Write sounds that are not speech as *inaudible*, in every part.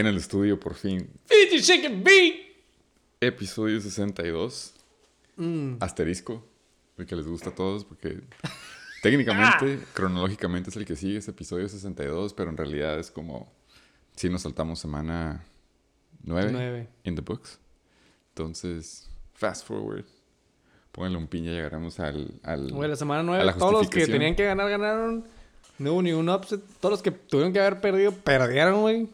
en el estudio por fin. Fiji Chicken Beat. Episodio 62. Mm. Asterisco. El que les gusta a todos porque técnicamente, *laughs* cronológicamente es el que sigue, es episodio 62, pero en realidad es como si nos saltamos semana 9 Nueve. in the books. Entonces, fast forward. Pónganle un pin, ya llegaremos al... al la semana a 9, la todos los que tenían que ganar, ganaron. No hubo ni un upset. Todos los que tuvieron que haber perdido, perdieron, güey.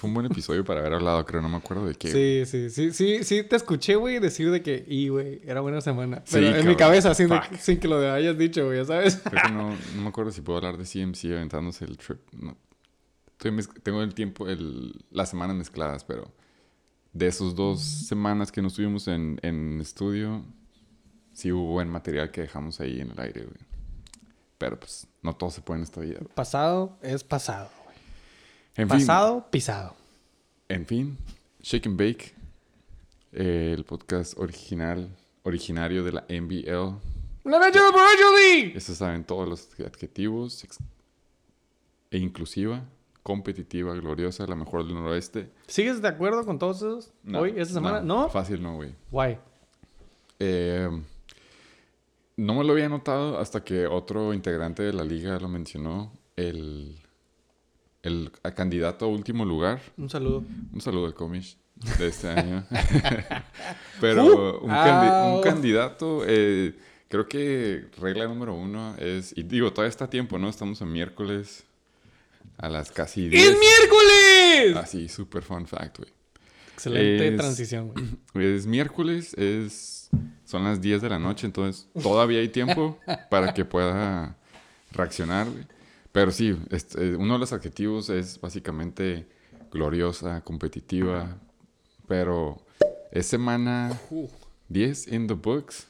Fue un buen episodio para haber hablado, creo, no me acuerdo de qué. Sí, sí, sí, sí, sí, te escuché, güey, decir de que, y, güey, era buena semana. Sí, Pero en mi cabeza, sin, de- Fuck. sin que lo hayas dicho, güey, ya sabes. Creo que no, no me acuerdo si puedo hablar de CMC aventándose el trip. No. Estoy tengo el tiempo, el, las semanas mezcladas, pero de esos dos semanas que no estuvimos en, en estudio, sí hubo buen material que dejamos ahí en el aire, güey. Pero pues no todo se puede en esta vida. Pasado es pasado, fin, Pasado, pisado. en fin, Shake and Bake, eh, el podcast original, originario de la NBL. ¡La Major Major League! Eso saben todos los adjetivos. E inclusiva, competitiva, gloriosa, la mejor del noroeste. ¿Sigues de acuerdo con todos esos? No, Hoy, esta semana, ¿no? Fácil no, güey. Guay. Eh, no me lo había notado hasta que otro integrante de la liga lo mencionó. El, el candidato a último lugar. Un saludo. Un saludo al comish de este *laughs* año. *laughs* Pero un, candi- Au. un candidato, eh, creo que regla número uno es, y digo, todavía está a tiempo, ¿no? Estamos en miércoles a las casi 10. ¡Es miércoles! Así, super fun fact, güey. Excelente Es- transición, güey. *clears throat* Es miércoles, es, son las 10 de la noche, entonces todavía hay tiempo *laughs* para que pueda reaccionar, güey. Pero sí, este, uno de los adjetivos es básicamente gloriosa, competitiva, pero es semana 10 in the books.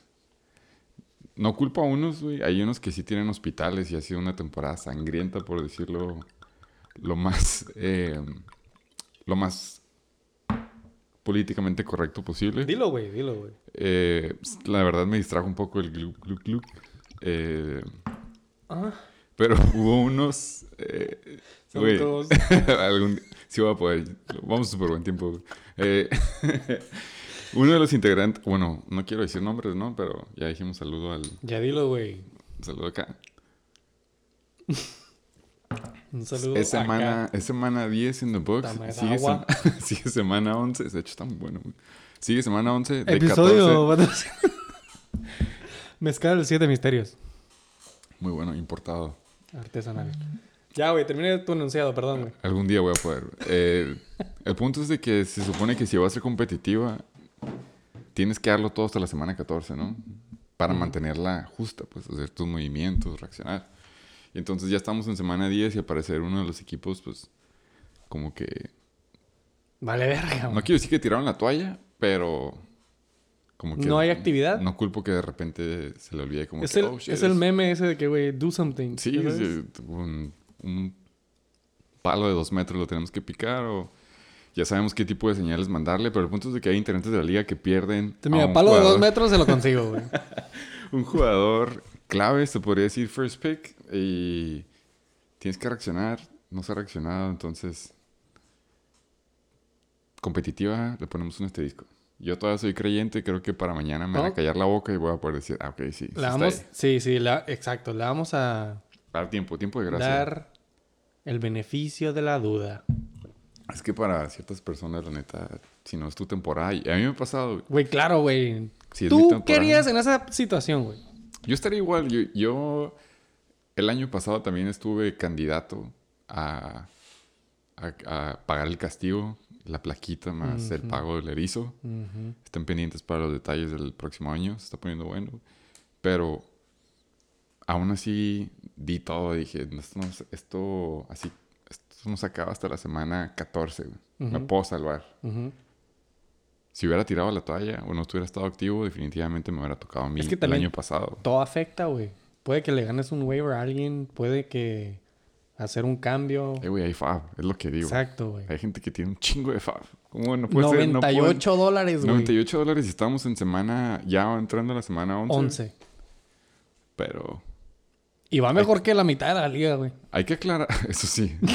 No culpo a unos, güey. Hay unos que sí tienen hospitales y ha sido una temporada sangrienta, por decirlo lo más, eh, lo más políticamente correcto posible. Dilo, güey, dilo, güey. Eh, la verdad me distrajo un poco el gluc, gluc, gluc. Eh, Ah, pero *laughs* hubo unos... eh, son güey, todos. *laughs* algún- sí voy a poder. Vamos súper buen tiempo. Eh, *laughs* uno de los integrantes... Bueno, no quiero decir nombres, ¿no? Pero ya dijimos saludo al... Ya dilo, güey. Saludo acá. Un saludo. Es semana, acá. es semana 10 in the. Dame Sigue, agua. sem- sigue semana 11. De hecho, está muy bueno. güey. Sigue semana 11 de Episodio. 14. Mezcal Siete Misterios. Muy bueno, importado. Artesanal. Ya, güey, terminé tu enunciado, perdón, güey. Algún día voy a poder. Eh, el punto es de que se supone que si vas a ser competitiva, tienes que darlo todo hasta la semana 14, ¿no? Para mantenerla justa, pues hacer tus movimientos, reaccionar. Y entonces ya estamos en semana 10 y al parecer uno de los equipos, pues, como que... Vale, verga, No güey. quiero decir que tiraron la toalla, pero... Como que ¿No hay actividad? No culpo que de repente se le olvide como Es, que... el, "Oh, shit, es el meme ese de que, güey, do something. Sí, un, un palo de dos metros lo tenemos que picar o ya sabemos qué tipo de señales mandarle, pero el punto es de que hay integrantes de la liga que pierden Entonces, a mira, un palo de dos metros se lo *laughs* consigo, güey. un jugador clave, se podría decir first pick, y tienes que reaccionar, no se ha reaccionado, entonces competitiva, le ponemos un asterisco. Yo todavía soy creyente, creo que para mañana me van a ¿No? callar la boca y voy a poder decir, ah, ok, sí, está vamos, ahí. sí, sí, la- exacto. Le vamos a Dar tiempo, tiempo de gracia. dar el beneficio de la duda. Es que para ciertas personas, la neta, si no es tu temporada, y a mí me ha pasado, Güey, claro, güey. si Tú querías en esa situación, güey. Yo estaría igual, yo, yo el año pasado también estuve candidato a, a, a pagar el castigo, la plaquita más el pago del erizo. Ujú. Estén pendientes para los detalles del próximo año, se está poniendo bueno. Pero aún así di todo, dije, esto, no se- esto así, esto no se acaba hasta la semana 14, güey. me puedo salvar. Si hubiera tirado la toalla o no estuviera estado activo, definitivamente me hubiera tocado a mí Es que el año pasado. Todo afecta, güey. Puede que le ganes un waiver a alguien, puede que hacer un cambio. Eh, güey, hay fab, es lo que digo. Exacto, güey. Hay gente que tiene un chingo de fab. ¿Cómo no puede ser? No 98 dólares, güey. 98 dólares y estamos en semana, ya entrando a la semana 11. 11. Pero Y va mejor que la mitad de la liga, güey. hay que aclarar, *laughs* eso sí. *laughs*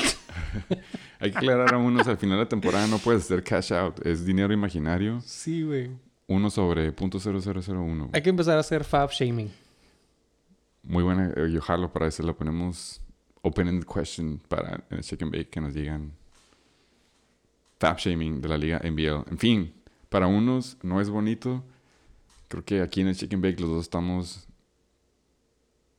Hay que aclarar a unos, al final de la temporada no puedes hacer cash out. Es dinero imaginario. Sí, güey. Uno sobre punto .0001. Hay que empezar a hacer fab shaming. Muy buena. eh, Yo jalo para eso. Lo ponemos open-ended question para en el Chicken Bake que nos digan fab shaming de la liga NBL. En fin, para unos no es bonito. Creo que aquí en el Chicken Bake los dos estamos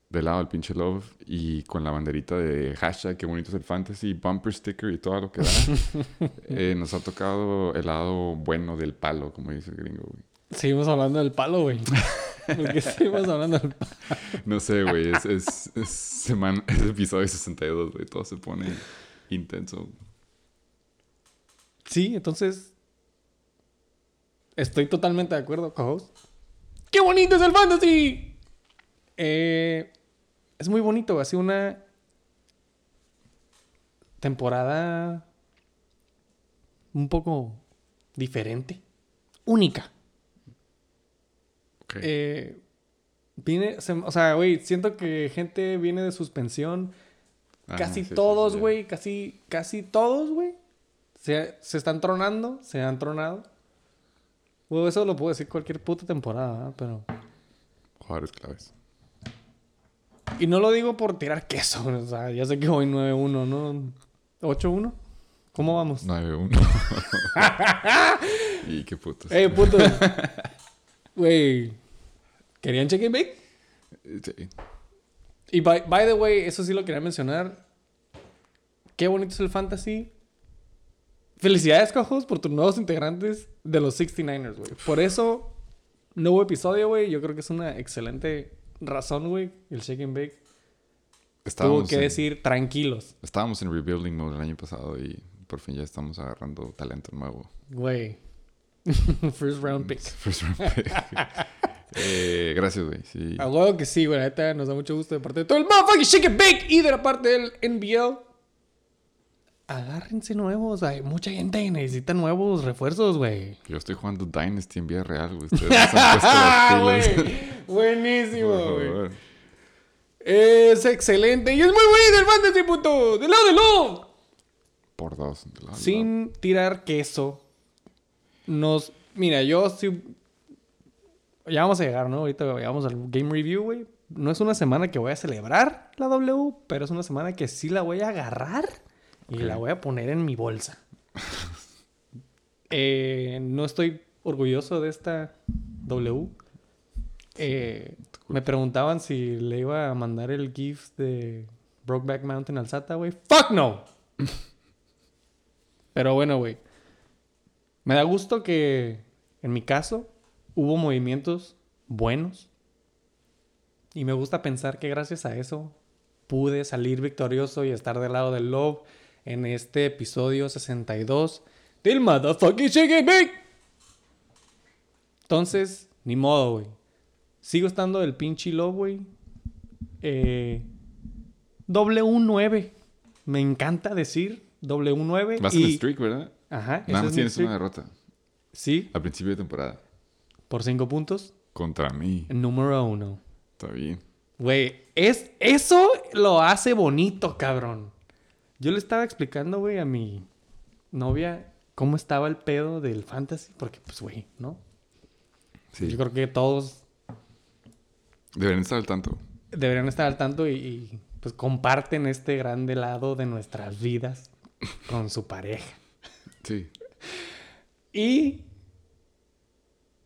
del lado del pinche love y con la banderita de hashtag qué bonito es el fantasy, bumper sticker y todo lo que da. *laughs* Eh, nos ha tocado el lado bueno del palo, como dice el gringo, güey. Seguimos hablando del palo, güey. *laughs* *laughs* ¿Por qué seguimos hablando del? *laughs* No sé, güey, es, es, es, semana, es episodio 62, güey, todo se pone intenso. Sí, entonces. Estoy totalmente de acuerdo, co-host. ¡Qué bonito es el fantasy! Eh, es muy bonito, ha sido una temporada un poco diferente, única. Ok. Eh, viene, se- o sea, güey, siento que gente viene de suspensión. Ajá, casi sí, sí, todos, sí, ya. güey, casi, casi todos, güey. Se, se están tronando, se han tronado. Güey, eso lo puedo decir cualquier puta temporada, ¿verdad? pero... Jugadores claves. Y no lo digo por tirar queso, o sea, ya sé que voy 9-1, ¿no? ¿8-1? ¿Cómo vamos? 9-1. *laughs* *laughs* y qué putos. ¡Eh, puto! *laughs* Güey, ¿querían check and bake? Sí. Y by, by the way, eso sí lo quería mencionar. Qué bonito es el fantasy. Felicidades, cojos, por tus nuevos integrantes de los 69ers, güey. Por eso, nuevo episodio, güey. Yo creo que es una excelente razón, güey. El Shake and Bake. Tuvo que en, decir tranquilos, estábamos en rebuilding mode el año pasado y por fin ya estamos agarrando talento nuevo. güey. *laughs* First round pick. *laughs* First round pick. Eh, gracias, güey. Sí. A huevo que sí, güey. Neta nos da mucho gusto de parte de todo el motherfucking Shake and Bake y de la parte del NBL. Agárrense nuevos. Hay mucha gente que necesita nuevos refuerzos, güey. Yo estoy jugando Dynasty en vía real, güey. Ustedes han puesto *laughs* las Buenísimo, güey. Es excelente y es muy bonito el fantasy, puto. Del lado de love. Por dos. de lado lado. Sin tirar queso. Nos. Mira, yo sí. Ya vamos a llegar, ¿no? Ahorita vamos al game review, güey. No es una semana que voy a celebrar la W, pero es una semana que sí la voy a agarrar y la voy a poner en mi bolsa. *laughs* Eh, no estoy orgulloso de esta W. Eh, me preguntaban si le iba a mandar el GIF de Brokeback Mountain al SATA, güey. ¡Fuck no! *laughs* Pero bueno, güey. Me da gusto que en mi caso hubo movimientos buenos. Y me gusta pensar que gracias a eso pude salir victorioso y estar del lado del Love en este episodio 62 del Motherfucking and Bake. Entonces, ni modo, güey. Sigo estando del pinche Love, güey. Eh, W9. Me encanta decir W9. Vas y... en streak, ¿verdad? Ajá. Nada más tienes una derrota. Sí, Al principio de temporada. por cinco puntos. Contra mí. Número uno. Está bien. Güey, es, eso lo hace bonito, cabrón. Yo le estaba explicando, güey, a mi novia cómo estaba el pedo del fantasy. Porque, pues, güey, ¿no? Sí. Yo creo que todos Deberían estar al tanto. deberían estar al tanto y, y, pues comparten este grande lado de nuestras vidas con su pareja. Sí. Y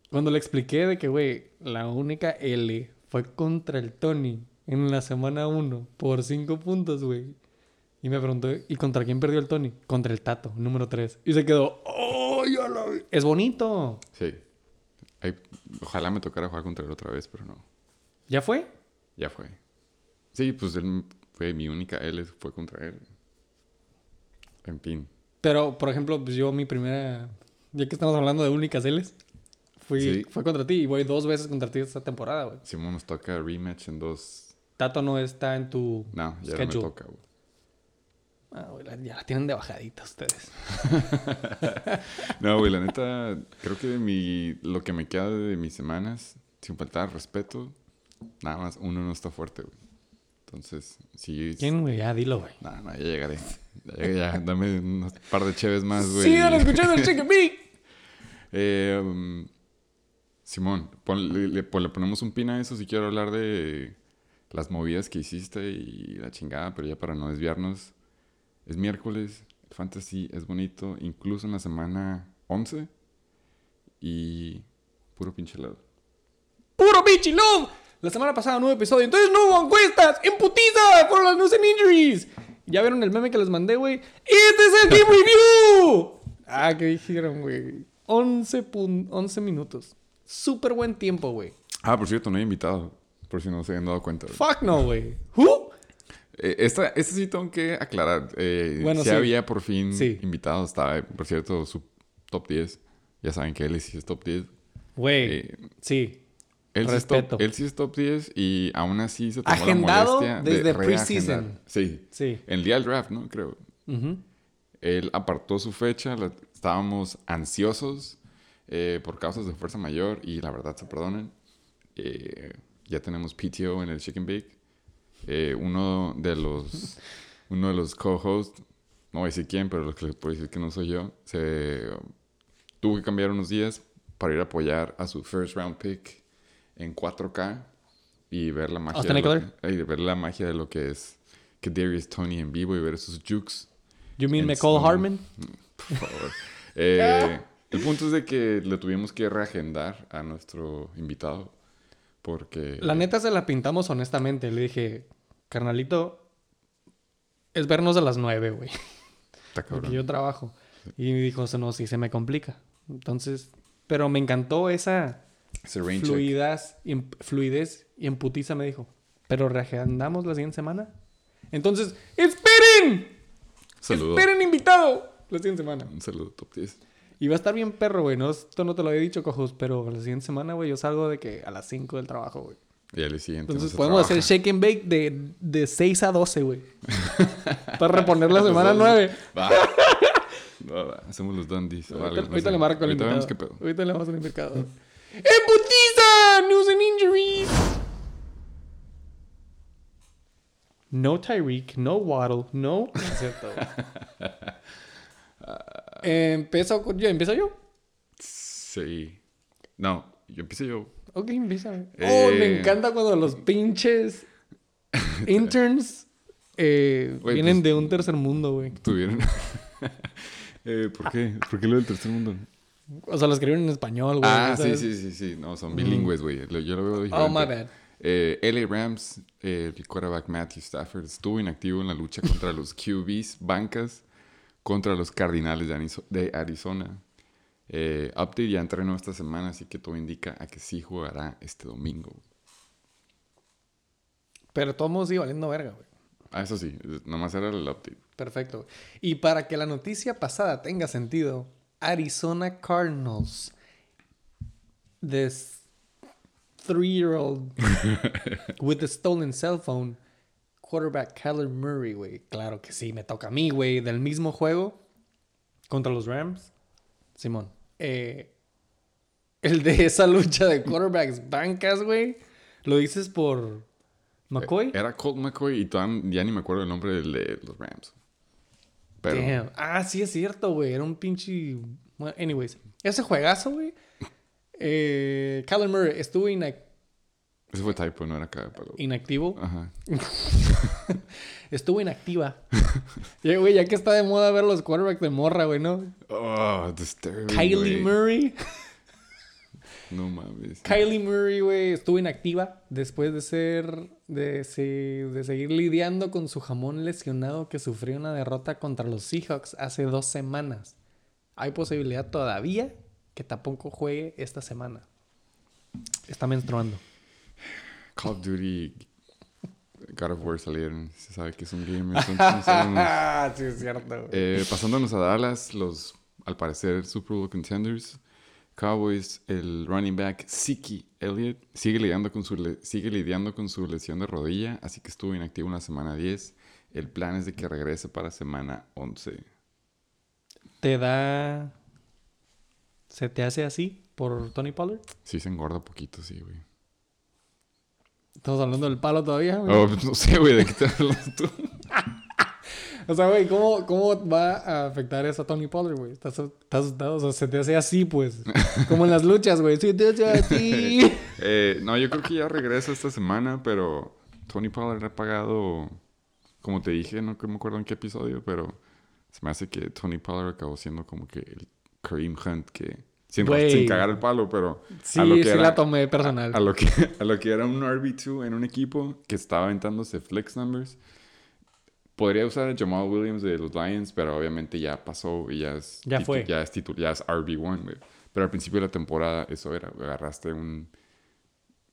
cuando le expliqué de que, güey, la única L fue contra el Tony en la semana 1 por 5 puntos, güey. Y me preguntó, ¿y contra quién perdió el Tony? Contra el Tato, número 3. Y se quedó, ¡oh, ya la vi! Es bonito. Sí. Ay, ojalá me tocara jugar contra él otra vez, pero no. ¿Ya fue? Ya fue. Sí, pues él fue mi única L, fue contra él. En fin. Pero, por ejemplo, pues yo mi primera... Ya que estamos hablando de únicas L's, fui, Sí. fue contra ti. Y voy dos veces contra ti esta temporada, güey. Simón nos toca rematch en dos. Tato no está en tu No, ya no schedule. me toca, güey. Ah, güey, ya la tienen de bajadita ustedes. *laughs* No, güey, la neta, creo que mi, lo que me queda de mis semanas, sin faltar respeto, nada más uno no está fuerte, güey. Entonces, sí. ¿Quién, güey? Ya, dilo, güey. No, no, ya llegaré. Ya, dame un par de cheves más, güey. Sigan escuchando el Chicken. *laughs* Eh, um, Simón, ponle- le, pon- le ponemos un pin a eso si quiero hablar de las movidas que hiciste y la chingada, pero ya para no desviarnos. Es miércoles, el fantasy es bonito, incluso en la semana 11 y puro pinche lado. ¡Puro bitchy love! La semana pasada nuevo episodio, entonces no hubo encuestas. ¡En putiza! Por las news and injuries. ¿Ya vieron el meme que les mandé, güey? ¡Este es el Game *laughs* Review! Ah, ¿qué dijeron, güey? 11, pun- 11 minutos. Súper buen tiempo, güey. Ah, por cierto, no hay invitado, por si no se han dado cuenta. Fuck no, güey. ¿Who? Eh, esta, esta sí tengo que aclarar. Eh, Bueno, sí, sí. había por fin Sí. Estaba, por cierto, su top 10. Ya saben que él es top 10. Güey, Eh, sí. Él sí, es Respeto. top, él sí es top 10 y aún así se tomó Agendado la molestia desde de preseason. Sí. Sí. El día del draft, ¿no? Creo. Él apartó su fecha. la- estábamos ansiosos eh, por causas de fuerza mayor y la verdad se perdonan. Eh, ya tenemos PTO en el Chicken Bake. Eh, uno de los *laughs* uno de los co-hosts, no voy a decir quién, pero lo que les puedo decir que no soy yo, se tuvo que cambiar unos días para ir a apoyar a su first round pick en 4K y ver la magia, Austin de lo que, y ver la magia de lo que es que Darius Tony en vivo y ver sus jukes You mean McCall su- Harmon? *laughs* por favor. Eh, el punto es de que le tuvimos que reagendar a nuestro invitado porque La neta se la pintamos honestamente. Le dije, carnalito, es vernos a las 9, güey. está Porque cabrón. yo trabajo. Y me dijo, no, sí se me complica. Entonces, pero me encantó esa Check. fluidez y, en- putiza me dijo. Pero reagendamos la siguiente semana. Entonces, ¡esperen! Saludo. ¡Esperen, invitado! La siguiente semana. Un saludo, top 10. Y va a estar bien perro, güey. No, esto no te lo había dicho, cojos, pero la siguiente semana, güey, yo salgo de que a las 5 del trabajo, güey. Y al siguiente. Entonces podemos hacer trabaja. shake and bake de, de 6 a 12, güey. Para reponer la semana *laughs* dos. 9. Va. Va, va. Hacemos los dandies. o algo, Ahorita, no ahorita sé. le marco Ahorita invitado. Ahorita le vamos al invitado. ¡En putiza! News and injuries. No Tyreek, no Waddle, no... No es cierto. Empiezo con... ¿Yo? ¿Empiezo yo? Sí. No, yo empecé yo. Ok, empieza. Eh. Oh, me encanta cuando los pinches *laughs* interns eh, vienen pues- de un tercer mundo, güey. Tuvieron. *laughs* eh, ¿Por qué? ¿Por qué lo del tercer mundo? O sea, lo escriben en español, güey. Ah, sí, ¿sabes? sí, sí, sí. No, son bilingües, güey. Yo lo veo diferente. Oh, my bad. Eh, LA Rams, eh, el quarterback Matthew Stafford, estuvo inactivo en la lucha *laughs* contra los QBs, bancas, contra los Cardinales de, Arizo- de Arizona. Eh, update ya entrenó esta semana, así que todo indica a que sí jugará este domingo. Pero todos sigue valiendo verga, güey. Ah, eso sí, nomás era el update. Perfecto. Y para que la noticia pasada tenga sentido, Arizona Cardinals, this three-year-old *laughs* with a stolen cell phone, quarterback Kyler Murray, güey. Claro que sí, me toca a mí, güey. Del mismo juego contra los Rams. Simón. eh, el de esa lucha de quarterbacks bancas, güey. ¿Lo dices por McCoy? Era Colt McCoy y todavía ya ni me acuerdo el nombre del de los Rams. Pero Damn. Ah, sí es cierto, güey. Era un pinche... Bueno, anyways. Ese juegazo, güey. Eh, Murray estuvo inac- ese fue typo, no era inactivo. Ajá. *laughs* Estuvo inactiva. *laughs* Ya, güey, ya que está de moda ver los quarterbacks de morra, güey, ¿no? Oh, disturbing. Kylie güey. Murray. No mames. Kylie Murray, güey, estuvo inactiva después de ser... De, de seguir lidiando con su jamón lesionado que sufrió una derrota contra los Seahawks hace dos semanas. Hay posibilidad todavía que tampoco juegue esta semana. Está menstruando. Call of Duty, God of War salieron. Se sabe que es un game. *laughs* sí es cierto. Eh, pasándonos a Dallas, los al parecer Super Bowl contenders. Cowboys, el running back Siki Elliott sigue lidiando, con su sigue lidiando con su lesión de rodilla, así que estuvo inactivo en la semana 10. El plan es de que regrese para semana 11. ¿Te da... ¿Se te hace así por Tony Pollard? Sí se engorda poquito, sí, güey. Estamos hablando del palo todavía, güey. Oh, no sé, güey, ¿de qué te hablas tú? O sea, güey, ¿cómo, ¿cómo va a afectar eso a Tony Pollard, güey? ¿Estás, estás asustado? O sea, se te hace así, pues. *laughs* Como en las luchas, güey. Se te hace así. *laughs* Eh, no, yo creo que ya regresa esta semana, pero Tony Pollard ha pagado, como te dije, no me acuerdo en qué episodio, pero se me hace que Tony Pollard acabó siendo como que el Kareem Hunt que... Sin, sin cagar el palo, pero... Sí, a lo que sí era- la tomé personal. A lo, que, a lo que era un RB2 en un equipo que estaba aventándose flex numbers. Podría usar a Jamal Williams de los Lions, pero obviamente ya pasó y ya es, Ya fue. Ya es, ya es RB1, güey. Pero al principio de la temporada eso era, güey, agarraste un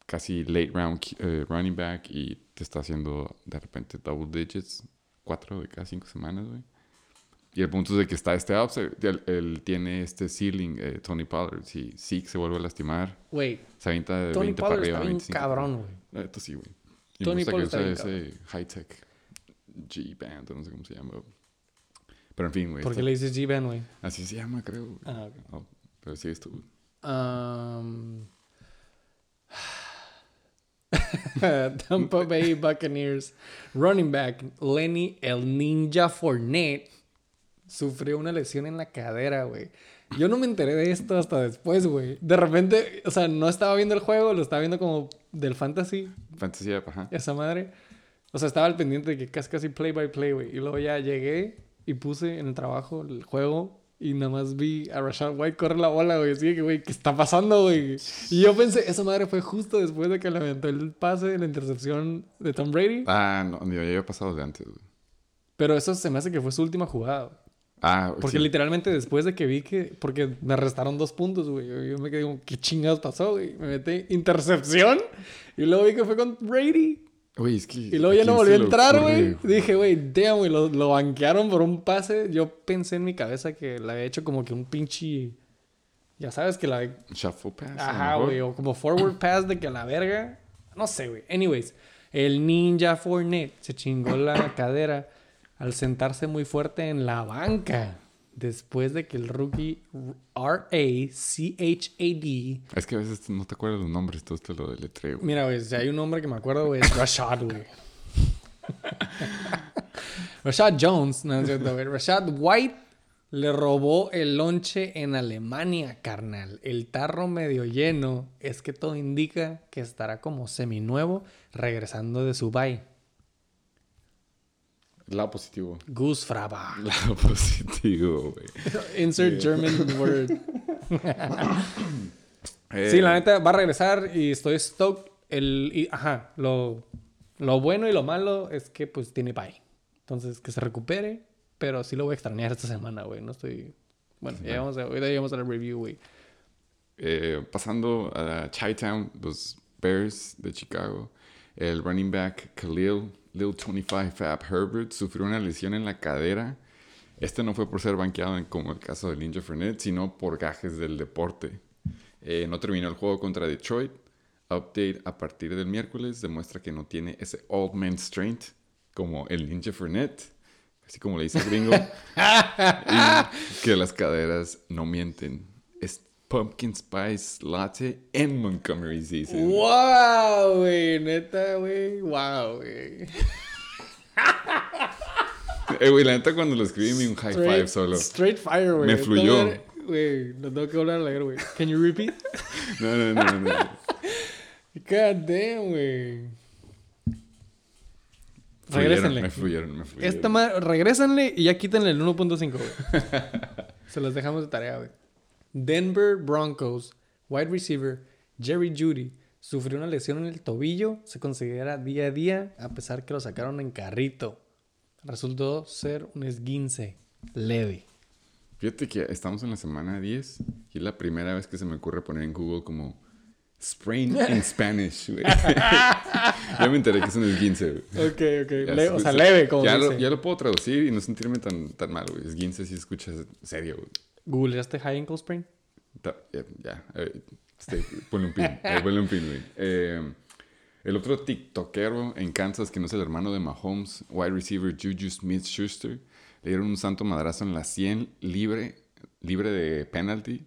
casi late round eh, running back y te está haciendo de repente double digits, cuatro de cada cinco semanas, güey. Y el punto es de que está este upside. Él, él tiene este ceiling, eh, Tony Pollard. Si Zeke se vuelve a lastimar, Güey, se avienta de Tony 20 Pollard para arriba, está bien 25. cabrón, güey. Neta sí, güey. Y Tony me gusta Pollard que usa ese high-tech G-Band, no sé cómo se llama. Pero en fin, güey. ¿Por qué le dices G-Ben, güey? Así se llama, creo. Ah, ok. Oh, pero sí, esto. güey. Um, *sighs* Tampa Bay *laughs* Buccaneers running back Lenny el Ninja Fournette sufrió una lesión en la cadera, güey. Yo no me enteré de esto hasta después, güey. De repente, o sea, no estaba viendo el juego, lo estaba viendo como del fantasy, Fantasía, ajá. esa madre. O sea, estaba al pendiente de que casi casi play by play, güey. Y luego ya llegué y puse en el trabajo el juego y nada más vi a Rashad White correr la bola, güey. Así que, güey, ¿qué está pasando, güey? Y yo pensé, esa madre fue justo después de que le aventó el pase de la intercepción de Tom Brady. Ah, no, yo ya había pasado de antes, güey. Pero eso se me hace que fue su última jugada. Ah, Porque sí. literalmente después de que vi que... Porque me restaron dos puntos, güey. Yo me quedé como, ¿qué chingados pasó, güey? Me metí intercepción y luego vi que fue con Brady. Güey, es que. Y luego ya no volvió a entrar, güey. Dije, güey, damn, güey, lo, lo banquearon por un pase. Yo pensé en mi cabeza que le había hecho como que un pinche... Ya sabes que la... Shuffle pass. Ajá, güey, o como forward pass de que a la verga. No sé, güey. Anyways, el Ninja Fournette se chingó la *coughs* cadera al sentarse muy fuerte en la banca. Después de que el rookie R-A-C-H-A-D. Es que a veces no te acuerdas los nombres, todo te lo deletreo. Mira, güey, si hay un nombre que me acuerdo, güey, es Rashad, güey. *laughs* Rashad Jones, no es cierto, güey. Rashad White le robó el lonche en Alemania, carnal. El tarro medio lleno es que todo indica que estará como seminuevo regresando de Dubai. Lado positivo. Goose Fraba. *laughs* Lado positivo, güey. Insert German *laughs* word. Eh, Sí, la neta va a regresar y estoy stoked. El, y- ajá, lo, lo bueno y lo malo es que pues tiene bye. Entonces que se recupere, pero sí lo voy a extrañar esta semana, güey. No estoy... Bueno, ya vamos a, ahorita llegamos a la review, güey. Eh, pasando a Chi-Town, los Bears de Chicago, el running back Khalil, Lil 25 Fab Herbert, sufrió una lesión en la cadera. Este no fue por ser banqueado en- como el caso de Ninja Fernet, sino por gajes del deporte. Eh, no terminó el juego contra Detroit. Update a partir del miércoles demuestra que no tiene ese old man strength como el Ninja Fernet, así como le dice el gringo, *laughs* y que las caderas no mienten. Pumpkin Spice Latte en Montgomery Season. ¡Wow, güey! Neta, güey. ¡Wow, güey! *laughs* Eh, güey, la neta cuando lo escribí me un high five solo. straight fire, güey. Me fluyó. Güey, lo tengo que a leer, güey. Can you repeat? *laughs* No, no, no, no. no. God damn, güey. Regrésenle. Me fluyeron, me fluyeron. Esta madre, regrésenle y ya quítenle el 1.5, güey. *laughs* Se los dejamos de tarea, güey. Denver Broncos, wide receiver Jerry Judy, sufrió una lesión en el tobillo. Se considera día a día, a pesar que lo sacaron en carrito. Resultó ser un esguince leve. Fíjate que estamos en la semana 10 y es la primera vez que se me ocurre poner en Google como sprain *laughs* in Spanish, güey. *laughs* ya me enteré que es un esguince, güey. Ok, ok. Le- o sea, se- leve, como ya dice. lo, ya lo puedo traducir y no sentirme tan, tan mal, güey. Esguince si escuchas serio, güey. ¿Googleaste high ankle sprain? Ta- Ya, eh, este, ponle un pin. eh, un pin, güey. Eh, el otro tiktokero en Kansas, que no es el hermano de Mahomes, wide receiver Juju Smith-Schuster, le dieron un santo madrazo en la 100 libre, libre de penalty,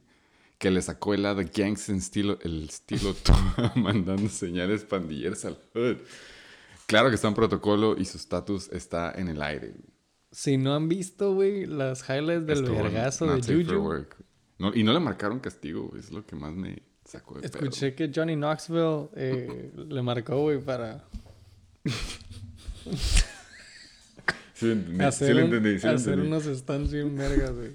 que le sacó el lado gangster estilo, el estilo *laughs* mandando señales pandilleras al hood. Claro que está en protocolo y su estatus está en el aire. Si no han visto, güey, las highlights del Estuvo vergazo de Juju. No, y no le marcaron castigo, güey, es lo que más me sacó de pedo. Escuché que Johnny Knoxville eh, *laughs* le marcó, güey, para *laughs* Sí, lo entendí, hacer, sí lo entendí, sí lo hacer entendí. unos stands bien vergas, güey.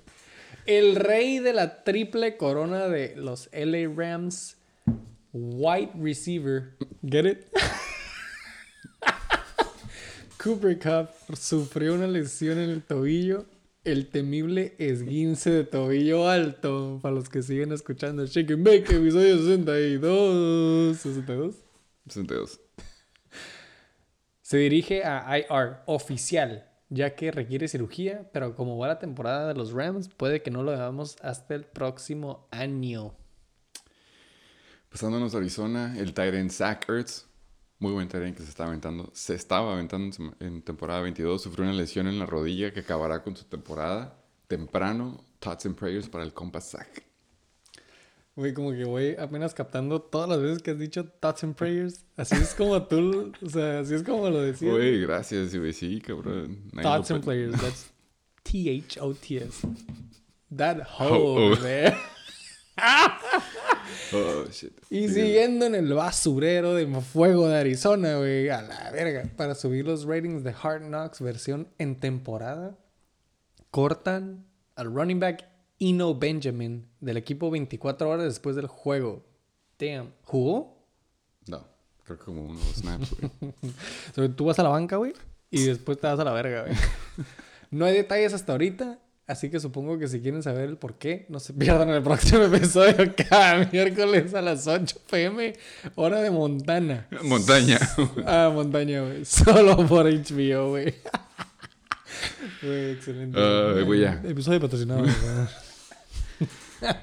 El rey de la triple corona de los LA Rams, wide receiver. Get it? *laughs* Cooper Cup sufrió una lesión en el tobillo. El temible esguince de tobillo alto. Para los que siguen escuchando and Bake, episodio 62. 62. 62. Se dirige a IR oficial, ya que requiere cirugía, pero como va la temporada de los Rams, puede que no lo veamos hasta el próximo año. Pasándonos a Arizona, el Tyrant Zach Ertz, muy buen Tyrant que se está aventando, se estaba aventando en temporada 22, sufrió una lesión en la rodilla que acabará con su temporada temprano. Thoughts and prayers para el compa Zach. Güey, como que voy apenas captando todas las veces que has dicho thoughts and prayers. Así es como tú, o sea, así es como lo decías. Güey, gracias, güey, sí, cabrón. Nadie Thoughts and players, that's T-H-O-T-S. That *laughs* hoe Ho- over there. Oh, shit. Y siguiendo en el basurero de fuego de Arizona, güey, a la verga. Para subir los ratings de Hard Knocks versión en temporada, cortan al running back Eno Benjamin del equipo 24 horas después del juego. Damn. ¿Jugó? No, creo que como unos snaps, güey. *laughs* Tú vas a la banca, güey, y después te vas a la verga, güey. *laughs* No hay detalles hasta ahorita, así que supongo que si quieren saber el por qué, no se *laughs* pierdan el próximo episodio cada miércoles a las 8 pm, hora de Montana. Montaña. Ah, montaña, güey. *laughs* Solo por HBO, güey. *laughs* Güey, excelente. Güey, ya. Episodio patrocinado. güey.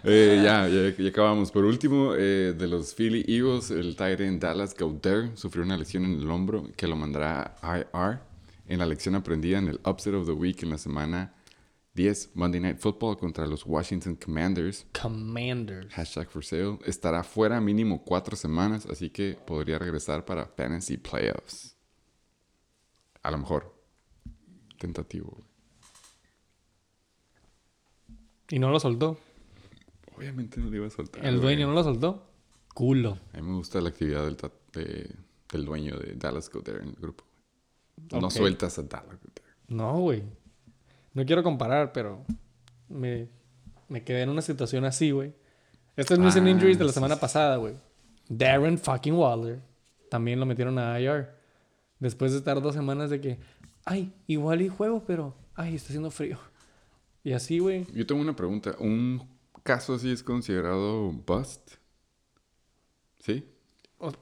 Eh, ya, ya, ya acabamos. Por último, eh, de los Philly Eagles, el Tyrant Dallas Goddard sufrió una lesión en el hombro que lo mandará a IR en la lección aprendida en el Upset of the Week en la semana 10 Monday Night Football contra los Washington Commanders. Commanders. Hashtag for sale. Estará fuera mínimo cuatro semanas, así que podría regresar para Fantasy Playoffs. A lo mejor. Tentativo. güey. Y no lo soltó. Obviamente no le iba a soltar. El dueño no lo soltó. Culo. A mí me gusta la actividad del, de- del dueño de Dallas Goddard en el grupo. No sueltas a Dallas Goddard. No, güey. No quiero comparar, pero me, me quedé en una situación así, güey. Estos missing Ah, injuries de la semana pasada, güey. Darren fucking Waller también lo metieron a IR. Después de estar dos semanas de que, ay, igual y juego, pero, ay, está haciendo frío. Y así, güey. Yo tengo una pregunta. ¿Un caso así es considerado bust? ¿Sí?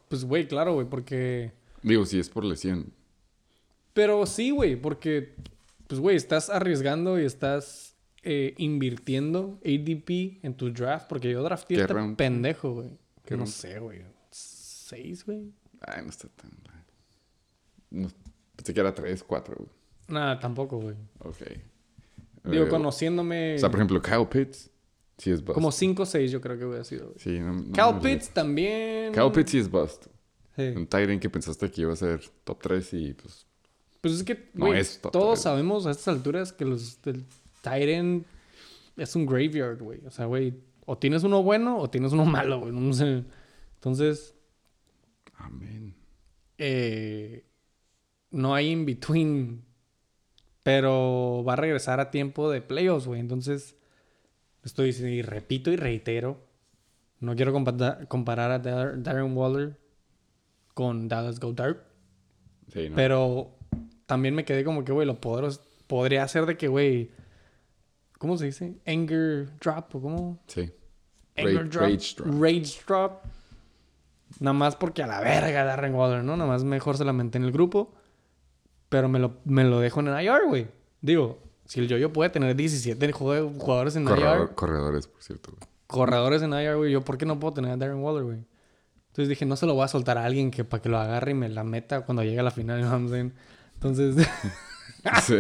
Pues, güey, claro, güey, porque... Digo, si es por lesión. Pero sí, güey, porque, pues, güey, estás arriesgando y estás eh, invirtiendo ADP en tu draft. Porque yo drafté ¿Qué este round? pendejo, güey. ¿Qué No round? sé, güey. ¿Seis, güey? Ay, no está tan... No, pensé que era 3, 4. güey. Nada, tampoco, güey. Ok. Digo, Eh, conociéndome... O sea, por ejemplo, Kyle Pitts. Sí es bust. como cinco o seis yo creo que hubiera sido, güey. Sí, no, no Cal Pitts también... Kyle Pitts sí es bust. Sí. Un Tyrant que pensaste que iba a ser top 3 y pues... Pues es que, No es todos tres. sabemos a estas alturas que los del Titan es un graveyard, güey. O sea, güey, o tienes uno bueno o tienes uno *laughs* malo, güey. No sé. Entonces, Amén. eh, no hay in between. Pero va a regresar a tiempo de playoffs, güey. Entonces, estoy diciendo, y repito y reitero, no quiero compa- comparar a Dar- Darren Waller con Dallas Goddard. Sí, ¿no? Pero también me quedé como que, güey, lo poderos- podría ser de que, güey, ¿cómo se dice? Anger drop o cómo? Sí. Anger Rage- drop. rage drop. Rage drop. Nada más porque a la verga Darren Waller, ¿no? Nada más mejor se la menté en el grupo. Pero me lo, me lo dejo en el IR, güey. Digo, si el yo-yo puede tener 17 jue- jugadores en Corredor- IR, corredores, por cierto. güey. corredores en IR, güey, yo ¿por qué no puedo tener a Darren Waller, güey? Entonces dije, no se lo voy a soltar a alguien que para que lo agarre y me la meta cuando llegue a la final, *laughs* you Entonces, *laughs* Sí.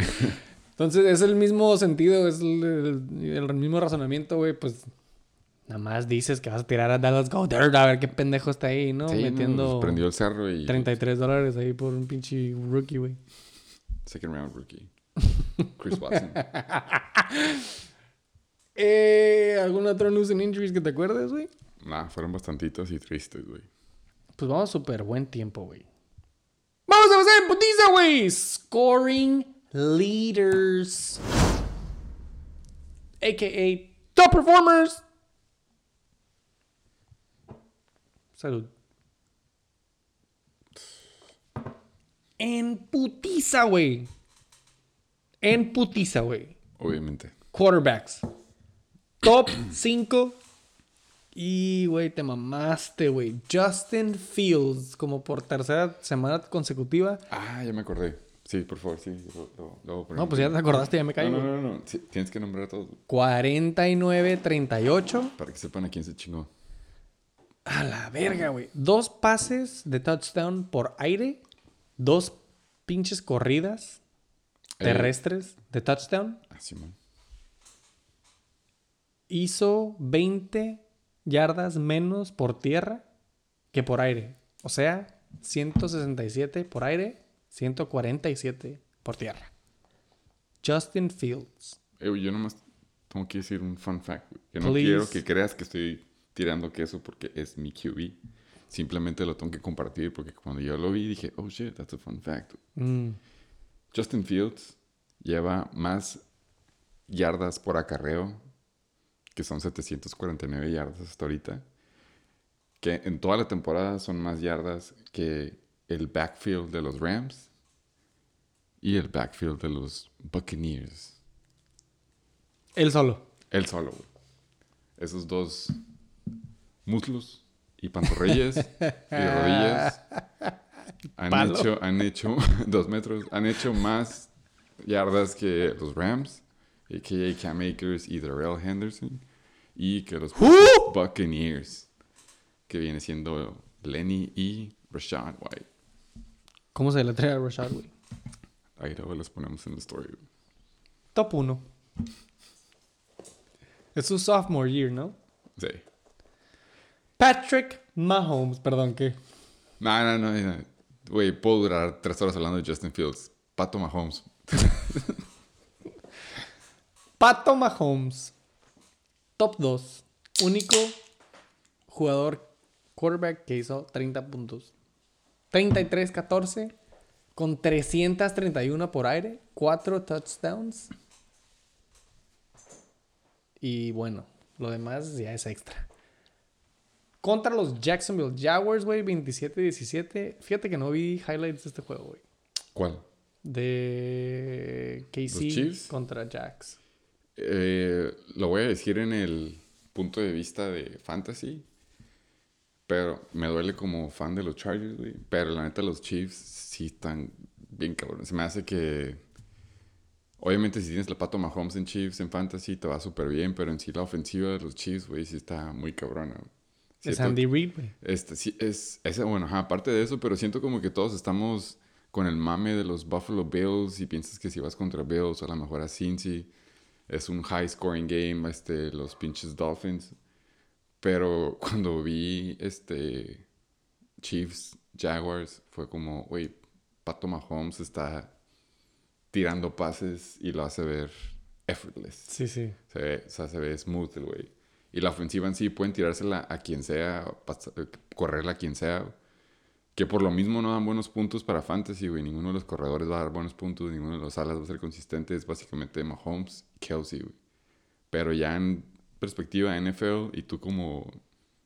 entonces es el mismo sentido, es el, el- el mismo razonamiento, güey, pues Nada más dices que vas a tirar a Dallas Goddard a ver qué pendejo está ahí, ¿no? Sí, Metiendo pues, prendió el cerro y 33 dólares ahí por un pinche rookie, güey. second round rookie. *laughs* Chris Watson. *laughs* Eh, ¿Algún otro news and injuries que te acuerdes, güey? nah, fueron bastantitos y tristes, güey. Pues vamos súper buen tiempo, güey. Vamos a pasar en putiza, güey. Scoring leaders. A.K.A. top performers. Salud. En putiza, güey. En putiza, güey. Obviamente. Quarterbacks. Top 5. Y, güey, te mamaste, güey. Justin Fields, como por tercera semana consecutiva. Ah, ya me acordé. Sí, por favor, sí. Lo, lo- lo voy a poner. No, pues ya te acordaste, ya me No, callo. no, no, no. Sí, tienes que nombrar a todos güey, 49-38. para que sepan a quién se chingó. A la verga, güey. Dos pases de touchdown por aire. Dos pinches corridas Eh, terrestres de touchdown. Ah, Simón. Hizo 20 yardas menos por tierra que por aire. O sea, 167 por aire, 147 por tierra. Justin Fields. Eh, yo nomás tengo que decir un fun fact. Que no Please. quiero que creas que estoy tirando queso porque es mi QB. Simplemente lo tengo que compartir porque cuando yo lo vi dije, oh shit, that's a fun fact. Mm. Justin Fields lleva más yardas por acarreo, que son 749 yardas hasta ahorita, que en toda la temporada son más yardas que el backfield de los Rams y el backfield de los Buccaneers. Él solo. Él solo, güey. Esos dos muslos y pantorrillas *laughs* y rodillas han Palo. hecho, han hecho *laughs* dos metros, han hecho más yardas que los Rams, a.k.a. Cam Akers y Darrell Henderson, y que los. Buccaneers, que viene siendo Lenny y Rashad White. ¿Cómo se le trae a Rashad, güey? Ahí luego los ponemos en la story. Top 1. Es su sophomore year, ¿no? Sí. Patrick Mahomes, perdón, ¿qué? No, no, no, no. Güey, puedo durar tres horas hablando de Justin Fields. Pato Mahomes. *laughs* Pato Mahomes. Top 2. Único jugador quarterback que hizo 30 puntos. 33-14 con 331 por aire, 4 touchdowns. Y bueno, lo demás ya es extra. Contra los Jacksonville Jaguars, güey, 27-17. Fíjate que no vi highlights de este juego, güey. ¿Cuál? De KC contra Jacks. Eh, lo voy a decir en el punto de vista de fantasy. Pero me duele como fan de los Chargers, güey. Pero la neta, los Chiefs sí están bien cabrones. Se me hace que. Obviamente, si tienes la pato Mahomes en Chiefs en fantasy, te va súper bien. Pero en sí, la ofensiva de los Chiefs, güey, sí está muy cabrona. Es Andy Reid, güey. Este, sí, es, es, bueno, ajá, aparte de eso, pero siento como que todos estamos con el mame de los Buffalo Bills y piensas que si vas contra Bills, a lo mejor a Cincy, es un high scoring game, este, los pinches Dolphins. Pero *laughs* cuando vi, este, Chiefs, Jaguars, fue como, güey, Pato Mahomes está tirando pases y lo hace ver effortless. Sí, sí. Se ve, o sea, se ve smooth el güey. Y la ofensiva en sí pueden tirársela a quien sea, eh, correrla a quien sea. Que por lo mismo no dan buenos puntos para fantasy, güey. Ninguno de los corredores va a dar buenos puntos, ninguno de los alas va a ser consistente. Es básicamente Mahomes Kelsey, güey. Pero ya en perspectiva NFL y tú como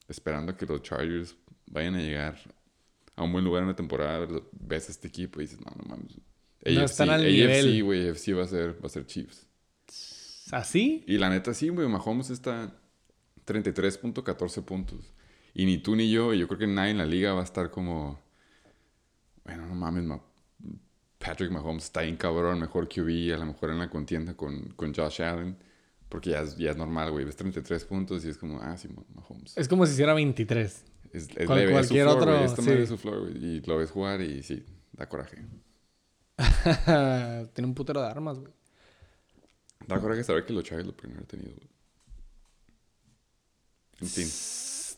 esperando a que los Chargers vayan a llegar a un buen lugar en la temporada, ves a este equipo y dices, no, no mames. No están al nivel. AFC, güey, AFC va a ser, va a ser Chiefs. ¿Así? Y la neta sí, güey, Mahomes está 33.14 puntos. Y ni tú ni yo, y yo creo que nadie en la liga va a estar como, bueno, no mames, Ma- Patrick Mahomes está bien cabrón, mejor QB, a lo mejor en la contienda con, con Josh Allen, porque ya es, ya es normal, güey, ves 33 puntos y es como, ah, sí, Ma- Mahomes. Es como si hiciera 23. Es, es cual- leve, es su cualquier floor, otro, madre es su floor, güey, y lo ves jugar y sí, da coraje. *laughs* Tiene un putero de armas, güey. Da coraje saber que los Chargers lo pudieron haber tenido, güey. Tintín.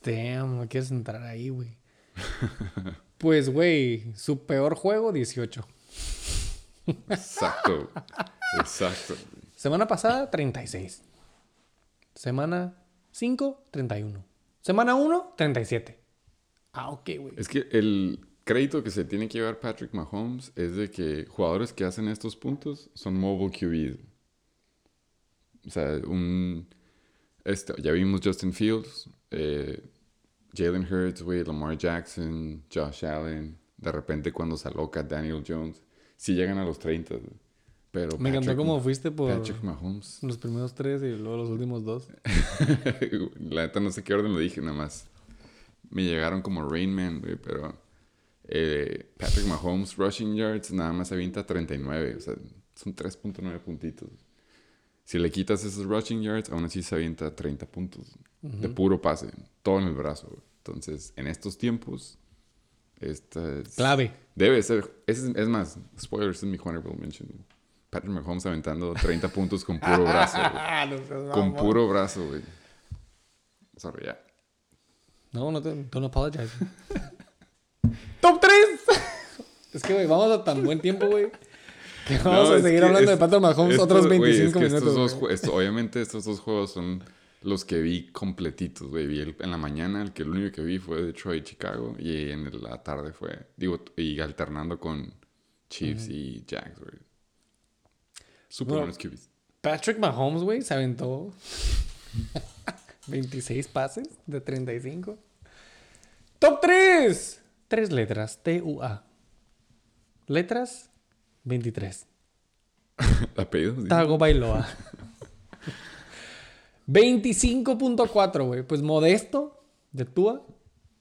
Damn, no quieres entrar ahí, güey. *laughs* Pues, güey, su peor juego, 18. Exacto. Exacto. Semana pasada, 36. Semana 5, 31. Semana 1, 37. Ah, ok, güey. Es que el crédito que se tiene que llevar Patrick Mahomes es de que jugadores que hacen estos puntos son mobile QBs. O sea, un... Este, ya vimos Justin Fields, eh, Jalen Hurts, güey, Lamar Jackson, Josh Allen. De repente cuando se aloca Daniel Jones. Sí llegan a los 30, güey. Pero Me encantó Patrick- cómo fuiste por Patrick Mahomes. los primeros tres y luego los últimos dos. *laughs* La neta no sé qué orden lo dije, nada más. Me llegaron como Rain Man, güey, pero eh, Patrick Mahomes rushing yards nada más avienta 39, o sea, son 3.9 puntitos. Si le quitas esos rushing yards, aún así se avienta 30 puntos de puro pase, todo en el brazo. Entonces, en estos tiempos, esta es- Clave. Debe ser. Es, es más, spoilers es mi honorable mention. Patrick Mahomes aventando 30 puntos con puro brazo. *laughs* no Con puro brazo, güey. Sorry, ya. No, no te don't apologize. *laughs* ¡Top 3! es que, güey, vamos a tan buen tiempo, güey. Que vamos No, a seguir hablando de Patrick Mahomes esto, otros güey, 25 es que minutos. Estos dos, güey. jue- esto- obviamente estos dos juegos son los que vi completitos, güey. Vi el- en la mañana, el que el único que vi fue Detroit, Chicago. Y en la tarde fue, digo, y alternando con Chiefs y Jags, güey. Super Bueno, buenos QBs. Patrick Mahomes, güey, se aventó *laughs* 26 pases de 35. Top 3. Tres letras. T-U-A. Letras 23. *laughs* ¿Apellidos? sí? Tago Bailoa. *laughs* 25.4, güey. Pues modesto de Tua,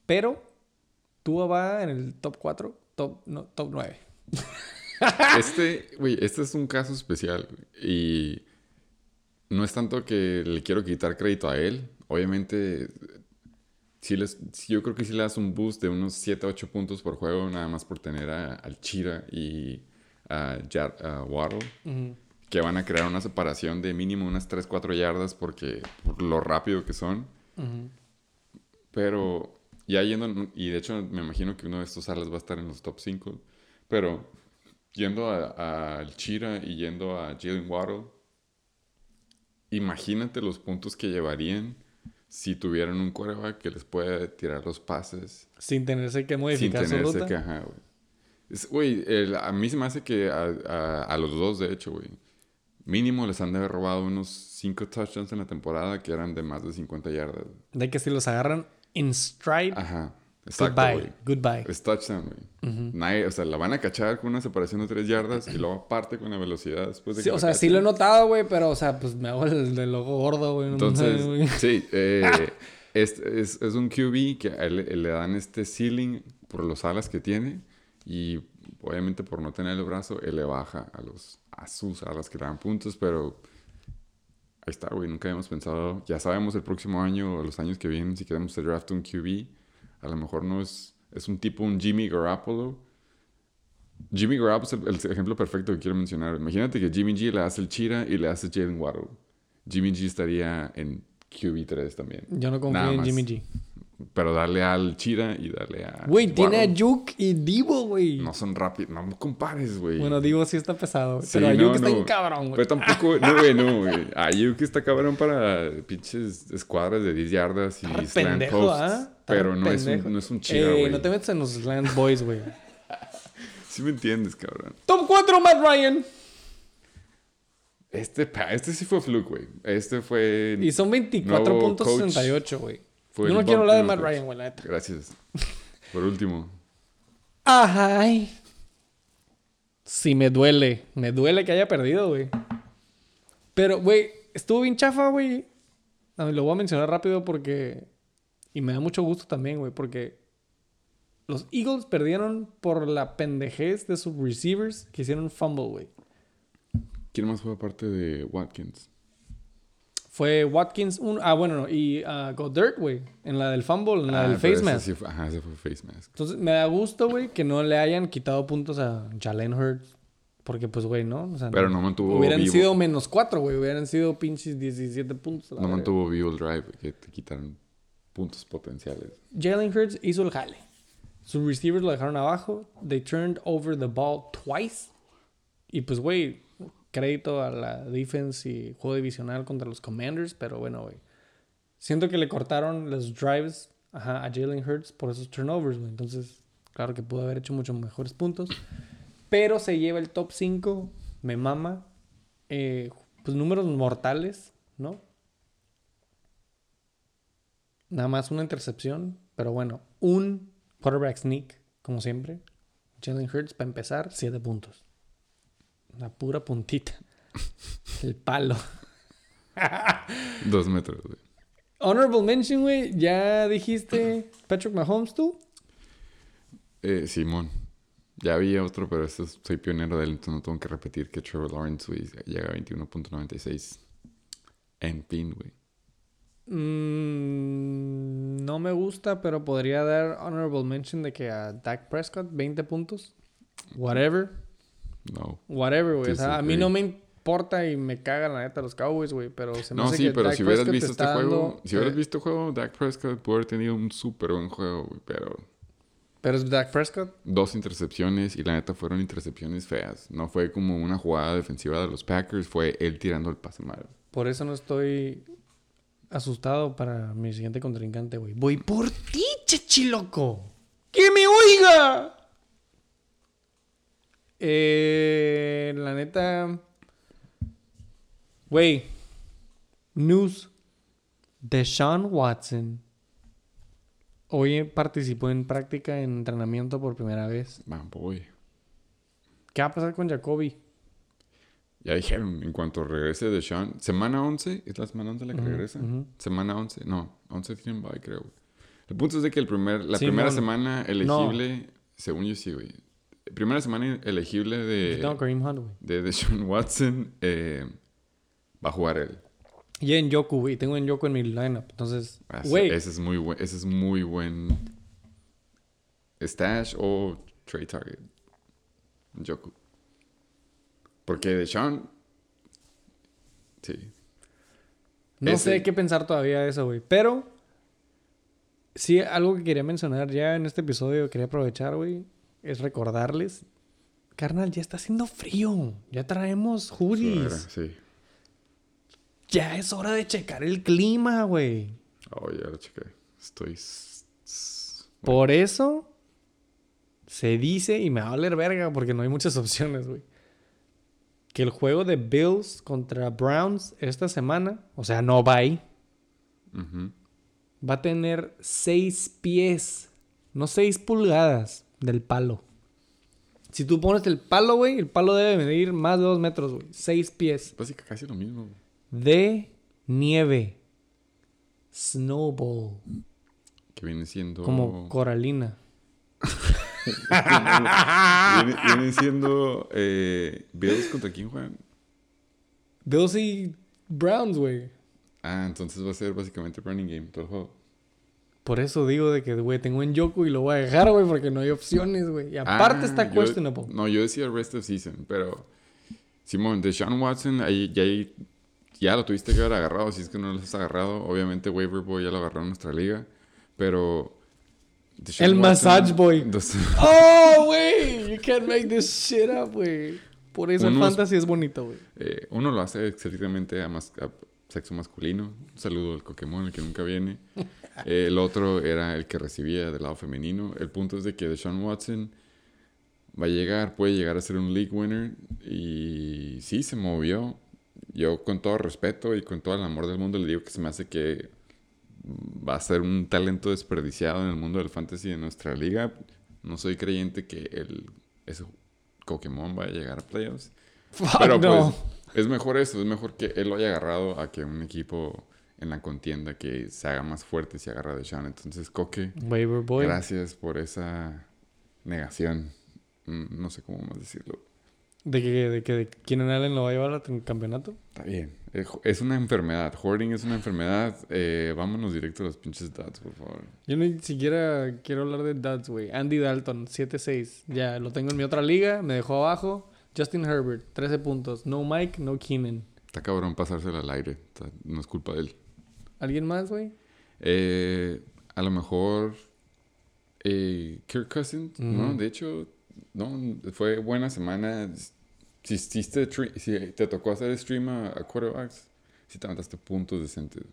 pero Tua va en el top 4, top, no, top 9. *laughs* Este, güey, este es un caso especial. Y no es tanto que le quiero quitar crédito a él. Obviamente, sí les, yo creo que sí le das un boost de unos 7, 8 puntos por juego, nada más por tener a- al Chira y a, Ja- a Waddle, que van a crear una separación de mínimo unas 3, 4 yardas porque, por lo rápido que son. Pero ya yendo, y de hecho me imagino que uno de estos alas va a estar en los top 5. Pero yendo a- al Chira y yendo a Jalen Waddle, imagínate los puntos que llevarían si tuvieran un quarterback que les puede tirar los pases Sin tenerse que sin modificar su tenerse ruta. que, ajá, güey. Güey, a mí se me hace que a, a- a los dos, de hecho, güey, mínimo les han de haber robado unos 5 touchdowns en la temporada que eran de más de 50 yardas. De que si los agarran in stride, Ajá, exacto, goodbye. güey. Goodbye. Es touchdown, güey. Nadie- o sea, la van a cachar con una separación de 3 yardas y luego aparte con la velocidad después de Sí, que o sea, sí lo he notado, güey, pero, o sea, pues me hago el del ojo gordo, güey. no Entonces, güey. sí, *laughs* eh, es, es, es un QB que a él- le dan este ceiling por los alas que tiene y obviamente por no tener el brazo, él le baja a, los, a sus alas que le dan puntos, pero ahí está, güey, nunca habíamos pensado, ya sabemos el próximo año o los años que vienen si queremos draft un QB, a lo mejor no es, es un tipo un Jimmy Garoppolo. Jimmy Garoppolo es el, el ejemplo perfecto que quiero mencionar. Imagínate que Jimmy G le hace el Chira y le hace Jalen Waddle. Jimmy G estaría en QB3 también. Yo no confío en. Jimmy G. Pero darle al Chira y darle a. Güey, tiene a. Juke y Divo, güey. No son rápidos. No compares, güey. Bueno, Divo sí está pesado. Sí, pero no, Ayuk está no. bien cabrón, güey. Pero tampoco, *laughs* no, güey, no, güey. Ayuk está cabrón para pinches escuadras de 10 yardas y Está slant pendejo, posts. Está Pero no es, un, no es un chira, Eh, güey. no te metas en los Slant Boys, güey. *laughs* Sí me entiendes, cabrón. Top 4, Matt Ryan. Este, este sí fue fluke, güey. Este fue... Y son Nuevo 24.68, güey. Fue Yo no quiero hablar de Matt. Ryan, güey, la neta. Gracias. Por último. Ay. Sí, me duele. Me duele que haya perdido, güey. Pero, güey, estuvo bien chafa, güey. Lo voy a mencionar rápido porque... Y me da mucho gusto también, güey, porque... Los Eagles perdieron por la pendejez de sus receivers que hicieron un fumble, güey. ¿Quién más fue aparte de Watkins? Fue Watkins, un, ah, bueno, no, y ah, Goddard, güey, en la del fumble, en la Ah, del face mask. sí fue- ajá, ese fue face mask. Entonces, me da gusto, güey, que no le hayan quitado puntos a Jalen Hurts. Porque, pues, güey, ¿no? O sea, Pero no mantuvo Hubieran vivo. sido menos cuatro, güey. Hubieran sido pinches 17 puntos. No verga. mantuvo vivo el drive que te quitaron puntos potenciales. Jalen Hurts hizo el jale. Sus receivers lo dejaron abajo. They turned over the ball twice. Y pues, güey, crédito a la defense y juego divisional contra los Commanders. Pero bueno, güey. Siento que le cortaron los drives a Jalen Hurts por esos turnovers, güey. Entonces, claro que pudo haber hecho muchos mejores puntos. Pero se lleva el top 5. Me mama. Eh, pues números mortales, ¿no? Nada más una intercepción. Pero bueno, un quarterback sneak, como siempre. Jalen Hurts, para empezar, 7 puntos. Una pura puntita. El palo. Dos metros, güey. Honorable mention, güey. Ya dijiste Patrick Mahomes, tú. Eh, Simón. Ya había otro, pero este es- soy pionero de él, entonces no tengo que repetir que Trevor Lawrence, güey, llega a 21.96 en pin, güey. Mm, no me gusta, pero podría dar honorable mention de que a Dak Prescott 20 puntos. Whatever. No. Whatever, güey. o sea, a mí no me importa y me cagan la neta los Cowboys, güey. Pero se me No, hace sí, que pero Dak si hubieras Prescott visto este está juego, dando- si hubieras visto el juego, Dak Prescott pudo haber tenido un súper buen juego, güey, pero Pero es Dak Prescott. dos intercepciones y la neta fueron intercepciones feas. No fue como una jugada defensiva de los Packers, fue él tirando el pase mal. Por eso no estoy asustado para mi siguiente contrincante, güey. Voy por ti, chechiloco. ¡Que me oiga! Eh, la neta. Güey. News. Deshaun Watson. Hoy participó en práctica en entrenamiento por primera vez. Man, boy. ¿Qué va a pasar con Jacoby? Ya dijeron, en cuanto regrese de Sean, semana 11, ¿es la semana 11 la que regresa? Semana 11, no, 11 tienen bye, creo. El punto es de que el primer, la primera semana elegible, según yo sí, güey. Primera semana elegible de, Tengo Kareem Hunt, güey. de Deshaun Watson, eh, va a jugar él. Y en Yoku, güey. Tengo en Yoku en mi lineup. Entonces, Ah, Ese, güey. ese es muy buen, ese es muy buen stash o trade target. Joku. Porque Deshaun, sí. No Ese- sé qué pensar todavía de eso, güey. Pero sí, algo que quería mencionar ya en este episodio, quería aprovechar, güey, es recordarles. Carnal, ya está haciendo frío. Ya traemos hoodies. Sí. Ya es hora de checar el clima, güey. Oh, ya lo chequé. Estoy. Por eso se dice, y me va a valer verga porque no hay muchas *laughs* opciones, güey. Que el juego de Bills contra Browns esta semana, o sea, no va ahí, va a tener 6 pies, no 6 pulgadas del palo. Si tú pones el palo, güey, el palo debe medir más de 2 metros, güey. 6 pies Básicamente casi lo mismo. de nieve. Snowball. Que viene siendo. Como coralina. viene, viene siendo. Eh, Bills contra quién juegan. Bills y Browns, güey. Ah, entonces va a ser básicamente running game todo el juego. Por eso digo de que, güey, tengo en Yoku y lo voy a dejar, güey, porque no hay opciones, güey. Y aparte Ah, está yo- questionable. No, yo decía rest of season, pero. Simón, de Sean Watson, ahí ya, ya lo tuviste que haber agarrado. Si es que no lo has agarrado, obviamente Waiver Boy ya lo agarró en nuestra liga. Pero. Deshaun El massage boy. dos- *laughs* ¡Oh, güey! You can't make this shit up, güey. Por eso el Unos- fantasy es bonito, güey. eh, uno lo hace exactamente a, mas- a sexo masculino. Un saludo al Pokémon, el que nunca viene. *laughs* El otro era el que recibía del lado femenino. El punto es de que Deshaun Watson va a llegar, puede llegar a ser un league winner. Y sí, se movió. Yo con todo respeto y con todo el amor del mundo le digo que se me hace que va a ser un talento desperdiciado en el mundo del fantasy de nuestra liga. No soy creyente que el, ese Pokémon vaya a llegar a playoffs. Fuck *laughs* Pero no. pues es mejor eso, es mejor que él lo haya agarrado a que un equipo en la contienda que se haga más fuerte si agarra de Sean. Entonces, Coque, boy. gracias por esa negación. Mm, No sé cómo más decirlo. ¿De que, de que de Keenan Allen lo va a llevar al campeonato? Está bien. Eh, Es una enfermedad. Hoarding es una enfermedad. Eh, vámonos directo a los pinches datos, por favor. Yo ni siquiera quiero hablar de Duds, güey. Andy Dalton, 7-6. Ya, lo tengo en mi otra liga. Me dejó abajo. Justin Herbert, 13 puntos. No Mike, no Keenan. Está cabrón pasárselo al aire. No es culpa de él. ¿Alguien más, güey? Eh, a lo mejor eh, Kirk Cousins, ¿no? De hecho, no, fue buena semana. Si, hiciste si te tocó hacer stream a, a quarterbacks, si te mataste puntos decentes.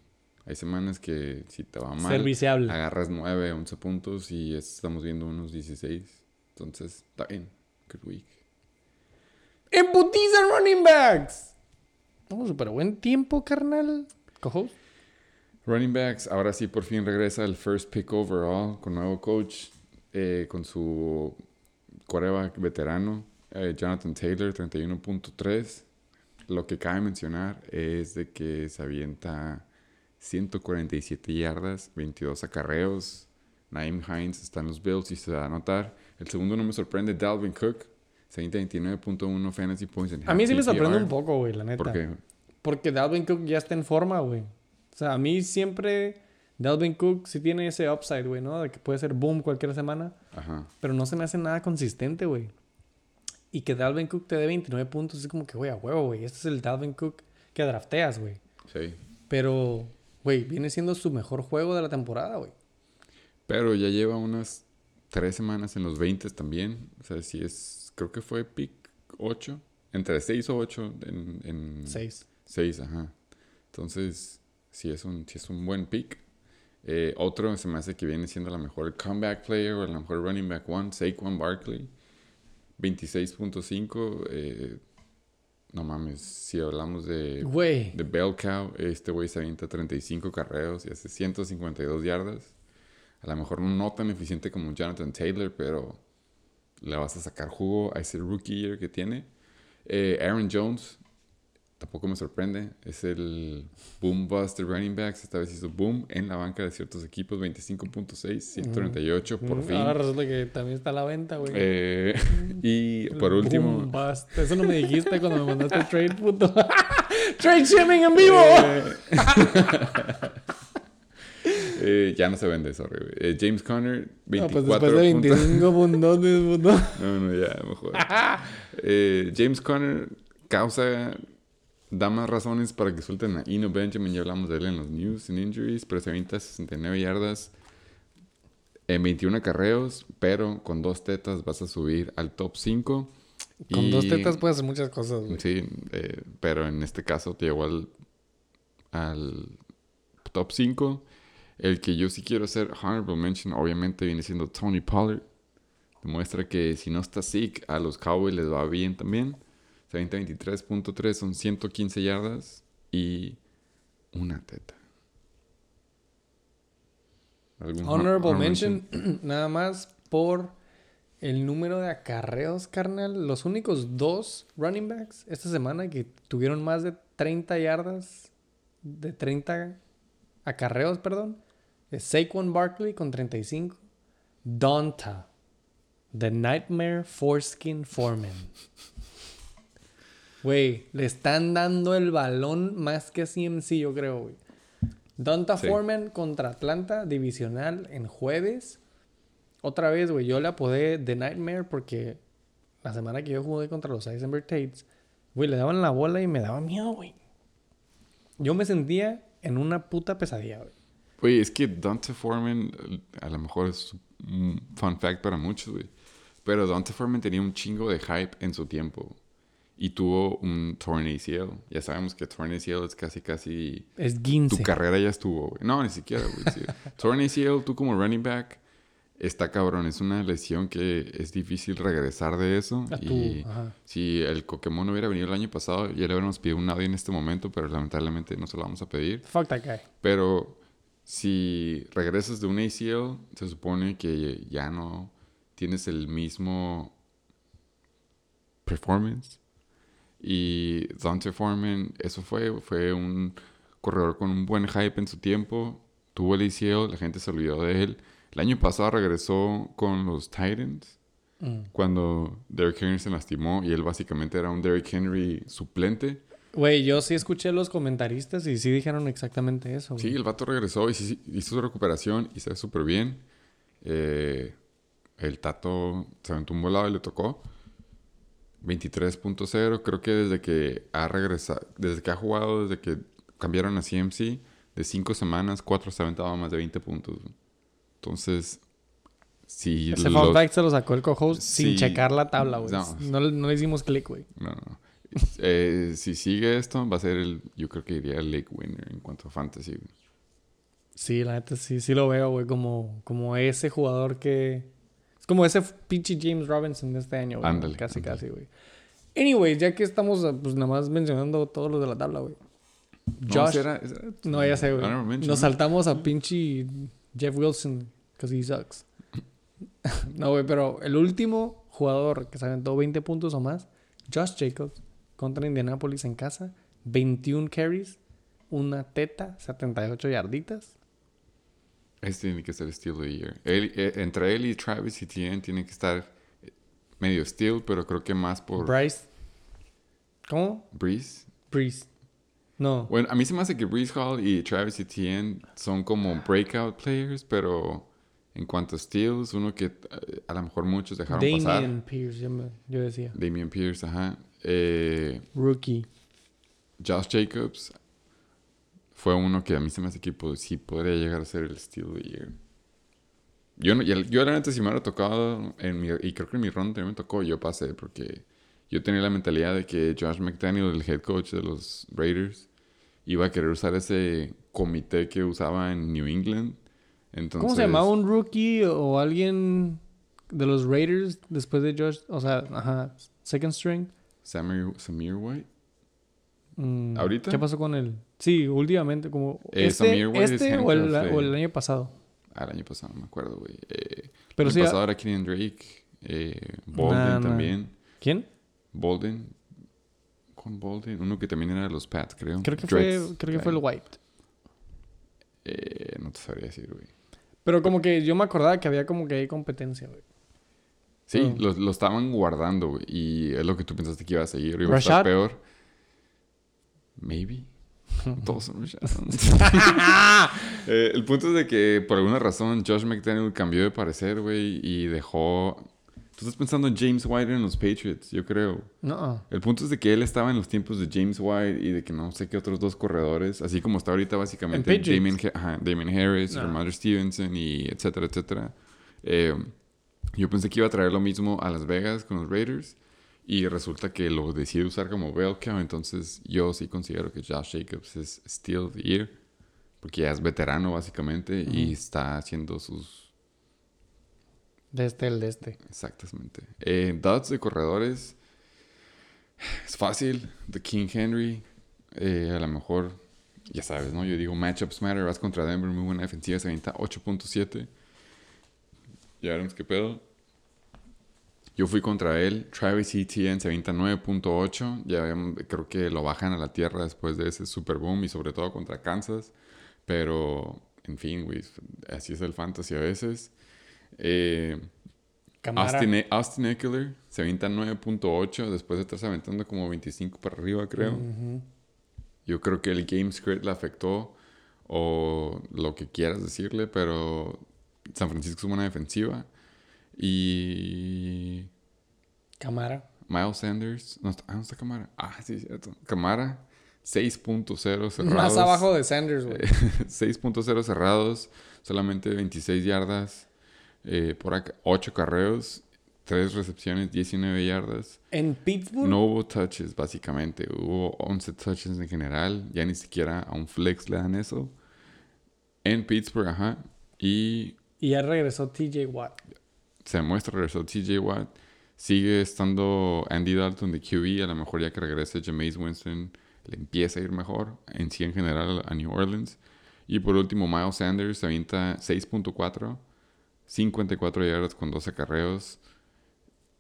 Hay semanas que si te va mal, agarras 9, 11 puntos y estamos viendo unos 16. Entonces, está bien. Good week. ¡En putiza running backs! No, súper buen tiempo, carnal. Cojo. Running backs, ahora sí por fin regresa el first pick overall con nuevo coach, eh, con su quarterback veterano, eh, Jonathan Taylor, 31.3. Lo que cabe mencionar es de que se avienta 147 yardas, 22 acarreos. Naim Hines está en los Bills y se va a anotar. El segundo no me sorprende, Dalvin Cook, se avienta 29.1 fantasy points en A mí sí me sorprende un poco, güey, la neta. ¿Por qué? Porque Dalvin Cook ya está en forma, güey. O sea, a mí siempre Dalvin Cook sí tiene ese upside, güey, ¿no? De que puede ser boom cualquier semana. Ajá. Pero no se me hace nada consistente, güey. Y que Dalvin Cook te dé 29 puntos es como que, güey, a huevo, güey. Este es el Dalvin Cook que drafteas, güey. Sí. Pero, güey, viene siendo su mejor juego de la temporada, güey. Pero ya lleva unas tres semanas en los 20 también. O sea, sí es. Creo que fue pick 8. Entre 6 o 8 en. en 6. 6, ajá. Entonces, sí es un, sí es un buen pick. Eh, otro se me hace que viene siendo la mejor comeback player o la mejor running back one, Saquon Barkley. 26.5. Eh, no mames, si hablamos de, de Bell Cow, este güey se avienta 35 carreos y hace 152 yardas. A lo mejor no tan eficiente como Jonathan Taylor, pero le vas a sacar jugo a ese rookie year que tiene. Eh, Aaron Jones, tampoco me sorprende. Es el boom bust de running backs. Esta vez hizo boom en la banca de ciertos equipos. 25.6, 138 por Mm, fin. Ahora resulta que también está a la venta, güey. Eh, *laughs* y El por último... boom bust. Eso no me dijiste cuando me mandaste el trade, puto. *laughs* trade shipping en vivo. *laughs* Eh, ya no se vende, sorry. Eh, James Conner, 24 No, pues después de puntos. 25 puntones, puto. No, no, ya, mejor. Eh, James Conner causa, da más razones para que suelten a Eno Benjamin. Ya hablamos de él en los news and injuries, pero se avienta 69 yardas en 21 carreos, pero con dos tetas vas a subir al top 5. Con Y- dos tetas puedes hacer muchas cosas, güey. Sí, eh, pero en este caso te llegó al, al top 5. El que yo sí quiero hacer honorable mention, obviamente, viene siendo Tony Pollard. Demuestra que si no está sick, a los Cowboys les va bien también. Se avienta 23.3, son 115 yardas y una teta. ¿Algún hon- Honorable mention, *clears throat* nada más por el número de acarreos, carnal. Los únicos dos running backs esta semana que tuvieron más de 30 yardas, de 30 acarreos, perdón, es Saquon Barkley con 35, Donta, The Nightmare Foreskin Foreman. Güey, le están dando el balón más que CMC, yo creo, güey. Donta Sí. Foreman contra Atlanta, divisional en jueves. Otra vez, güey, yo le apodé The Nightmare porque la semana que yo jugué contra los Eisenberg Tates, güey, le daban la bola y me daba miedo, güey. Yo me sentía en una puta pesadilla, güey. Oye, es que Dante Foreman, a lo mejor es un fun fact para muchos, güey. Pero Dante Foreman tenía un chingo de hype en su tiempo. Y tuvo un torn ACL. Ya sabemos que torn ACL es casi, casi... Es Tu 15. carrera ya estuvo, güey. No, ni siquiera, güey. Sí. *laughs* torn ACL, tú como running back, está cabrón. Es una lesión que es difícil regresar de eso. A tu- y si el Pokémon hubiera venido el año pasado, ya le hubiéramos pedido un audio en este momento, pero lamentablemente no se lo vamos a pedir. Fuck that guy. Pero si regresas de un ACL, se supone que ya no tienes el mismo performance. Y Dante Foreman, eso fue, fue un corredor con un buen hype en su tiempo. Tuvo el ACL, la gente se olvidó de él. El año pasado regresó con los Titans Mm. cuando Derrick Henry se lastimó y él básicamente era un Derrick Henry suplente. Güey, yo sí escuché los comentaristas y sí dijeron exactamente eso. Sí, el vato regresó y sí, hizo su recuperación y se ve súper bien. Eh, el Tato se aventó un volado y le tocó. 23.0, creo que desde que ha regresado, desde que ha jugado, desde que cambiaron a CMC, de cinco semanas, cuatro se aventaba más de 20 puntos. Entonces, si Ese los- fact se lo sacó el co-host sin Sí. checar la tabla, güey. No. No, le- no le hicimos clic, güey. No, no. Eh, si sigue esto, va a ser el, yo creo que iría el league winner en cuanto a fantasy. güey. Sí, la neta sí, sí lo veo, güey, como, como ese jugador que... Es como ese pinche James Robinson de este año, güey. Ándale, Casi, ándale. casi, güey. Anyway, ya que estamos, ah, pues, nada más mencionando todos los de la tabla, güey. No, Josh... ese era- era- No, ya sé, güey. Nos ¿no? saltamos a pinche Jeff Wilson, because he sucks. *laughs* no, güey, pero el último jugador que se aventó 20 puntos o más, Josh Jacobs, contra Indianapolis en casa, 21 carries, una teta, 78 yarditas. Este tiene que ser Steel of the Year. Él- eh, entre él y Travis Etienne tiene que estar eh, medio Steel, pero creo que más por Bryce. ¿Cómo? Breeze. Breeze. No. Bueno, a mí se me hace que Breeze Hall y Travis Etienne son como breakout players, pero en cuanto a steals, uno que eh, a lo mejor muchos dejaron Damian pasar. Pierce, yo, me- yo decía. Damian Pierce, ajá. Eh, Rookie. Josh Jacobs fue uno que a mí se me hace que pues, sí podría llegar a ser el Steel of the Year. Yo, no, yo la neta si me hubiera tocado, en mi, y creo que en mi ronda también me tocó, yo pasé, porque yo tenía la mentalidad de que Josh McDaniel, el head coach de los Raiders, iba a querer usar ese comité que usaba en New England. Entonces, ¿Cómo se llamaba un rookie o alguien de los Raiders después de Josh? O sea, ajá, second string. Samir, Samir White. Mm, ¿Ahorita? ¿Qué pasó con él? Sí, últimamente, como Eh, este, este o, el, de- o el año pasado. Ah, el año pasado, no me acuerdo, güey. Eh, Pero el sí, año ah, pasado era Kenyon Drake. Eh, Bolden Nah, nah. también. ¿quién? Bolden. Con Bolden. Uno que también era de los Pats, creo. Creo que fue, creo que fue el. White. Eh, no te sabría decir, güey. Pero como que yo me acordaba que había como que hay competencia, güey. Sí, Oh. lo, lo estaban guardando, güey. Y es lo que tú pensaste que iba a seguir. Iba a estar peor. Maybe. *laughs* Todos son Rashad. *laughs* *laughs* Eh, el punto es de que por alguna razón Josh McDaniel cambió de parecer, güey. Y dejó... Tú estás pensando en James White en los Patriots, yo creo. No. El punto es de que él estaba en los tiempos de James White y de que no sé qué otros dos corredores, así como está ahorita básicamente. Damien, ajá, Damien Harris. Ramondre Stevenson y etcétera, etcétera. Eh, yo pensé que iba a traer lo mismo a Las Vegas con los Raiders y resulta que lo decide usar como cow, entonces yo sí considero que Josh Jacobs es Steel of the Year porque ya es veterano básicamente y está haciendo sus De este, el este. Exactamente. Eh, Duds de corredores. Es fácil. The King Henry. eh, a lo mejor, ya sabes, ¿no? Yo digo matchups matter. Vas contra Denver, muy buena defensiva. Se avienta 8.7. Ya veremos qué pedo. Yo fui contra él. Travis Etienne se avienta 9.8. Ya creo que lo bajan a la tierra después de ese super boom y sobre todo contra Kansas. Pero, en fin, güey, así es el fantasy a veces. Eh. Austin, Austin Eckler se avienta 9.8 después de estarse aventando como 25 para arriba, creo. Yo creo que el game script le afectó o lo que quieras decirle, pero San Francisco es una defensiva. Y Camara. Miles Sanders, no está, ah, no está Camara. Ah, sí, cierto. Camara 6.0 cerrados. Más abajo de Sanders, güey. *laughs* 6.0 cerrados, solamente 26 yardas eh, por acá, 8 carreos, 3 recepciones, 19 yardas. En Pittsburgh. No hubo touches, básicamente. Hubo 11 touches en general. Ya ni siquiera a un flex le dan eso. En Pittsburgh, ajá. Y Y ya regresó TJ Watt. Se muestra, regresó TJ Watt. Sigue estando Andy Dalton de QB. A lo mejor ya que regrese Jameis Winston le empieza a ir mejor. En sí, en general, a New Orleans. Y por último, Miles Sanders se avienta 6.4. 54 yardas con 12 acarreos.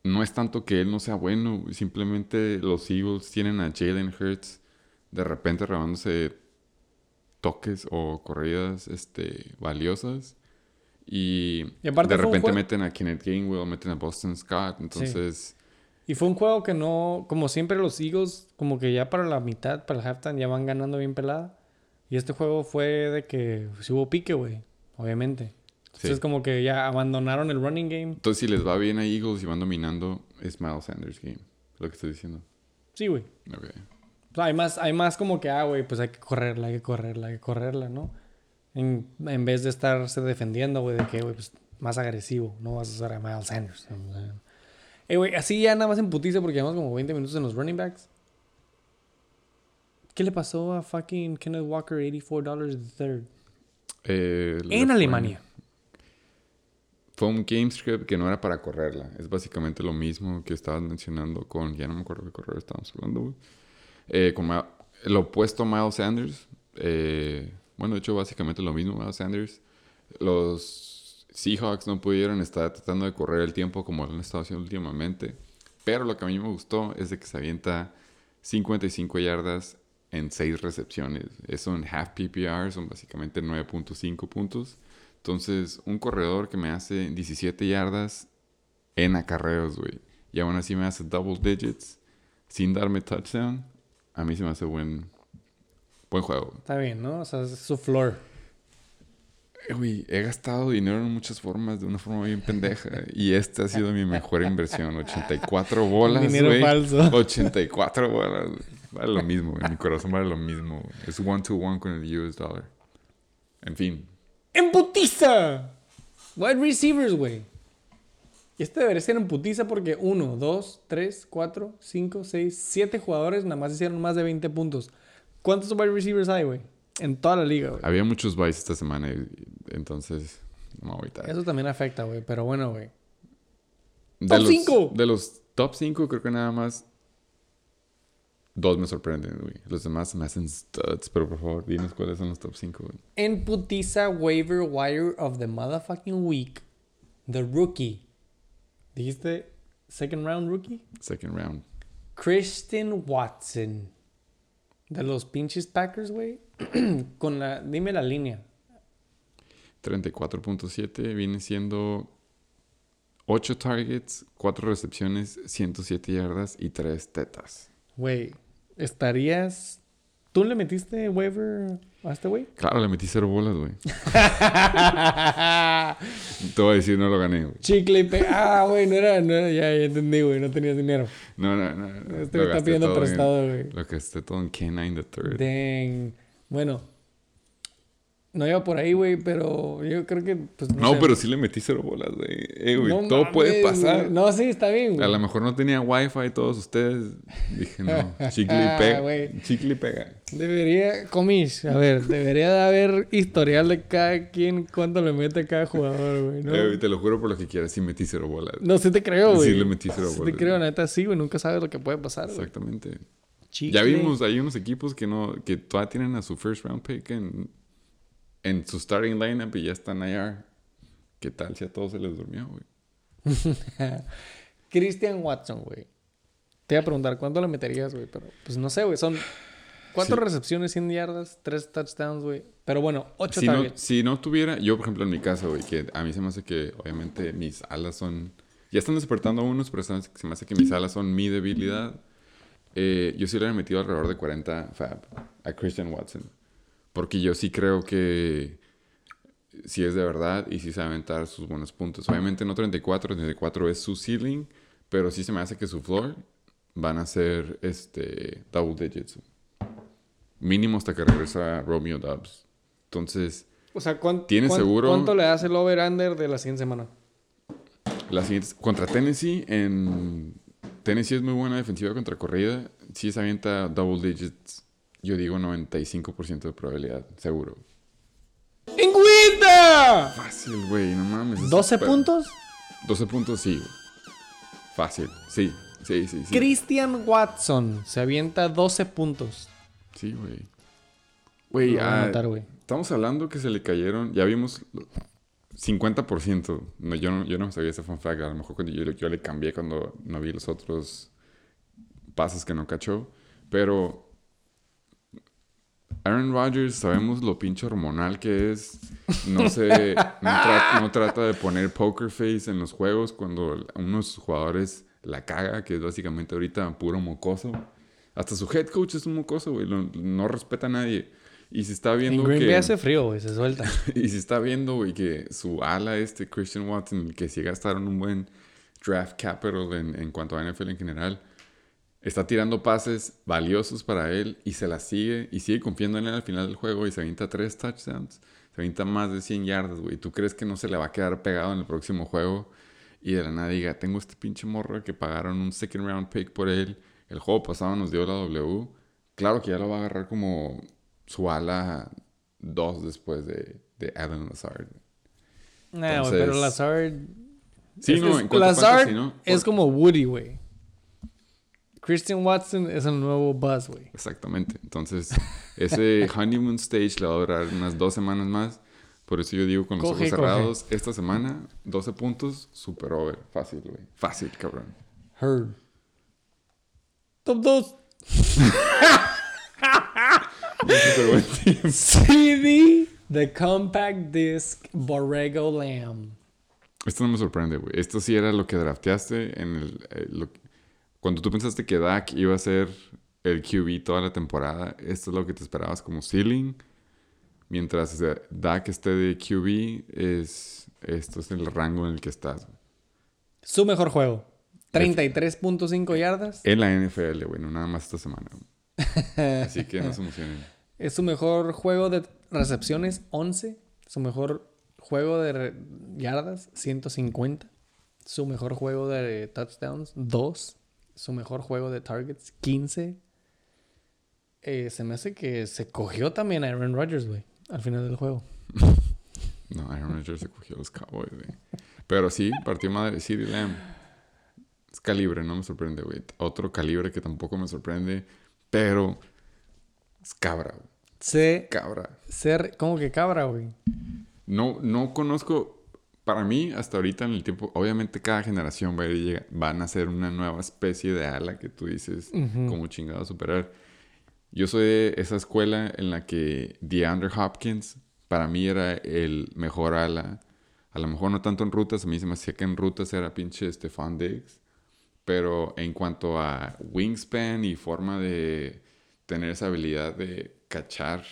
No es tanto que él no sea bueno. Simplemente los Eagles tienen a Jalen Hurts de repente robándose toques o corridas este, valiosas. Y, Y aparte de repente meten a Kenneth Gainwell, meten a Boston Scott. Entonces, Y fue un juego que no, como siempre los Eagles, como que ya para la mitad, para el halftime, ya van ganando bien pelada. Y este juego fue de que si hubo pique, güey, obviamente. Entonces Sí. como que ya abandonaron el running game. entonces, si les va bien a Eagles y van dominando, es Miles Sanders game. Lo que estoy diciendo. Sí, güey. O sea, hay más, hay más como que, ah, güey, pues hay que correrla, hay que correrla, hay que correrla, ¿no? En, en vez de estarse defendiendo, güey, de que, güey, pues más agresivo, no vas a usar a Miles Sanders. Eh, güey, así ya nada más en putiza porque llevamos como 20 minutos en los running backs. ¿Qué le pasó a fucking Kenneth Walker, $84 the third? Eh, En Alemania. Fue un game script que no era para correrla. Es básicamente lo mismo que estabas mencionando con... Ya no me acuerdo qué corredor estábamos hablando, güey. Eh, con el opuesto a Miles Sanders. Eh, bueno, de hecho, básicamente lo mismo Miles Sanders. Los Seahawks no pudieron estar tratando de correr el tiempo como lo han estado haciendo últimamente. Pero lo que a mí me gustó es de que se avienta 55 yardas en 6 recepciones. Eso en half PPR son básicamente 9.5 puntos. Entonces, un corredor que me hace 17 yardas en acarreos, güey. Y aún así me hace double digits sin darme touchdown. A mí se me hace buen, buen juego. Está bien, ¿no? O sea, es su floor. Eh, Güey, he gastado dinero en muchas formas, de una forma bien pendeja. *laughs* Y esta ha sido mi mejor inversión. 84 bolas, Dinero güey. falso. 84 bolas. Vale lo mismo, güey. Mi corazón vale lo mismo. Es one to one con el US dollar. En fin. ¡En putiza! Wide receivers, güey. Y este debería ser en putiza porque 1, 2, 3, 4, 5, 6, 7 jugadores nada más hicieron más de 20 puntos. ¿Cuántos wide receivers hay, güey? En toda la liga, güey. Había muchos buys esta semana, y- entonces no me voy a agüitar. Eso también afecta, güey. Pero bueno, güey. ¡Top los- cinco! De los top 5, creo que nada más dos me sorprenden, güey. Los demás me hacen studs, pero por favor, dinos cuáles son los top 5, güey. En putiza waiver wire of the motherfucking week. The rookie. ¿Dijiste second round rookie? Second round. Christian Watson. De los pinches Packers, güey. *clears throat* Con la... Dime la línea. 34.7 viene siendo 8 targets, 4 recepciones, 107 yardas y 3 tetas. Güey, estarías... ¿Tú le metiste waiver a este güey? Claro, le metí 0 bolas, güey. *laughs* Te voy a decir, no lo gané, güey. Chicle y pe... Ah, güey, no era, no era... Ya, ya entendí, güey. No tenías dinero. No, no, no. no. Este me está pidiendo prestado, güey. Lo que esté todo en K9 the third. Dang. Bueno. No iba por ahí, güey, pero yo creo que... Pues, No, sé. pero sí le metí cero bolas, güey. Eh, güey, No todo puede pasar. güey. No, sí, está bien, güey. A lo mejor no tenía wifi todos ustedes. Dije, no, *laughs* chicle y Ah, pega. chicle y pega. Debería, comis, a ver, debería de haber historial de cada quien, cuánto le mete a cada jugador, güey, ¿no? Eh, te lo juro por lo que quieras, sí metí cero bolas. no, sí te creo, güey. Sí le metí cero Sí bolas. te creo, neta, sí, güey, nunca sabes lo que puede pasar. Exactamente. Ya vimos, hay unos equipos que no, que todavía tienen a su first round pick en, en su starting lineup y ya están allá. ¿Qué tal si a todos se les durmió, güey? *laughs* Christian Watson, güey. Te iba a preguntar, ¿cuánto le meterías, güey? Pero, pues no sé, güey, son cuatro Sí. recepciones, 100 yardas, tres touchdowns, güey. Pero bueno, ocho Si no, si no tuviera, yo por ejemplo en mi caso, güey, que a mí se me hace que obviamente mis alas son, ya están despertando unos, pero se me hace- se me hace que mis alas son mi debilidad. Eh, yo sí le he metido alrededor de 40 fab a Christian Watson. Porque yo sí creo que si es de verdad y sí a aventar sus buenos puntos. Obviamente no 34, 34 es su ceiling, pero sí se me hace que su floor van a ser este, double digits. Mínimo hasta que regresa Romeo Dobbs. Entonces, O sea, ¿cuán- ¿Tienes cuán- seguro? ¿cuánto le das el over-under de la siguiente semana? la siguiente contra Tennessee en Tennessee es muy buena defensiva contra corrida. Si se avienta double digits, yo digo 95% de probabilidad, seguro. ¡Encuentra! Fácil, güey, no mames. es ¿12 súper- puntos? 12 puntos, sí. Fácil, sí, sí, sí, sí. Christian Watson se avienta 12 puntos. Sí, güey. Güey, ah, estamos hablando que se le cayeron, ya vimos 50%. No, yo, no, yo no sabía ese fun fact. A lo mejor cuando yo, yo le cambié cuando no vi los otros pases que no cachó. Pero Aaron Rodgers, sabemos lo pinche hormonal que es. No *laughs* sé, no, tra- no trata de poner poker face en los juegos cuando uno de sus jugadores la caga, que es básicamente ahorita puro mocoso. Hasta su head coach es un mocoso, güey. lo- No respeta a nadie. Y se está En viendo Green que... Bay hace frío, güey, se suelta. *laughs* Y se está viendo, güey, que su ala, este Christian Watson, que sí gastaron un buen draft capital en, en cuanto a NFL en general, está tirando pases valiosos para él y se la sigue y sigue confiando en él al final del juego y se avienta tres touchdowns, se avienta más de 100 yardas, güey. ¿Tú crees que no se le va a quedar pegado en el próximo juego? Y de la nada diga, tengo este pinche morro que pagaron un second round pick por él. El juego pasado nos dio la W. Claro que ya lo va a agarrar como su ala dos después de, de Adam Lazard. Nah, güey, Entonces- pero Lazard. Sí, es- no, en Lazard fantasy, ¿no? es como Woody, güey. Christian Watson es el nuevo Buzz, güey. Exactamente. Entonces, ese *laughs* honeymoon stage le va a durar unas dos semanas más. Por eso yo digo con los Coge, ojos coge. cerrados, esta semana, 12 puntos, super over. Fácil, güey. Fácil, cabrón. Heard. Top 2. Súper buen team. *laughs* CD, The Compact Disc Borrego Lamb. Esto no me sorprende, güey. Esto sí era lo que drafteaste en el... eh, lo- cuando tú pensaste que Dak iba a ser el QB toda la temporada, esto es lo que te esperabas como ceiling. Mientras eh, Dak esté de QB, es, esto es el rango en el que estás. güey. Su mejor juego. 33.5 yardas. En la NFL, güey, no nada más esta semana. *laughs* Así que no se emocionen. Es su mejor juego de recepciones, 11. Su mejor juego de yardas, 150. Su mejor juego de touchdowns, 2. Su mejor juego de targets, 15. Eh, se me hace que se cogió también a Aaron Rodgers, güey, al final del juego. *laughs* No, Aaron Rodgers se cogió a los Cowboys, güey. Pero sí, partió madre CeeDee Lamb. Es calibre, no me sorprende, güey. Otro calibre que tampoco me sorprende, pero es cabra, güey. Se, Cabra. ser, ¿Cómo que cabra, güey? No, no conozco, para mí, hasta ahorita en el tiempo, obviamente cada generación va a ir van a ser una nueva especie de ala que tú dices, Ujú. como chingado a superar. Yo soy de esa escuela en la que DeAndre Hopkins, para mí era el mejor ala. A lo mejor no tanto en rutas, a mí se me hacía que en rutas era pinche Stefan Diggs. Pero en cuanto a wingspan y forma de tener esa habilidad de cachar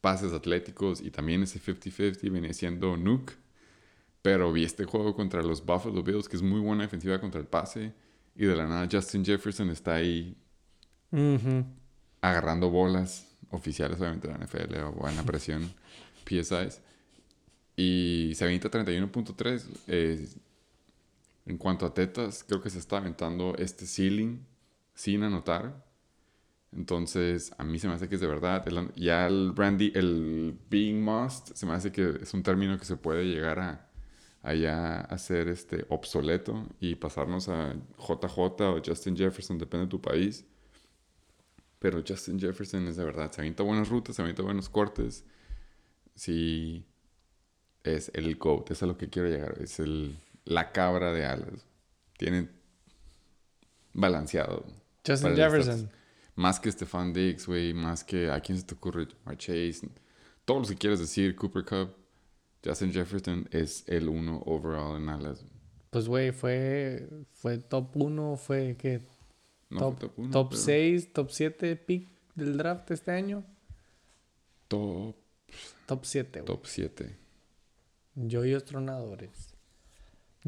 pases atléticos y también ese 50-50 venía siendo Nuke. Pero vi este juego contra los Buffalo Bills, que es muy buena defensiva contra el pase. Y de la nada Justin Jefferson está ahí agarrando bolas oficiales, obviamente, de la NFL o buena *laughs* presión, PSIs. Y se avienta 31.3. eh, en cuanto a tetas, creo que se está aventando este ceiling sin anotar. Entonces, a mí se me hace que es de verdad. El- ya el Randy, el being must, se me hace que es un término que se puede llegar a, a ya hacer este obsoleto y pasarnos a JJ o Justin Jefferson, depende de tu país. Pero Justin Jefferson es de verdad. Se avienta buenas rutas, se avienta buenos cortes. Sí, es el GOAT. Es a lo que quiero llegar. Es el, la cabra de alas. Tiene balanceado. Justin Jefferson. estatus. Más que Stefan Diggs, güey. Más que a quién se te ocurre. Jamar Chase. Todos los que quieras decir. Cooper Cup. Justin Jefferson es el uno overall en alas. Pues, güey, fue, fue top 1, fue que No top, fue top uno, top pero 6, top 7 pick del draft este año. Top, Top 7, güey. top 7. Joyos tronadores.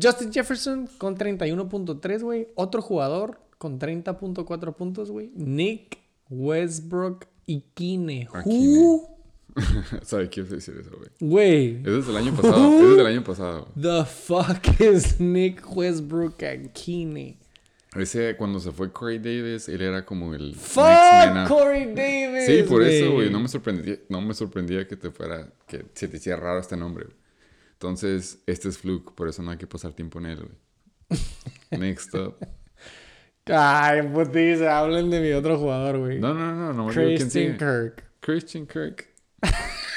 Justin Jefferson con 31.3, güey. Otro jugador con 30.4 puntos, güey. Nick Westbrook y Kine. Akine. Who? *laughs* ¿Sabes qué decir eso, güey? Güey. Es desde el año pasado. es desde el año pasado. The fuck is Nick Westbrook and Kine? Ese, cuando se fue Corey Davis, él era como el Fuck. Corey Davis. Sí, por eso, güey. No me sorprendía, no me sorprendía que te fuera, que se te hiciera raro este nombre. güey. Entonces, este es Fluke, por eso no hay que pasar tiempo en él, güey. *laughs* Next up. Ay, putiza, hablen de mi otro jugador, güey. No, no, no, no. quién Christian. Kirk. Christian Kirk.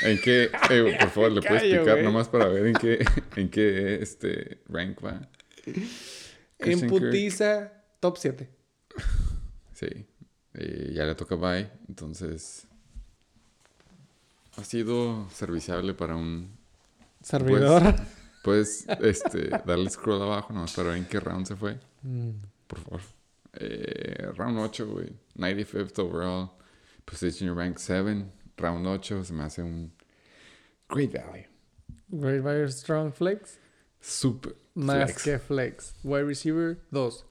¿En qué? eh, por favor, le *laughs* puedes explicar nomás para ver en qué, *laughs* en qué este rank va. En putiza, top 7. Sí. Eh, ya le toca bye. Entonces. Ha sido serviciable para un. Servidor. Puedes *laughs* este, darle scroll abajo nomás para ver en qué round se fue. Mm. Por favor. Eh, round 8, güey. 95th overall. Position rank 7. Round 8 se me hace un great value. Great Fire Strong Flex. Super. Más flex. que Flex. Wide Receiver 2.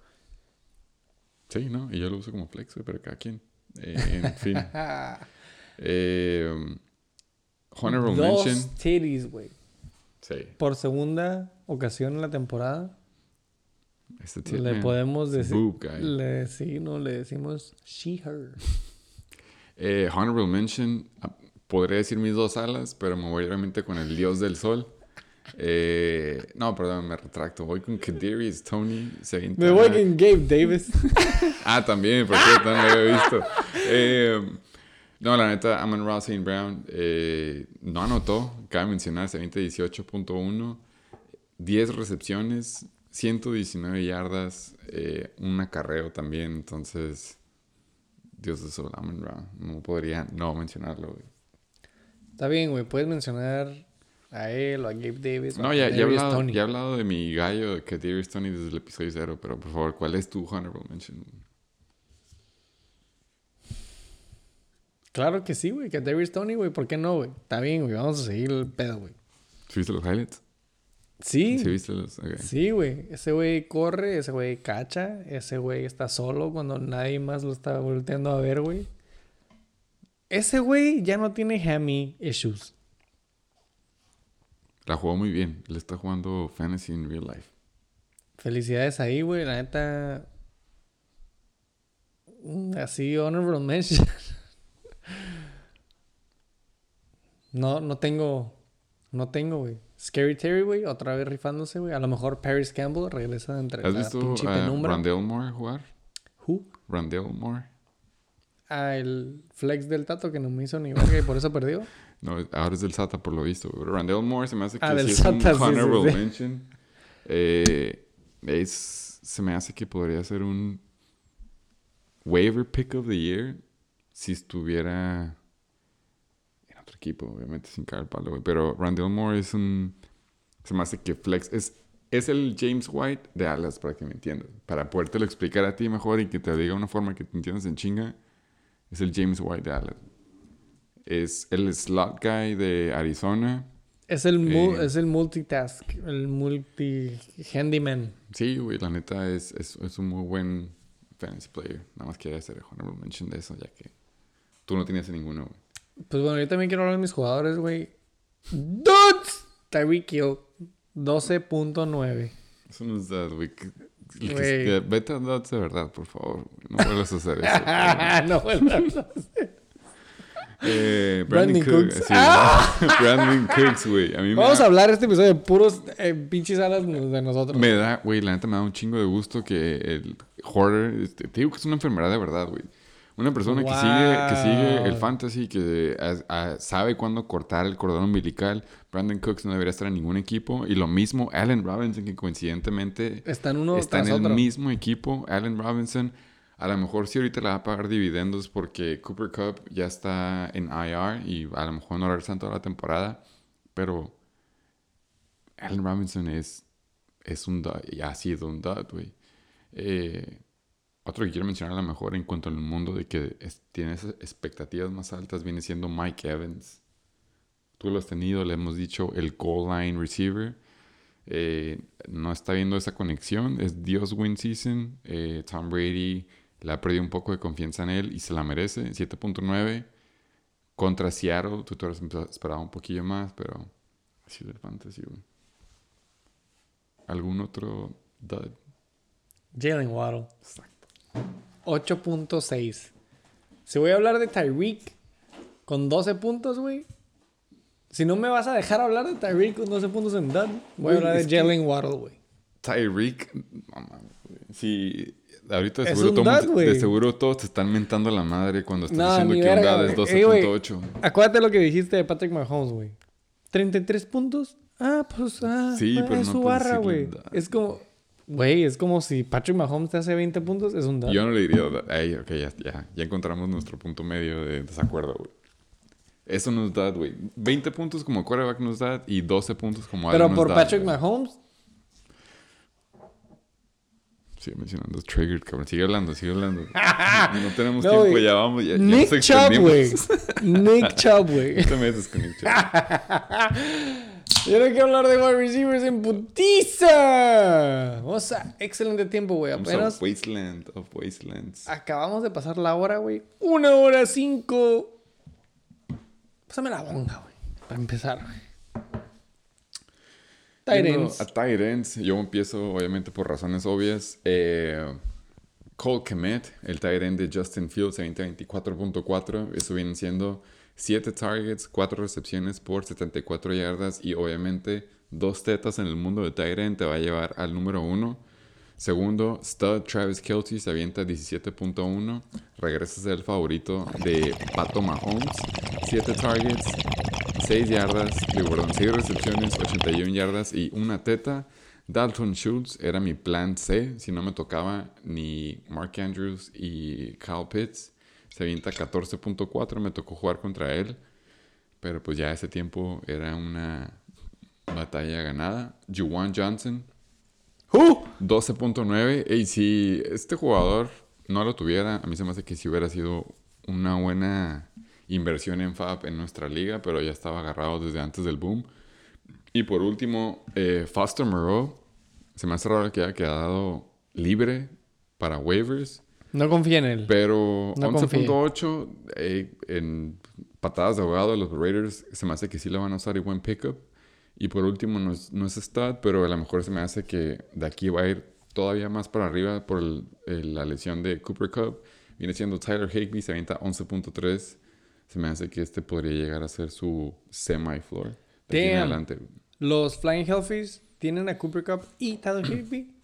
Sí, ¿no? Y yo lo uso como flex, güey, pero cada quien. Eh, en fin. *laughs* Eh, honorable Dos mention. titties, güey. Sí. Por segunda ocasión en la temporada. Este le man. podemos decir. Le, sí, no, le decimos she, her. *laughs* Eh, honorable mention. Podría decir mis dos alas, pero me voy obviamente con el dios del sol. Eh, no, perdón, me retracto. Voy con Kadarius Tony. Me voy con Gabe Davis. *laughs* Ah, también, por cierto, no lo había visto. Eh, no, la neta, Amon Ross St. Brown eh, no anotó. Cabe mencionar, se avienta 18.1, 10 recepciones, 119 yardas, un acarreo también. Entonces, Dios de sol, Amon Brown. No podría no mencionarlo. güey. Está bien, güey. Puedes mencionar a él o a Gabe Davis. No, ya, ya, he hablado, Toney. ya he hablado de mi gallo, de Kadarius Tony, desde el episodio 0. Pero por favor, ¿cuál es tu honorable mention? Claro que sí, güey. Que Davis Tony, güey. ¿Por qué no, güey? Está bien, güey. Vamos a seguir el pedo, güey. ¿Sí ¿Viste los highlights? Sí. ¿Sí viste los? ok. Sí, güey. Ese güey corre, ese güey cacha, ese güey está solo cuando nadie más lo está volteando a ver, güey. Ese güey ya no tiene hammy issues. La jugó muy bien. Él está jugando fantasy en real life. Felicidades ahí, güey. La neta. mm, Así, honorable *laughs* mention. No, no tengo. No tengo, güey. Scary Terry, güey. Otra vez rifándose, güey. A lo mejor Paris Campbell regresa de entre ¿Has la visto pinche a penumbra. Randall Moore jugar? Who? Randall Moore. Ah, el flex del tato que no me hizo ni verga y por eso perdió. *laughs* No, ahora es del SATA por lo visto. Pero Randall Moore se me hace que Ah, del sí es SATA, un sí, sí, honorable sí. mention. Eh, es, se me hace que podría ser un waiver pick of the year si estuviera equipo, obviamente sin caer el palo. güey. Pero Randall Moore es un... Se me hace que flex... Es, es el James White de Alas, para que me entiendas. Para podértelo explicar a ti mejor y que te diga una forma que te entiendas en chinga. Es el James White de Alas. Es el slot guy de Arizona. Es el, mu- Eh. es el multitask, el multi handyman. Sí, güey, la neta es, es, es un muy buen fantasy player. Nada más quería hacer honorable mention de eso, ya que tú no tenías ninguno, güey. Pues bueno, yo también quiero hablar de mis jugadores, güey. Dudes. Tyreek Hill, 12.9. Eso no es that, güey. Que- Vete a Dots de verdad, por favor. No vuelvas a hacer eso. *laughs* no, bueno. eh, Brandon Brandon, Cooks. Ah. Cooks. *laughs* Sí, Brandon Cooks, güey. A Vamos da, a hablar este episodio de puros eh, pinches alas de nosotros. me da, güey, la neta me da un chingo de gusto que el Hoarder, este, te digo que es una enfermedad de verdad, güey. Una persona que sigue, que sigue el fantasy, que ah, ah, sabe cuándo cortar el cordón umbilical. Brandon Cooks no debería estar en ningún equipo. Y lo mismo Allen Robinson, que coincidentemente uno está en el otro. mismo equipo. Allen Robinson, a lo mejor sí ahorita le va a pagar dividendos porque Cooper Cup ya está en IR y a lo mejor no regresan toda la temporada. Pero Allen Robinson es, es un dud, y ha sido un dud, güey. Eh, otro que quiero mencionar a lo mejor en cuanto al mundo de que es- tiene esas expectativas más altas viene siendo Mike Evans. Tú lo has tenido, le hemos dicho el goal line receiver. Eh, no está viendo esa conexión. Es Dios win season. Eh, Tom Brady le ha perdido un poco de confianza en él y se la merece. 7.9 contra Seattle. Tú te hubieras esperado un poquillo más, pero así es el fantasy, güey. ¿Algún otro dud? Jalen Waddle, Exacto. 8.6. Si voy a hablar de Tyreek con 12 puntos, güey. Si no me vas a dejar hablar de Tyreek con 12 puntos en dud, voy a hablar de Jalen Waddle, güey. Tyreek, mames, güey. Sí, ahorita de seguro, un todo- de seguro todos te están mentando la madre cuando estás diciendo que un verga, dad es güey. Eh, güey. 12.8. Acuérdate lo que dijiste de Patrick Mahomes, güey. 33 puntos. Ah, pues, ah, Sí, ah, pero es su barra, güey. Es como, güey, es como si Patrick Mahomes te hace 20 puntos, es un dud. Yo no le diría, ay, ok, ya, ya, ya encontramos nuestro punto medio de desacuerdo, güey. Eso nos da, güey. 20 puntos como quarterback nos da y 12 puntos como Pero por Patrick. Mahomes, Sigue mencionando Triggered, cabrón. Sigue hablando, sigue hablando. *laughs* no tenemos No, tiempo, ya vamos. Ya, ya Nick nos Chubb, güey. Nick Chubb, güey. *laughs* No te metes con Nick Chubb. *laughs* Yo no quiero hablar de wide receivers en putiza. Vamos a excelente tiempo, güey. Apenas Wasteland of Wastelands. acabamos de pasar la hora, güey. Una hora cinco. Pásame la bonga, güey. Para empezar, ends. A ends. Yo empiezo, obviamente, por razones obvias. Eh, Cole Kemet, el tight end de Justin Fields, 20-24.4. Eso vienen siendo 7 targets, 4 recepciones por 74 yardas y, obviamente, dos tetas en el mundo de end te va a llevar al número 1. Segundo, Stud Travis Kelce se avienta 17.1. Regresa a ser favorito de Pato Mahomes. 7 targets, 6 yardas, digo, perdón, 6 recepciones, 81 yardas y una teta. Dalton Schultz era mi plan C, si no me tocaba ni Mark Andrews y Kyle Pitts. Se avienta 14.4, me tocó jugar contra él, pero pues ya ese tiempo era una batalla ganada. Juwan Johnson, 12.9. Y si este jugador no lo tuviera, a mí se me hace que si hubiera sido una buena inversión en Fab en nuestra liga, pero ya estaba agarrado desde antes del boom. Y por último, eh, Foster Moreau. Se me hace raro que haya quedado libre para waivers, No confía en él. pero No confíe. 11.8 eh, en patadas de ahogado de los Raiders se me hace que sí lo van a usar y buen pickup. Y por último, no es, no es stat, pero a lo mejor se me hace que de aquí va a ir todavía más para arriba por el- el- la lesión de Cooper Cup. Viene siendo Tyler Higby, se avienta 11.3. Se me hace que este podría llegar a ser su semi-floor. De aquí en Damn. adelante. Los Flying Hellfish tienen a Cooper Cup y Tyler Higby.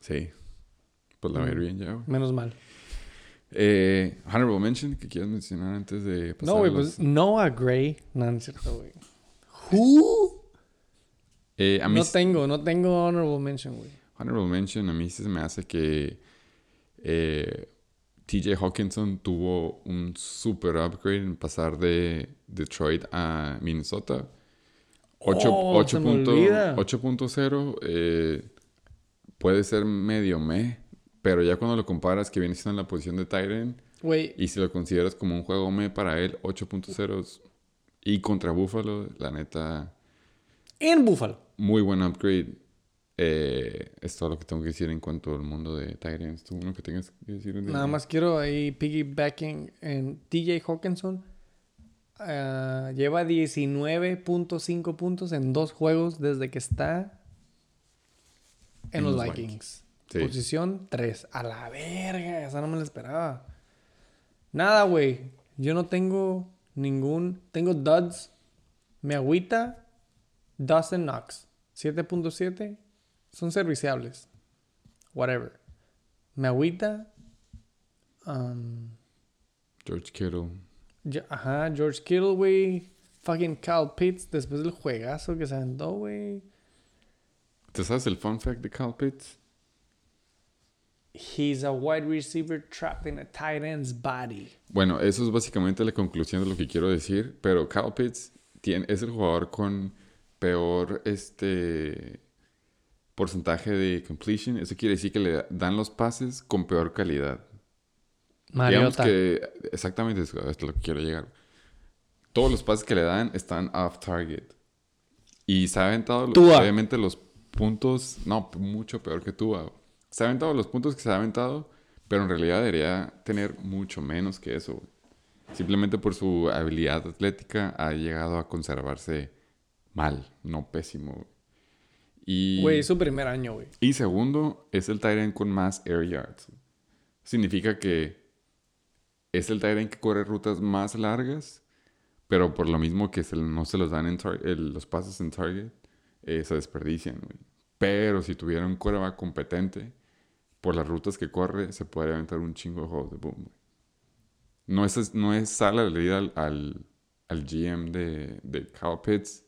Sí. Pues la va a ir bien ya, güey. Menos mal. Eh, honorable mention que quieras mencionar antes de pasar No, güey, pues Noah Gray. No, no es cierto, güey. Who? Eh, a mí No s- tengo, no tengo honorable mention, güey. Honorable mention, a mí se me hace que eh, TJ Hawkinson tuvo un super upgrade en pasar de Detroit a Minnesota. Ocho- Oh, se me olvida. 8.0 eh, puede ser medio me, pero ya cuando lo comparas que viene siendo en la posición de Tyrant Güey, y si lo consideras como un juego me para él, 8.0 es- y contra Buffalo, la neta, en Buffalo. muy buen upgrade. Eh, es todo lo que tengo que decir en cuanto al mundo de Tyrants. ¿Tú uno que tengas que decir? de- Nada más quiero ahí piggybacking en TJ Hawkinson. ah, lleva 19.5 puntos en dos juegos desde que está en, En los, los Vikings. Sí. Posición 3. A la verga, esa no me la esperaba. Nada, güey. Yo no tengo ningún. Tengo duds. Me agüita. Dustin Knox. 7.7. Son serviciables. Whatever. Me agüita. um, George Kittle. ajá, George Kittle, güey. Fucking Kyle Pitts después del juegazo que se aventó, güey. ¿Te sabes el fun fact de Cal Pitts? He's a wide receiver trapped in a tight end's body. Bueno, eso es básicamente la conclusión de lo que quiero decir. Pero Cal Pitts tiene, es el jugador con peor este porcentaje de completion. Eso quiere decir que le dan los pases con peor calidad. Digamos Mariota. que exactamente eso es lo que quiero llegar. Todos los pases que le dan están off target. Y se ha aventado, Tua. obviamente, los puntos. No, mucho peor que tú. Se ha aventado los puntos que se ha aventado, pero en realidad debería tener mucho menos que eso. Simplemente por su habilidad atlética ha llegado a conservarse mal, no pésimo. güey. Y, Güey, es su primer año, güey. y segundo, es el end con más air yards. Significa que es el end que corre rutas más largas, pero por lo mismo que se- no se los dan en tar- el- los pases en target, eh, se desperdician. güey. Pero si tuviera un quarterback competente, por las rutas que corre, se podría aventar un chingo de juegos de boom. güey. No es, no es sala de leer al, al, al GM de, de Kyle Pitts,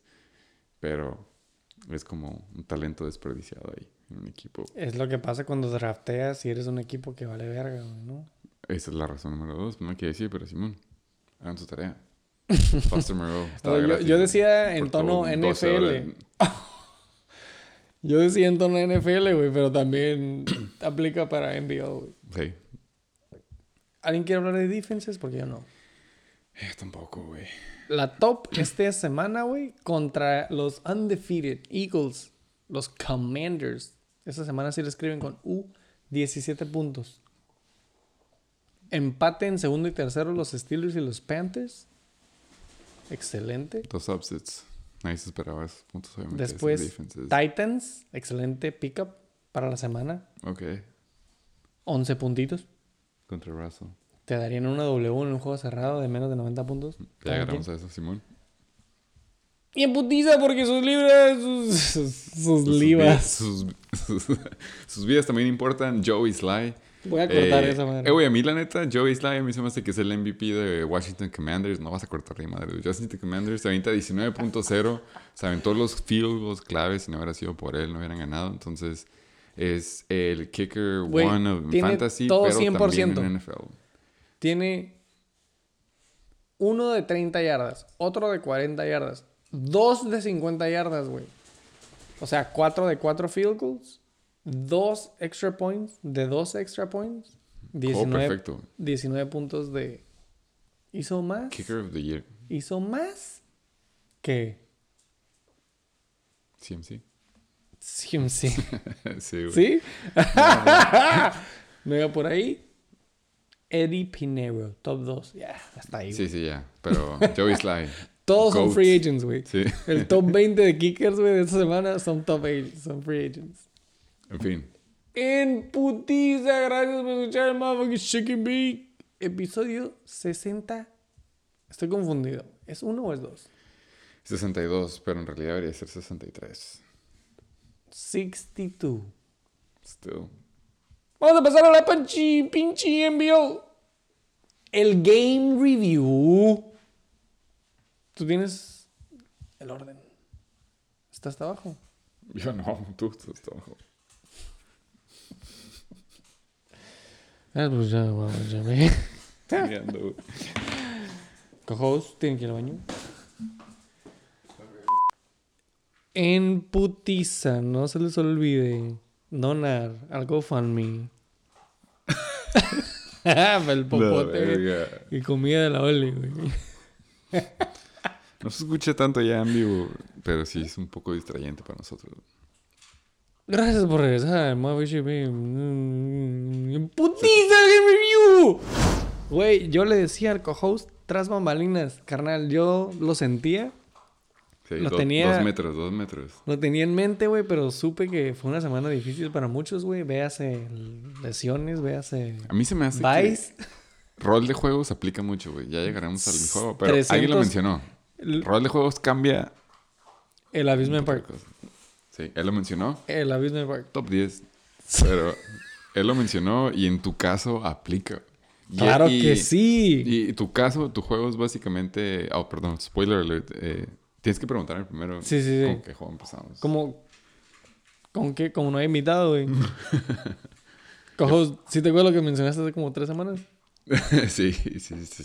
pero es como un talento desperdiciado ahí en un equipo. Es lo que pasa cuando drafteas y eres un equipo que vale verga, güey, ¿no? Esa es la razón número dos. No hay que decir, pero Simón, hagan su tarea. *laughs* Foster Moreau. Yo, yo decía en tono todo 12 horas. NFL. Yo decía en tono NFL, güey, pero también *clears throat* aplica para NBO, güey. Sí. ¿Alguien quiere hablar de defenses? Porque yo no. Eh, tampoco, güey. la top *clears throat* esta semana, güey, contra los undefeated Eagles, los Commanders. Esta semana sí le escriben con U, 17 puntos. Empate en segundo y tercero los Steelers y los Panthers. Excelente. Dos upsets. Nadie se esperaba esos puntos, obviamente. Después. Titans, excelente pickup para la semana. Ok. 11 puntitos. Contra Russell. Te darían una W en un juego cerrado de menos de 90 puntos. Ya llegamos quien. a eso, Simón. Y en putiza porque sus libras, sus, sus, sus Sus libras. vidas- Sus, sus- *laughs* sus vidas también importan. Joey Sly. Voy a cortar Eh, esa madre. Eh, güey, a mí la neta, Joey Sly a mí se me hace que es el MVP de Washington Commanders. No vas a cortar ni madre. Washington Commanders se avienta 19.0. Se aventó los field goals claves. Si no hubiera sido por él, no hubieran ganado. Entonces, es el kicker Güey, one of tiene fantasy, todo pero 100%. también en NFL. Tiene uno de 30 yardas, otro de 40 yardas, dos de 50 yardas, güey. O sea, cuatro de cuatro field goals, dos extra points de dos extra points, 19, perfecto. 19 puntos de... ¿Hizo más? Kicker of the year. ¿Hizo más? que CMC. Sí, sí. sí, güey. ¿Sí? *laughs* iba por ahí. Eddie Pinero, top 2. Ya, hasta ahí. Sí, sí, ya. Pero Joey Sly. Todos son GOAT. free agents, güey. Sí. El top 20 de kickers, güey, de esta semana son top agents, son free agents. En fin. En putiza, gracias por escuchar el motherfucking Chicken Beat. Episodio 60. Estoy confundido. ¿Es uno o es dos? 62, pero en realidad debería ser 63. 62. Still. Vamos a pasar a la pinche, pinche envío. El game review. Tú tienes el orden. Está hasta abajo. Yo no, *laughs* tú estás abajo. Ah, pues ya, ya me... Mirando. Co-host, tienen que ir al baño. En putiza, no se les olvide donar al GoFundMe. *laughs* El popote y comida de la Oli, güey. No se escucha tanto ya en vivo, pero sí es un poco distrayente para nosotros. Gracias por regresar, Mothership. En putiza Game Review. Güey, yo le decía al co-host tras bambalinas, carnal, yo lo sentía. Sí, Lo do- tenía- Dos metros, dos metros. Lo tenía en mente, güey, pero supe que fue una semana difícil para muchos, güey. Véase lesiones, véase A mí se me hace Vice. que rol de juegos aplica mucho, güey. Ya llegaremos al juego, pero 300 alguien lo mencionó. El, Rol de juegos cambia. el Abysmal Park. Sí, él lo mencionó. El Abysmal Park. Top 10. Pero *laughs* él lo mencionó y en tu caso aplica. Y- Claro y- que sí. Y tu caso, tu juego es básicamente. Oh, perdón, spoiler alert. eh, tienes que preguntarme primero. Sí, sí, sí. ¿Con qué juego empezamos? Como. ¿Con qué? Como no hay invitado, güey. *laughs* Co-host, ¿sí te acuerdas lo que mencionaste hace como tres semanas? *laughs* sí, sí, sí, sí.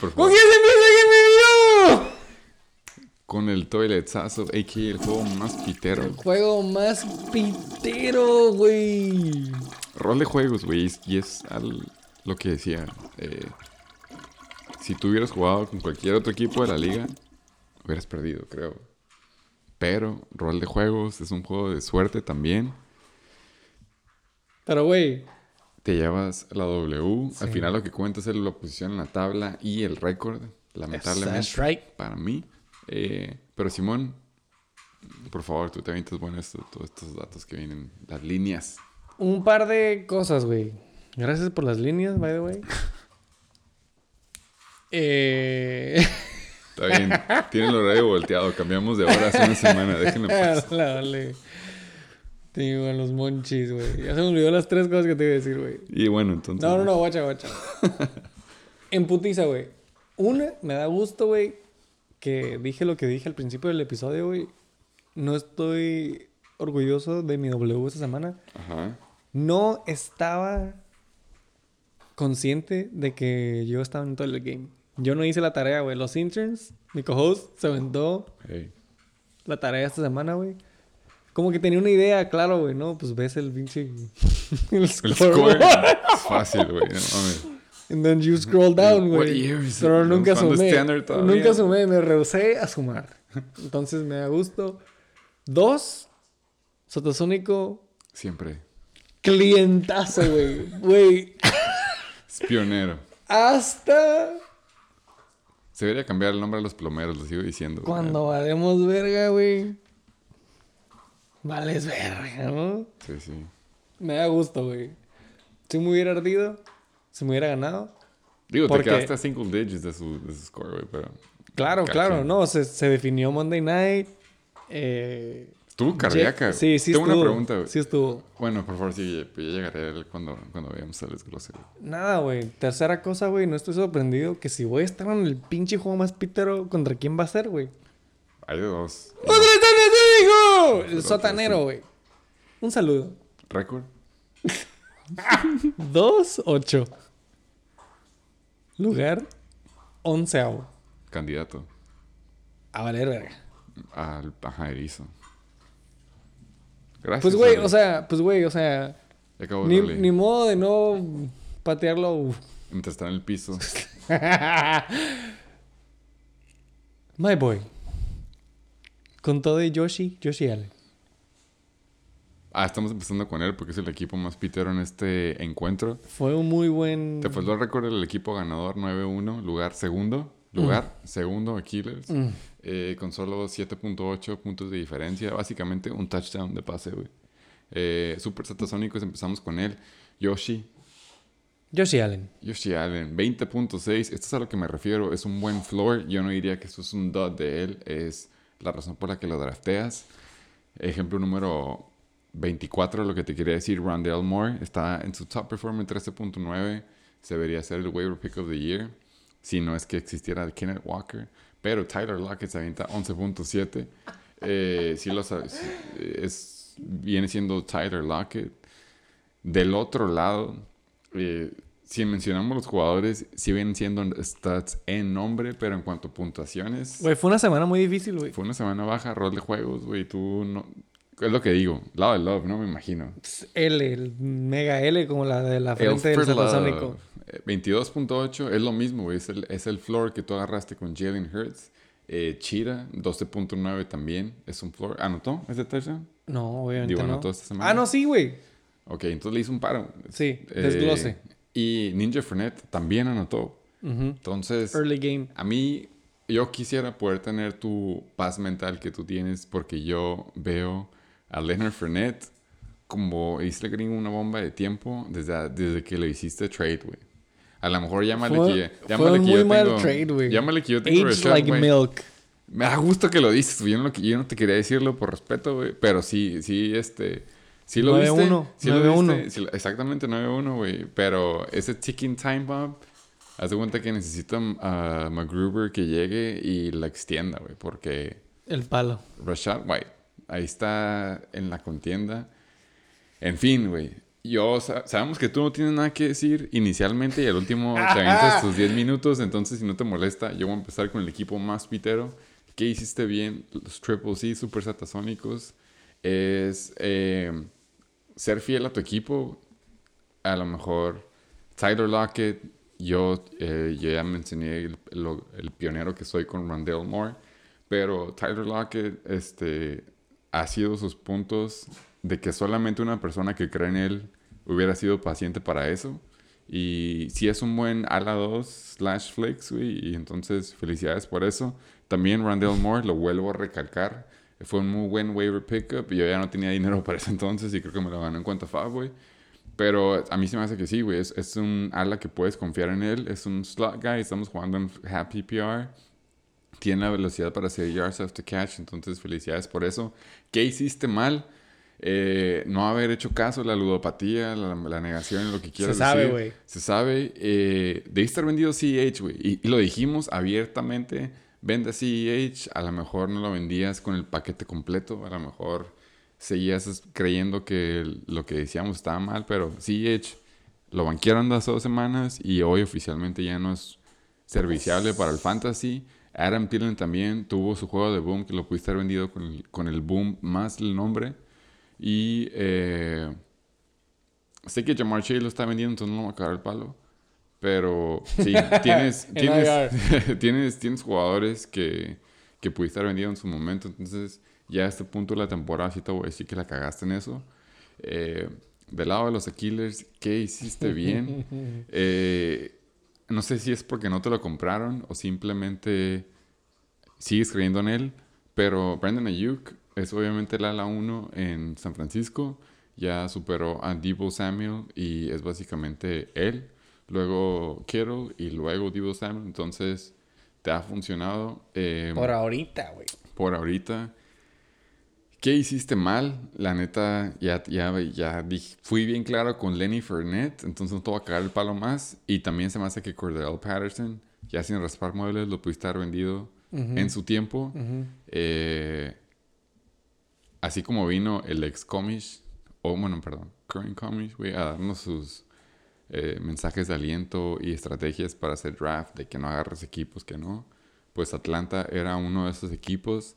Por ¿Con favor. quién se empieza? Con el Toiletsazo, a.k.a. el juego más pitero. El juego más pitero, güey. Rol de juegos, güey. Y es al- lo que decía. eh, si tú hubieras jugado con cualquier otro equipo de la liga, hubieras perdido, creo. Pero rol de juegos es un juego de suerte también. Pero, güey, Te llevas la W. Al final lo que cuenta es la posición en la tabla y el récord. Lamentablemente. That's right. Para mí. Eh, pero Simón, por favor, tú te avientas bueno esto, todos estos datos que vienen. Las líneas. un par de cosas, güey. Gracias por las líneas, by the way. *laughs* Eh... Está bien. Tienen el horario volteado. Cambiamos de hora hace una semana. Déjenlo en *laughs* paz. Dale, dale. Te digo, a los monchis, güey. Ya se me olvidó las tres cosas que te iba a decir, güey. Y bueno, entonces. No, no, no, guacha, guacha. *laughs* en putiza, güey. Una, me da gusto, güey, que dije lo que dije al principio del episodio, güey. No estoy orgulloso de mi W esta semana. Ajá. No estaba consciente de que yo estaba en todo el game. Yo no hice la tarea, güey. Los interns, mi co-host, se aventó Hey. la tarea esta semana, güey. Como que tenía una idea, claro, güey, ¿no? Pues ves el pinche... *laughs* el score *laughs* es fácil, güey. No. And then you scroll down, güey. Pero nunca ¿cuándo es sumé. Nunca sumé, me rehusé a sumar. Entonces me da gusto. Dos, Sotosónico, Siempre. clientazo, güey. Güey, Es pionero. hasta Se debería cambiar el nombre a los plomeros, lo sigo diciendo. güey. cuando valemos verga, güey. Vales verga, ¿no? Sí, sí. Me da gusto, güey. Si me hubiera ardido, si me hubiera ganado. Digo, Porque- te quedaste a single digits de su, de su score, güey, pero... Claro, claro, no, se, se definió Monday Night. Eh, Estuvo cardíaca. Sí, sí Tengo estuvo. una pregunta, güey. Sí estuvo. Bueno, por favor, sí, ya llegaré a él cuando, cuando veamos al desglose, güey. Nada, güey. Tercera cosa, güey. No estoy sorprendido que si voy a estar en el pinche juego más pítero, ¿contra quién va a ser, güey? Hay de dos. ¡Contra el Sotanero! Pero El sotanero, güey. Un saludo. ¿Récord? *laughs* Dos, ocho. Lugar onceavo. Candidato. A valer verga. Al ajá, erizo. Gracias. Pues, güey, o sea, pues, güey, o sea. Ni, modo de no patearlo. Mientras está en el piso. *laughs* My boy. Con todo de Yoshi, Yoshi Allen. Ah, estamos empezando con él porque es el equipo más pitero en este encuentro. Fue un muy buen. Te faltó el récord del equipo ganador 9-1, lugar segundo. Lugar segundo, Aquiles. Mm. Eh, con solo 7.8 puntos de diferencia. Básicamente un touchdown de pase, güey. Eh, Super Satasónicos, empezamos con él. Yoshi. Yoshi Allen. Yoshi Allen, 20.6. Esto es a lo que me refiero. Es un buen floor. Yo no diría que esto es un dot de él. Es la razón por la que lo drafteas. Ejemplo número 24, lo que te quería decir, Rondell Moore está en su top performance 13.9. Se debería ser el waiver pick of the year. Si no es que existiera Kenneth Walker. Pero Tyler Lockett se avienta 11.7. Eh, *laughs* sí lo sabes. Es, viene siendo Tyler Lockett. Del otro lado, eh, si mencionamos los jugadores, sí vienen siendo stats en nombre, pero en cuanto a puntuaciones, Güey, fue una semana muy difícil, güey. fue una semana baja, rol de juegos, güey. Tú no. Es lo que digo, lado de love, no me imagino. L, el mega L, como la de la frente del Satasónico. Love, eh, 22.8 es lo mismo, güey. Es el, es el floor que tú agarraste con Jalen Hurts. Eh, Chira, 12.9 también es un floor. ¿Anotó ese touchdown? No, obviamente Digo, no. anotó esta semana. Ah, no, sí, güey. Ok, entonces le hizo un paro. Sí, Eh, desglose. y Ninja Fernet también anotó. Entonces, Early game. a mí, yo quisiera poder tener tu paz mental que tú tienes porque yo veo a Leonard Fournette como hice gringo una bomba de tiempo desde, desde que lo hiciste trade, güey. A lo mejor llámale Fue- que, llámale que yo mal tengo, trade, güey. Llámale que yo tengo Rashad like White. milk. Me da gusto que lo dices, güey. Yo no, yo no te quería decirlo por respeto, güey. Pero sí, sí, este... Sí lo 9-1, viste. Sí lo 9-1. viste. Sí exactamente 9-1, güey. Pero ese ticking time bomb... Haz de cuenta que necesito a McGruber que llegue y la extienda, güey. Porque El palo. Rashad White ahí está en la contienda. En fin, güey. Yo, sa- sabemos que tú no tienes nada que decir inicialmente y al último *laughs* te avientas tus 10 minutos. Entonces, si no te molesta, yo voy a empezar con el equipo más pitero. ¿Qué hiciste bien? Los Triple C, Super Satasónicos. Es eh, ser fiel a tu equipo. A lo mejor Tyler Lockett. Yo, eh, yo ya mencioné el, el pionero que soy con Rondell Moore. Pero Tyler Lockett este, ha sido sus puntos de que solamente una persona que cree en él hubiera sido paciente para eso. Y si es un buen ala 2 slash flex, güey. Y entonces felicidades por eso. También Rondell Moore, lo vuelvo a recalcar. Fue un muy buen waiver pickup. Y yo ya no tenía dinero para ese entonces y creo que me lo ganó en cuenta Fab, güey. Pero a mí se me hace que sí, güey. Es, es un ala que puedes confiar en él. Es un slot guy. Estamos jugando en Happy PR tiene la velocidad para hacer yards after catch, entonces felicidades por eso. ¿Qué hiciste mal? Eh, no haber hecho caso la ludopatía, la, la negación, lo que quieras sabe, decir. güey. Se sabe. Eh, debiste estar vendido CEH, güey. Y, y lo dijimos abiertamente. Vende CEH. A lo mejor no lo vendías con el paquete completo. A lo mejor seguías creyendo que lo que decíamos estaba mal. Pero CEH lo banquearon hace dos semanas y hoy oficialmente ya no es serviciable para el fantasy. Adam Thielen también tuvo su juego de boom que lo pudiste haber vendido con el, con el boom más el nombre. Y eh, sé que Jamar Chase lo está vendiendo, entonces no lo va a cagar el palo. Pero sí, tienes, *laughs* En tienes, *laughs* tienes, tienes jugadores que, que pudiste haber vendido en su momento. Entonces, ya a este punto de la temporada, sí te voy a decir que la cagaste en eso. Eh, del lado de los Killers, ¿qué hiciste bien? *laughs* Eh, no sé si es porque no te lo compraron o simplemente sigues creyendo en él. Pero Brandon Ayuk es obviamente el ala 1 en San Francisco. Ya superó a Debo Samuel y es básicamente él. Luego Kittle y luego Debo Samuel. Entonces, te ha funcionado. eh, Por ahorita, güey. por ahorita. ¿Qué hiciste mal? La neta, ya, ya, ya dije- fui bien claro con Lenny Fournette, entonces no te voy a cagar el palo más. Y también se me hace que Cordell Patterson, ya sin raspar muebles, lo pudiste haber vendido en su tiempo. Eh, así como vino el ex Comish, o bueno, perdón, current Comish, güey, a darnos sus eh, mensajes de aliento y estrategias para hacer draft, de que no agarres equipos, que no. Pues Atlanta era uno de esos equipos.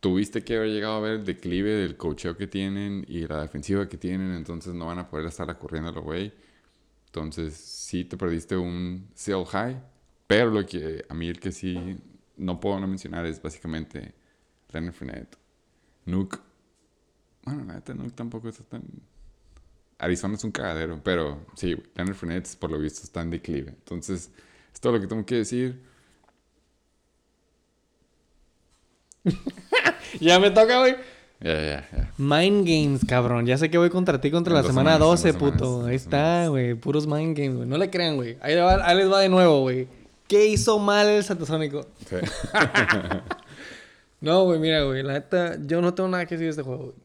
Tuviste que haber llegado a ver el declive del cocheo que tienen y la defensiva que tienen, entonces no van a poder estar corriendo güey. Entonces sí te perdiste un sell high, pero lo que a mí el que sí no puedo no mencionar es básicamente Leonard Fournette. Nuke. Bueno, la neta, Nuke tampoco está tan... Arizona es un cagadero, pero sí, Leonard Fournette por lo visto está en declive. Entonces, es todo lo que tengo que decir. *laughs* *laughs* Ya me toca, güey. Ya, ya, ya. Mind games, cabrón. Ya sé que voy contra ti contra En la semana semanas, en 12, dos semanas, puto. Ahí está, güey. Puros mind games, güey. No le crean, güey. Ahí, ahí les va de nuevo, güey. ¿Qué hizo mal el satasónico? Sí. *laughs* No, güey, mira, güey. La neta, yo no tengo nada que decir de este juego, güey.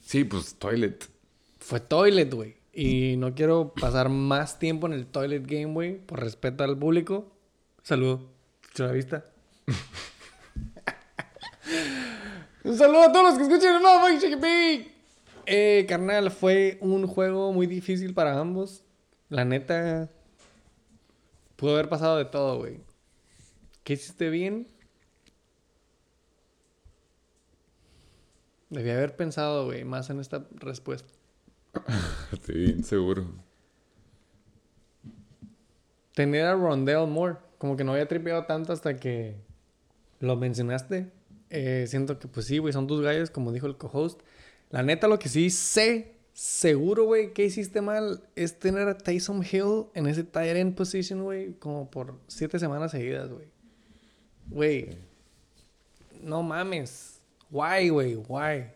Sí, pues Toilet. Fue toilet, güey. Y no quiero pasar más tiempo en el toilet game, güey. Por respeto al público. Saludo. Chula vista. *laughs* Un saludo a todos los que escuchan el Motherfucking Big. Eh, carnal, fue un juego muy difícil para ambos. La neta, pudo haber pasado de todo, güey. ¿Qué hiciste bien? Debí haber pensado, güey, más en esta respuesta. *laughs* Estoy bien seguro. Tener a Rondell Moore. Como que no había tripeado tanto hasta que lo mencionaste. Eh, siento que, pues sí, güey, son tus gallos, como dijo el co-host. La neta, lo que sí sé, seguro, güey, que hiciste mal es tener a Tyson Hill en ese tight end position, güey, como por siete semanas seguidas, güey. Güey, no mames. Why, güey, why?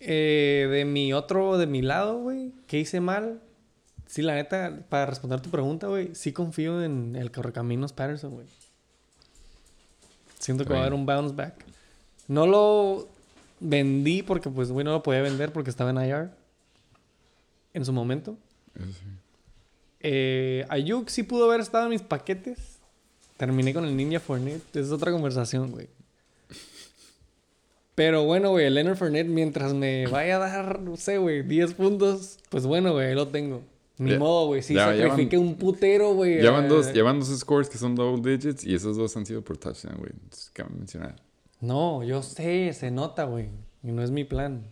Eh, de mi otro, de mi lado, güey, ¿qué hice mal? Sí, la neta, para responder tu pregunta, güey, sí confío en el Correcaminos Patterson, güey. Siento que va a haber un bounce back. No lo vendí porque, pues, güey, no lo podía vender porque estaba en IR en su momento. Sí. Eh, Ayuk sí pudo haber estado en mis paquetes. Terminé con el Ninja Fournette. Esa es otra conversación, güey. Pero bueno, güey, el Leonard Fournette, mientras me vaya a dar, no sé, güey, 10 puntos, pues bueno, güey, lo tengo. Ni Ya- modo, güey. Sí, sacrifiqué un putero, güey. Llevan eh. dos, llevan dos scores que son double digits y esos dos han sido por touchdown, güey. Cabe mencionar. No, yo sé, se nota, güey. Y no es mi plan.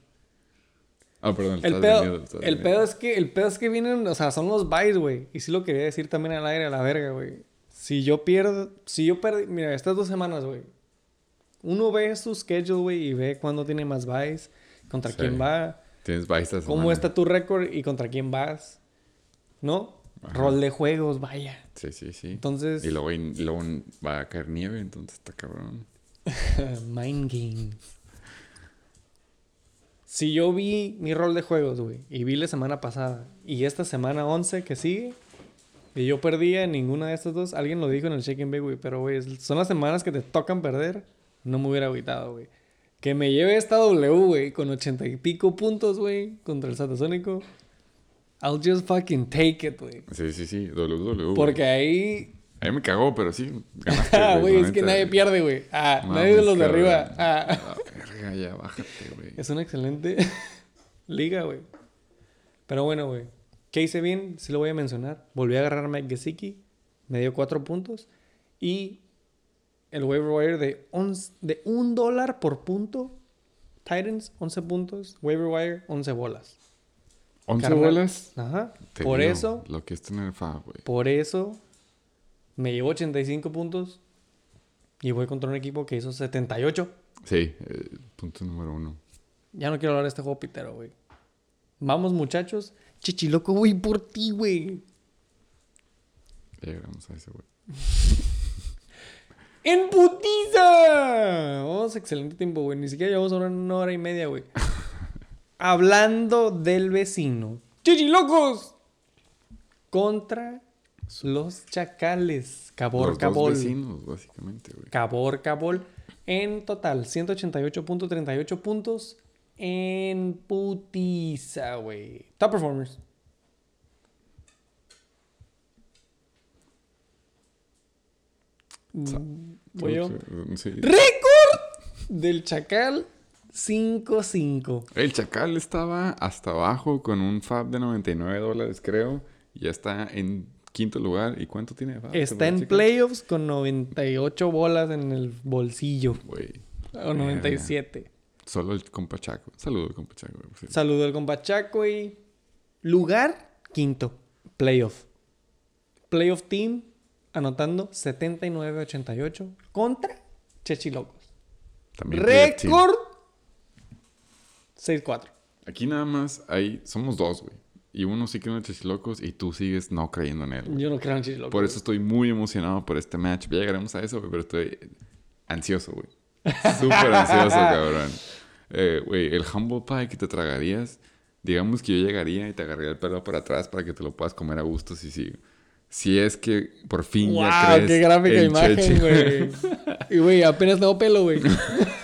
Ah, perdón. El pedo, el pedo es que, el pedo es que vienen, o sea, son los buys, güey. Y sí lo quería decir también al aire a la verga, güey. Si yo pierdo, si yo perdí, mira, estas dos semanas, güey. Uno ve su schedule, güey, y ve cuándo tiene más buys, contra Sí. quién va, Tienes bye esta cómo semana. está tu récord y contra quién vas. ¿No? Ajá. Rol de juegos, vaya. Sí, sí, sí. Entonces, Y luego, y luego va a caer nieve, entonces está cabrón. *laughs* Mind games. Si yo vi mi rol de juegos, güey, y vi la semana pasada, y esta semana 11 que sigue, y yo perdía en ninguna de estas dos, alguien lo dijo en el Shake and Bake, güey, pero, güey, son las semanas que te tocan perder, no me hubiera agüitado, güey. Que me lleve esta W, güey, con ochenta y pico puntos, güey, contra el Satasónico. I'll just fucking take it, güey. Sí, sí, sí. WWE. Porque ahí A mí me cagó, pero sí. Ganaste, *laughs* Ah, güey, es que nadie pierde, güey. Ah, Mames, nadie de los de arriba. Ah. Ah, verga, ya, bájate, güey. Es una excelente *laughs* liga, güey. Pero bueno, güey. ¿Qué hice bien? Sí lo voy a mencionar. Volví a agarrar a Mike Gesicki. Me dio cuatro puntos. Y el waiver wire de, once- de un dólar por punto. Titans, 11 puntos. Waiver wire, 11 bolas. 11 Carnal. bolas. Ajá. Te Por digo, eso, Lo que es tener FAB, güey. por eso me llevó 85 puntos y voy contra un equipo que hizo 78. Sí, eh, punto número uno. Ya no quiero hablar de este juego pitero, güey. Vamos, muchachos. Chichiloco, güey, por ti, güey. Ya llegamos a ese, güey. *laughs* ¡En putiza! Vamos, excelente tiempo, güey. Ni siquiera llevamos una, una hora y media, güey. *laughs* Hablando del vecino. ¡Chichilocos! Contra los chacales. Cabor, Los dos cabol. vecinos, básicamente, güey. Cabor, cabol. En total, 188.38 puntos. En putiza, güey. Top performers. Voy yo. Sí. Récord del Chacal 5-5. El Chacal estaba hasta abajo con un FAB de 99 dólares, creo. Ya está en quinto lugar. ¿Y cuánto tiene de FAB? ¿Se Está en playoffs con 98 bolas en el bolsillo. Güey. O 97. Solo el compa Chaco. Saludos, compa Chaco. Saludo al compa Chaco y... Lugar quinto. Playoff. Playoff team anotando 79-88 contra Chechilocos. Récord 6-4. Aquí nada más hay... Somos dos, güey. Y uno sí cree en los locos y tú sigues no creyendo en él. güey. Yo no creo en Chechilocos. Por eso estoy muy emocionado por este match. Ya llegaremos a eso, güey, pero estoy ansioso, güey. *laughs* Súper ansioso, cabrón. Eh, Güey, el humble pie que te tragarías, digamos que yo llegaría y te agarraría el pelo para atrás para que te lo puedas comer a gusto si sí. Si es que por fin ya ¡Wow! crees ¡Qué gráfica en imagen, güey! *laughs* Y, güey, apenas tengo pelo, güey. *laughs*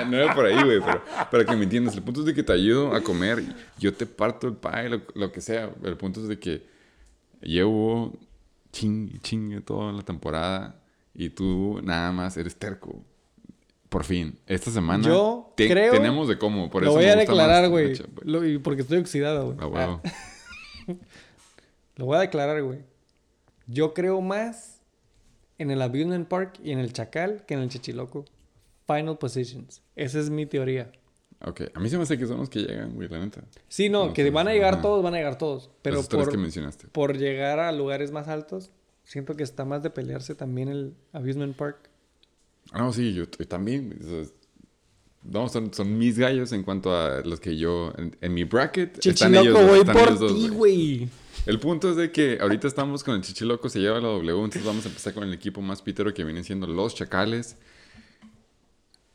*laughs* no era por ahí, güey, pero para que me entiendas, el punto es de que te ayudo a comer. Yo te parto el pie, lo, lo que sea. El punto es de que llevo ching, chingue toda la temporada y tú nada más eres terco. Por fin, esta semana Yo te- creo- tenemos de cómo. Por Lo eso voy a declarar, güey. y Porque estoy oxidado, güey. Ah, *laughs* lo voy a declarar, güey. Yo creo más en el Abusement Park y en el Chacal que en el Chichiloco. Final positions. Esa es mi teoría. Ok, a mí se me hace que son los que llegan, güey, la neta. Sí, no, No que van a llegar todos, van a llegar todos. Pero tres por, que mencionaste. por llegar a lugares más altos, siento que está más de pelearse también el Abusement Park. Ah, no, sí, yo, también. güey, o sea, No, son, son mis gallos en cuanto a los que yo... En, en mi bracket están ellos, Chichiloco, dos, voy están por dos, ti, güey. güey. El punto es de que ahorita estamos con el Chichiloco, se lleva la W, entonces vamos a empezar con el equipo más pitero que vienen siendo los Chacales.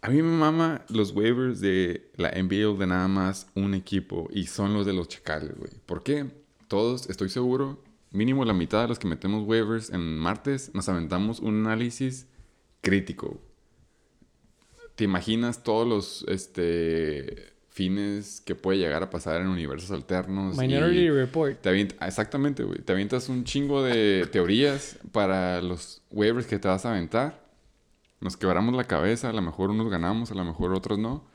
A mí me mama los waivers de la NBA de nada más un equipo y son los de los Chacales, güey. ¿Por qué? Todos, estoy seguro, mínimo la mitad de los que metemos waivers en martes, nos aventamos un análisis crítico. ¿Te imaginas todos los este, fines que puede llegar a pasar en universos alternos? y- Minority Report. te avient- exactamente, güey. Te avientas un chingo de teorías para los waivers que te vas a aventar. Nos quebramos la cabeza, a lo mejor unos ganamos, a lo mejor otros no.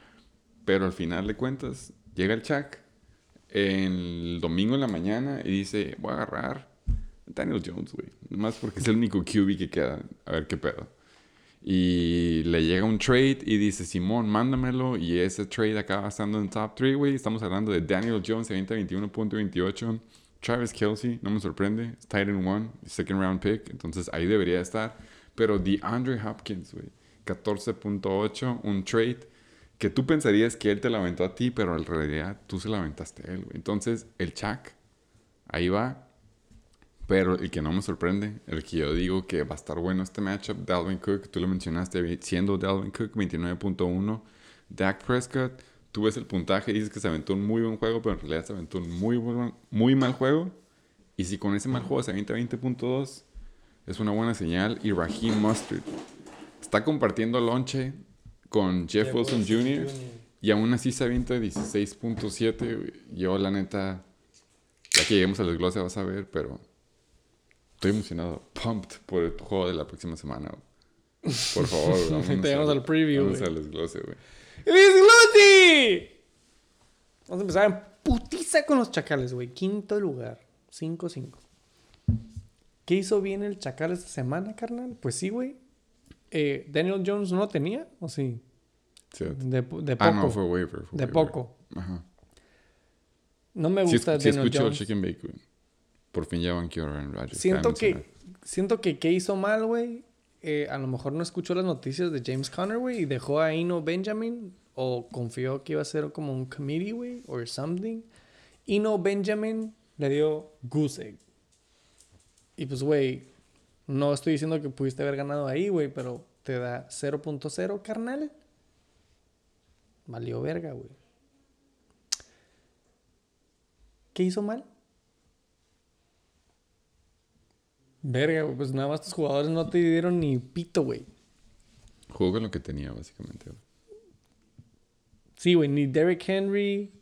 Pero al final de cuentas, llega el Chuck el domingo en la mañana y dice, voy a agarrar Daniel Jones, güey. Más porque es el único QB que queda. A ver qué pedo. Y le llega un trade y dice, Simón, mándamelo. Y ese trade acaba estando en top 3, güey. Estamos hablando de Daniel Jones, 20 21.28. Travis Kelsey, no me sorprende. End 1, second round pick. Entonces ahí debería estar. Pero DeAndre Hopkins, güey. 14.8, un trade que tú pensarías que él te aventó a ti, pero en realidad tú se aventaste a él, güey. Entonces el Chuck, ahí va. Pero el que no me sorprende, el que yo digo que va a estar bueno este matchup, Dalvin Cook, tú lo mencionaste, siendo Dalvin Cook 29.1, Dak Prescott, tú ves el puntaje y dices que se aventó un muy buen juego, pero en realidad se aventó un muy, buen- muy mal juego. Y si con ese mal juego se avienta 20.2, es una buena señal. Y Raheem Mustard está compartiendo lonche con Jeff, Wilson Jr. Y aún así se avienta 16.7. güey. Yo, la neta, ya que lleguemos al desglose vas a ver, pero estoy emocionado, pumped por el juego de la próxima semana. Por favor, *laughs* Te llevamos al preview, Vamos al desglose, güey. ¡Bisgluti! Vamos a empezar en putiza con los chacales, güey. Quinto lugar. 5-5. ¿Qué hizo bien el chacal esta semana, carnal? Pues sí, güey. Eh, Daniel Jones no lo tenía, ¿o sí? Sí. De, de poco. Ah, no, fue waiver. fue de waiver. poco. Ajá. No me Sí, gusta sí Daniel el Jones. Chicken Bake, güey. Por fin ya banqueó Aaron Rodgers. Siento que, siento que qué hizo mal, güey. Eh, a lo mejor no escuchó las noticias de James Conner, güey, y dejó a Eno Benjamin o confió que iba a ser como un committee, güey, or something. Eno Benjamin le dio goose egg. Y pues, güey, no estoy diciendo que pudiste haber ganado ahí, güey, pero te da 0.0, carnal. Valió verga, güey. ¿Qué hizo mal? Verga, güey, pues nada más tus jugadores no te dieron ni pito, güey. Jugó con lo que tenía, básicamente. güey. Sí, güey, ni Derrick Henry,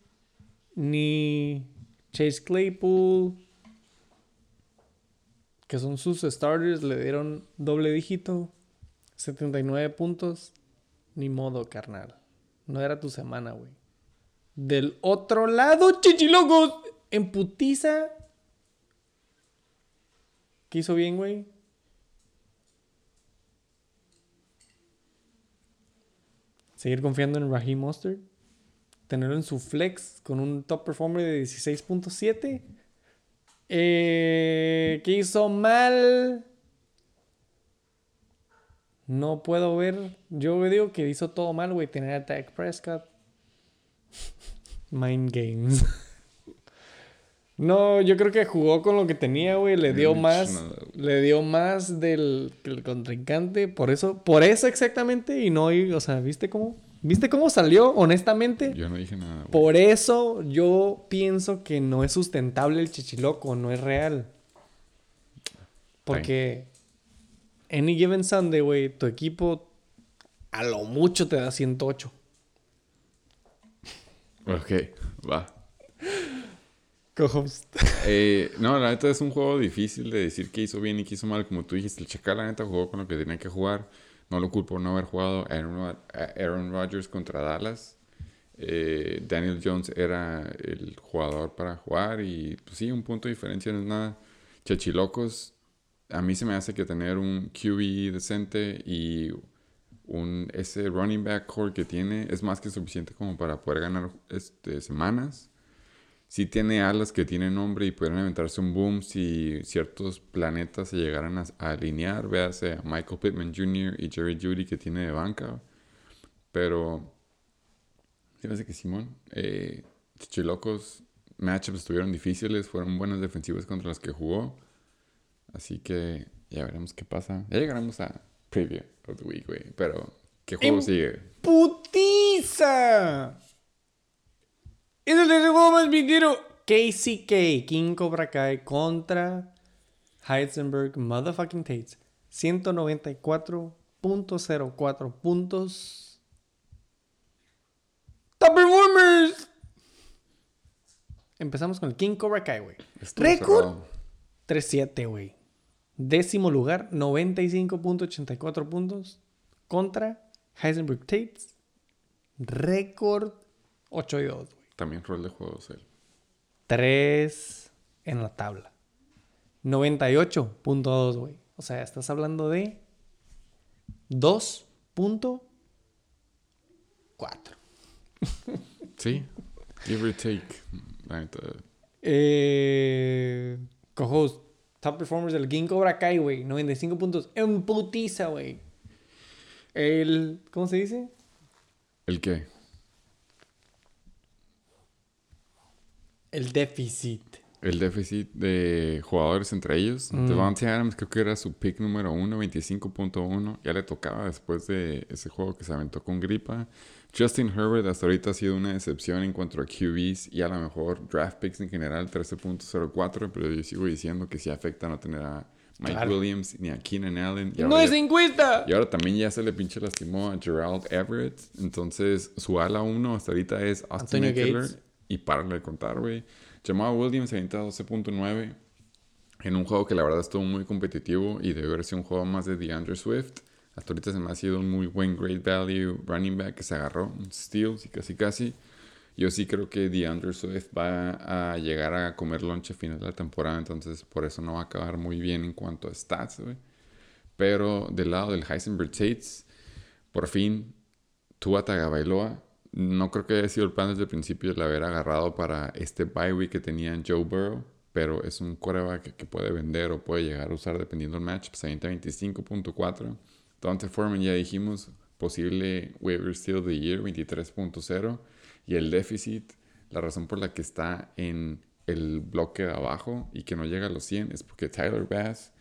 ni Chase Claypool, que son sus starters, le dieron doble dígito, 79 puntos. Ni modo, carnal. No era tu semana, güey. Del otro lado, chichilocos, en putiza. ¿Qué hizo bien, güey? Seguir confiando en Raheem Mostert. Tenerlo en su flex con un top performer de 16.7. Eh, ¿Qué hizo mal? No puedo ver. Yo digo que hizo todo mal, güey. Tener a Dak Prescott. *laughs* Mind games. *laughs* no, yo creo que jugó con lo que tenía, güey. Le dio más. le dio más del que el contrincante. Por eso, por eso exactamente. Y no, y- o sea, ¿viste cómo? ¿Viste cómo salió? Honestamente. Yo no dije nada, güey. Por eso yo pienso que no es sustentable el chichiloco, no es real. Porque any given Sunday, güey, tu equipo a lo mucho te da 108. Ok, va. Co-host. Eh, no, la neta es un juego difícil de decir qué hizo bien y qué hizo mal. Como tú dijiste, el Chacal la neta jugó con lo que tenía que jugar. No lo culpo no haber jugado Aaron Rodgers contra Dallas. Eh, Daniel Jones era el jugador para jugar y pues sí, un punto de diferencia no es nada. Chachilocos, a mí se me hace que tener un QB decente y un, ese running back core que tiene es más que suficiente como para poder ganar este, semanas sí tiene alas que tienen nombre y pueden aventarse un boom si ciertos planetas se llegaran a, a alinear. Véase a Michael Pittman Jr. y Jerry Judy que tiene de banca. Pero, se me hace que Simón, eh, Chichilocos, matchups estuvieron difíciles, fueron buenas defensivas contra las que jugó. Así que ya veremos qué pasa. Ya llegaremos a preview of the week, güey. Pero, ¿qué juego Em- sigue? ¡Putiza! Es el más minero. KCK, King Cobra Kai contra Heisenberg Motherfucking Tates. 194.04 puntos. Top Performers. Empezamos con el King Cobra Kai, güey. Cerrado. 3-7, güey. Décimo lugar, 95.84 puntos. Contra Heisenberg Tates. Récord 8 y 2, güey. También rol de juegos él. 3 en la tabla. 98.2, güey. O sea, estás hablando de 2.4. Sí, give or take. Eh, co-host, top performers del King Cobra Kai, güey. 95 puntos. En putiza, güey. El. ¿Cómo se dice? ¿El qué? El déficit. El déficit de jugadores entre ellos. Mm. Devontae Adams creo que era su pick número uno, 25.1. Ya le tocaba después de ese juego que se aventó con gripa. Justin Herbert hasta ahorita ha sido una decepción en cuanto a QBs y a lo mejor draft picks en general, 13.04. Pero yo sigo diciendo que sí afecta no tener a Mike Claro. Williams ni a Keenan Allen. Y ¡No es encuesta! y ahora también ya se le pinche lastimó a Gerald Everett. Entonces, su ala 1 hasta ahorita es Austin Antonio Eckler. Gates. Y párale de contar, güey. Jamal Williams se avienta 12.9 en un juego que la verdad estuvo muy competitivo y debió haber sido un juego más de DeAndre Swift. Hasta ahorita se me ha sido un muy buen great value running back que se agarró, un steal, sí, casi casi. Yo sí creo que DeAndre Swift va a llegar a comer lonche a final de la temporada, entonces por eso no va a acabar muy bien en cuanto a stats, güey. Pero del lado del Heisenberg Tates, por fin Tua Tagovailoa no creo que haya sido el plan desde el principio el haber agarrado para este bye week que tenían Joe Burrow, pero es un coreback que, puede vender o puede llegar a usar dependiendo del match. Pues 25.4. Dante Foreman ya dijimos, posible waiver steal the year 23.0. Y el déficit, la razón por la que está en el bloque de abajo y que no llega a los 100 es porque Tyler Bass,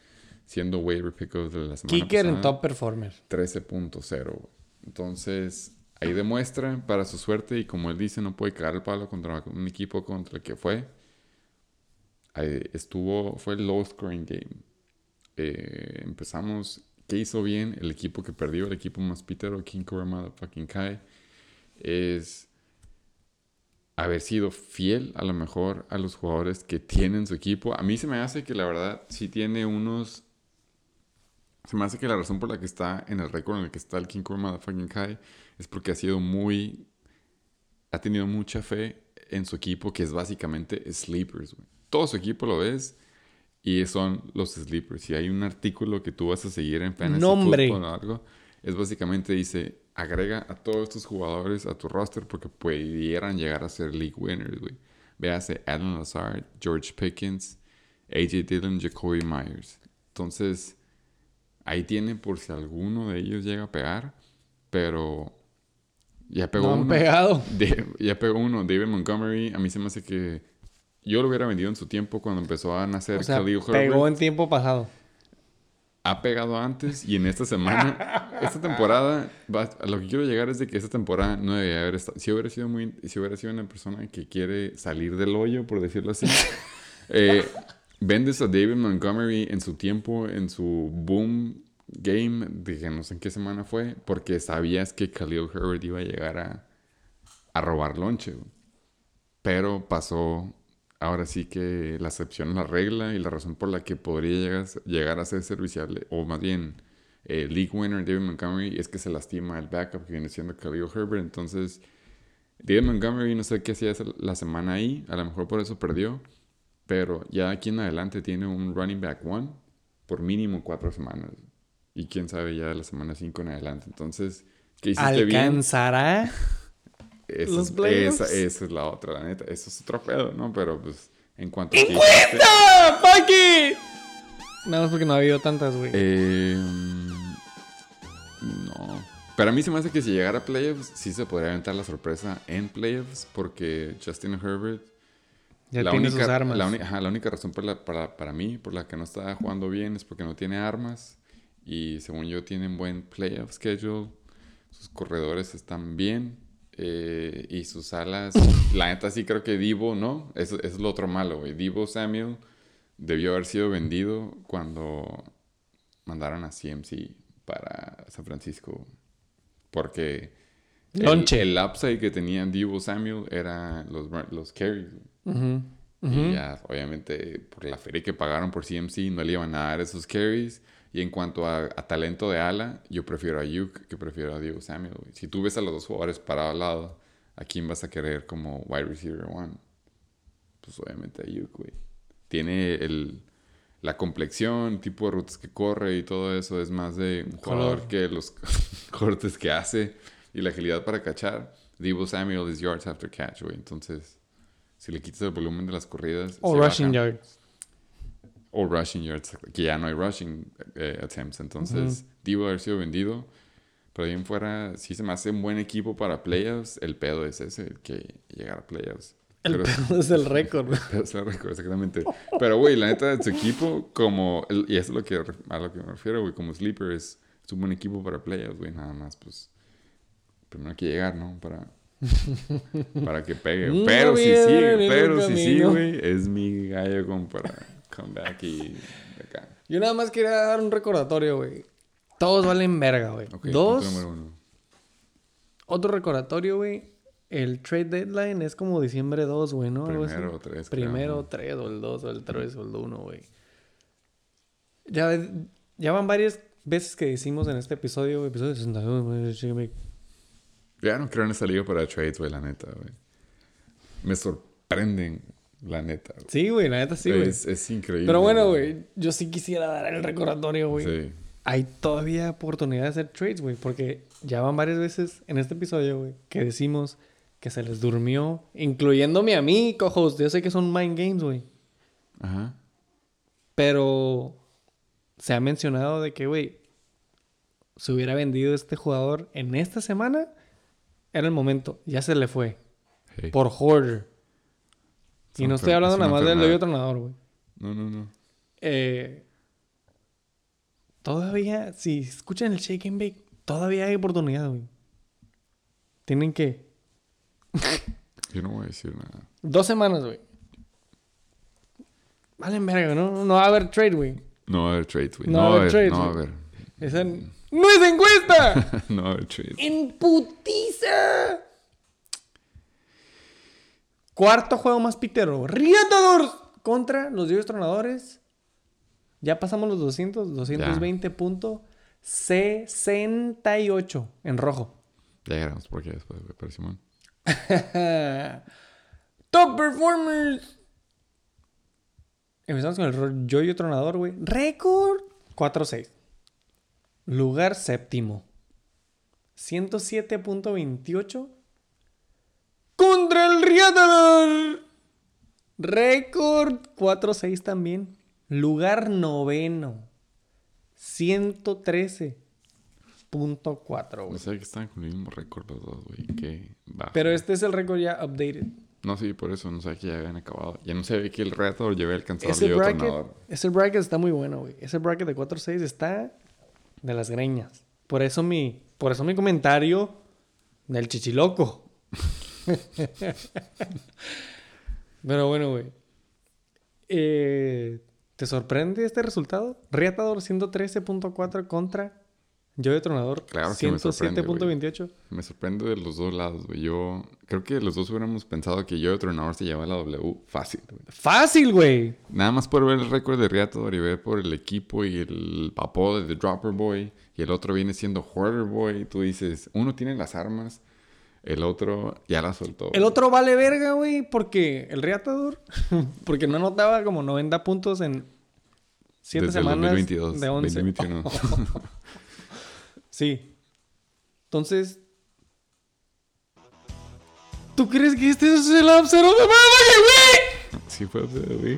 siendo waiver pick de la semana Kicker en top performer. 13.0. Entonces, ahí demuestra para su suerte y como él dice, no puede cagar el palo contra un equipo contra el que fue. estuvo, fue el low scoring game. Eh, empezamos, ¿qué hizo bien? El equipo que perdió, el equipo más Peter King Kurama fucking Kai, es haber sido fiel a lo mejor a los jugadores que tienen su equipo. A mí se me hace que la verdad sí tiene unos se me hace que la razón por la que está en el récord en el que está el King Kong Motherfucking Kai es porque ha sido muy. Ha tenido mucha fe en su equipo, que es básicamente sleepers, Todo su equipo lo ves y son los sleepers. Si hay un artículo que tú vas a seguir en Fantasy Nombre. o algo, es básicamente dice: agrega a todos estos jugadores a tu roster porque pudieran llegar a ser league winners, güey. Véase Alan Lazard, George Pickens, AJ Dillon, Jacoby Myers. Entonces Ahí tiene por si alguno de ellos llega a pegar. Pero ya pegó no han uno. pegado. *laughs* ya pegó uno. David Montgomery, a mí se me hace que yo lo hubiera vendido en su tiempo cuando empezó a nacer o sea, Pegó en tiempo pasado. Ha pegado antes y en esta semana, *laughs* esta temporada, a lo que quiero llegar es de que esta temporada no debería haber estado. Si hubiera sido muy, si hubiera sido una persona que quiere salir del hoyo, por decirlo así, *laughs* eh, vendes a David Montgomery en su tiempo, en su boom game, dije, no sé en qué semana fue, porque sabías que Khalil Herbert iba a llegar a, a robar lonche. Pero pasó, ahora sí que la excepción es la regla y la razón por la que podría llegar, llegar a ser serviciable, o más bien eh, league winner David Montgomery, es que se lastima el backup que viene siendo Khalil Herbert. Entonces, David Montgomery no sé qué hacía la semana ahí, a lo mejor por eso perdió. Pero ya aquí en adelante tiene un running back one por mínimo cuatro semanas. Y quién sabe ya de la semana cinco en adelante. Entonces, ¿qué hiciste ¿Alcanzará los esa, esa, es la otra, la neta. Eso es otro pedo, ¿no? Pero pues, en cuanto a. ¡Encuesta! ¡Paki! Nada más porque no ha habido tantas, güey. Eh, no. Pero a mí se me hace que si llegara a playoffs, sí se podría aventar la sorpresa en playoffs. Porque Justin Herbert ya la tiene única, sus armas. La, la, única razón para, para, mí por la que no está jugando bien es porque no tiene armas. Y según yo, tienen buen playoff schedule. Sus corredores están bien. Eh, y sus alas. *laughs* la neta, sí creo que Divo, ¿no? Eso, es lo otro malo, güey. Divo Samuel debió haber sido vendido cuando mandaron a CMC para San Francisco. Porque. El, el, upside que tenían Divo Samuel era los, los carries. Y ya, obviamente, por la feria que pagaron por CMC, no le iban a dar esos carries. Y en cuanto a, talento de ala, yo prefiero a Yuk que prefiero a Diego Samuel. Si tú ves a los dos jugadores parados al lado, ¿a quién vas a querer como wide receiver one? Pues obviamente a Yuk, güey. Tiene el, la complexión, tipo de rutas que corre y todo eso. Es más de un jugador que los *laughs* cortes que hace y la agilidad para cachar. Divo Samuel is yards after catch, güey. Entonces, si le quitas el volumen de las corridas. O rushing yards. O rushing yards, que ya no hay rushing eh, attempts. Entonces, Divo haber sido vendido. Pero bien fuera, si se me hace un buen equipo para playoffs, el pedo es ese, que llegar a playoffs. El pedo es el *laughs* récord. El pedo es el récord, exactamente. Pero, güey, la neta, de su equipo, como... y eso es lo que, a lo que me refiero, güey, como Sleeper es, es un buen equipo para playoffs, güey, nada más, pues... Primero hay que llegar, ¿no? Para para que pegue. *laughs* pero si sigue, pero si sí, güey, es mi gallo como para come back y acá. Yo nada más quería dar un recordatorio, güey. Todos valen verga, güey. Dos. Otro recordatorio, güey. El trade deadline es como diciembre 2, güey, ¿no? Primero o 3. Primero 3 o el 2 o el 3 o el 1, güey. Ya, ya van varias veces que decimos en este episodio, güey, episodio 62, güey, ya no creo en esa liga para trades, güey, la neta, güey. Me sorprenden, la neta. Sí, güey, la neta sí, güey. Es, increíble. Pero bueno, güey, yo sí quisiera dar el recordatorio, güey. Sí. hay todavía oportunidad de hacer trades, güey. Porque ya van varias veces en este episodio, güey, que decimos que se les durmió, incluyéndome a mí, cojos. Yo sé que son mind games, güey. Ajá. Pero se ha mencionado de que, güey, se hubiera vendido este jugador en esta semana, era el momento. Ya se le fue. Hey. Por Hoarder. Y no estoy hablando es nada más del hoyo tronador, güey. No, no, no. Eh, todavía, si escuchan el Shake and Bake, todavía hay oportunidad, güey. Tienen que. *laughs* Yo no voy a decir nada. Dos semanas, güey. Valen verga, ¿no? No va a haber trade, güey. No va a haber trades, güey. No va a haber trades, No va a haber. Esa ¡No es encuesta! *laughs* no va a haber trades. ¡En putiza! Cuarto juego más pitero. Riatadores contra los Dios Tronadores. Ya pasamos los 200. 220.68 en rojo. Ya llegamos por aquí después. Pero Simón. *laughs* Top performers. Empezamos con el Yoyo Tronador, güey. Récord 4-6. Lugar séptimo. 107.28. Contra el. Récord 4-6 también. Lugar noveno. 113.4, No güey. sé que están con el mismo récord los dos, güey. Que bajo. Pero este es el récord ya updated. No, sí, por eso. No sabía que ya habían acabado. Ya no sabía que el reto llevé alcanzado Ese bracket, ese bracket está muy bueno, güey. Ese bracket de 4-6 está de las greñas. Por eso mi, por eso mi comentario del chichiloco. *laughs* Pero bueno, güey. Eh, ¿Te sorprende este resultado? Riatador 113.4 contra Yo de Tronador Claro que me sorprende, güey. 107.28. Me sorprende de los dos lados, güey. Yo creo que los dos hubiéramos pensado que yo de Tronador se llevaba la W fácil, güey. Fácil, güey. Nada más por ver el récord de Riatador y ver por el equipo y el apodo de The Dropper Boy y el otro viene siendo Hoarder Boy. Tú dices, uno tiene las armas, el otro ya las soltó. El otro vale verga, güey, porque el Reatador, *laughs* porque no anotaba como 90 puntos en 7 Desde el semanas 2022, de 11. 2021. *laughs* Sí. Entonces, ¿tú crees que este es el upset of the week? sí fue, güey.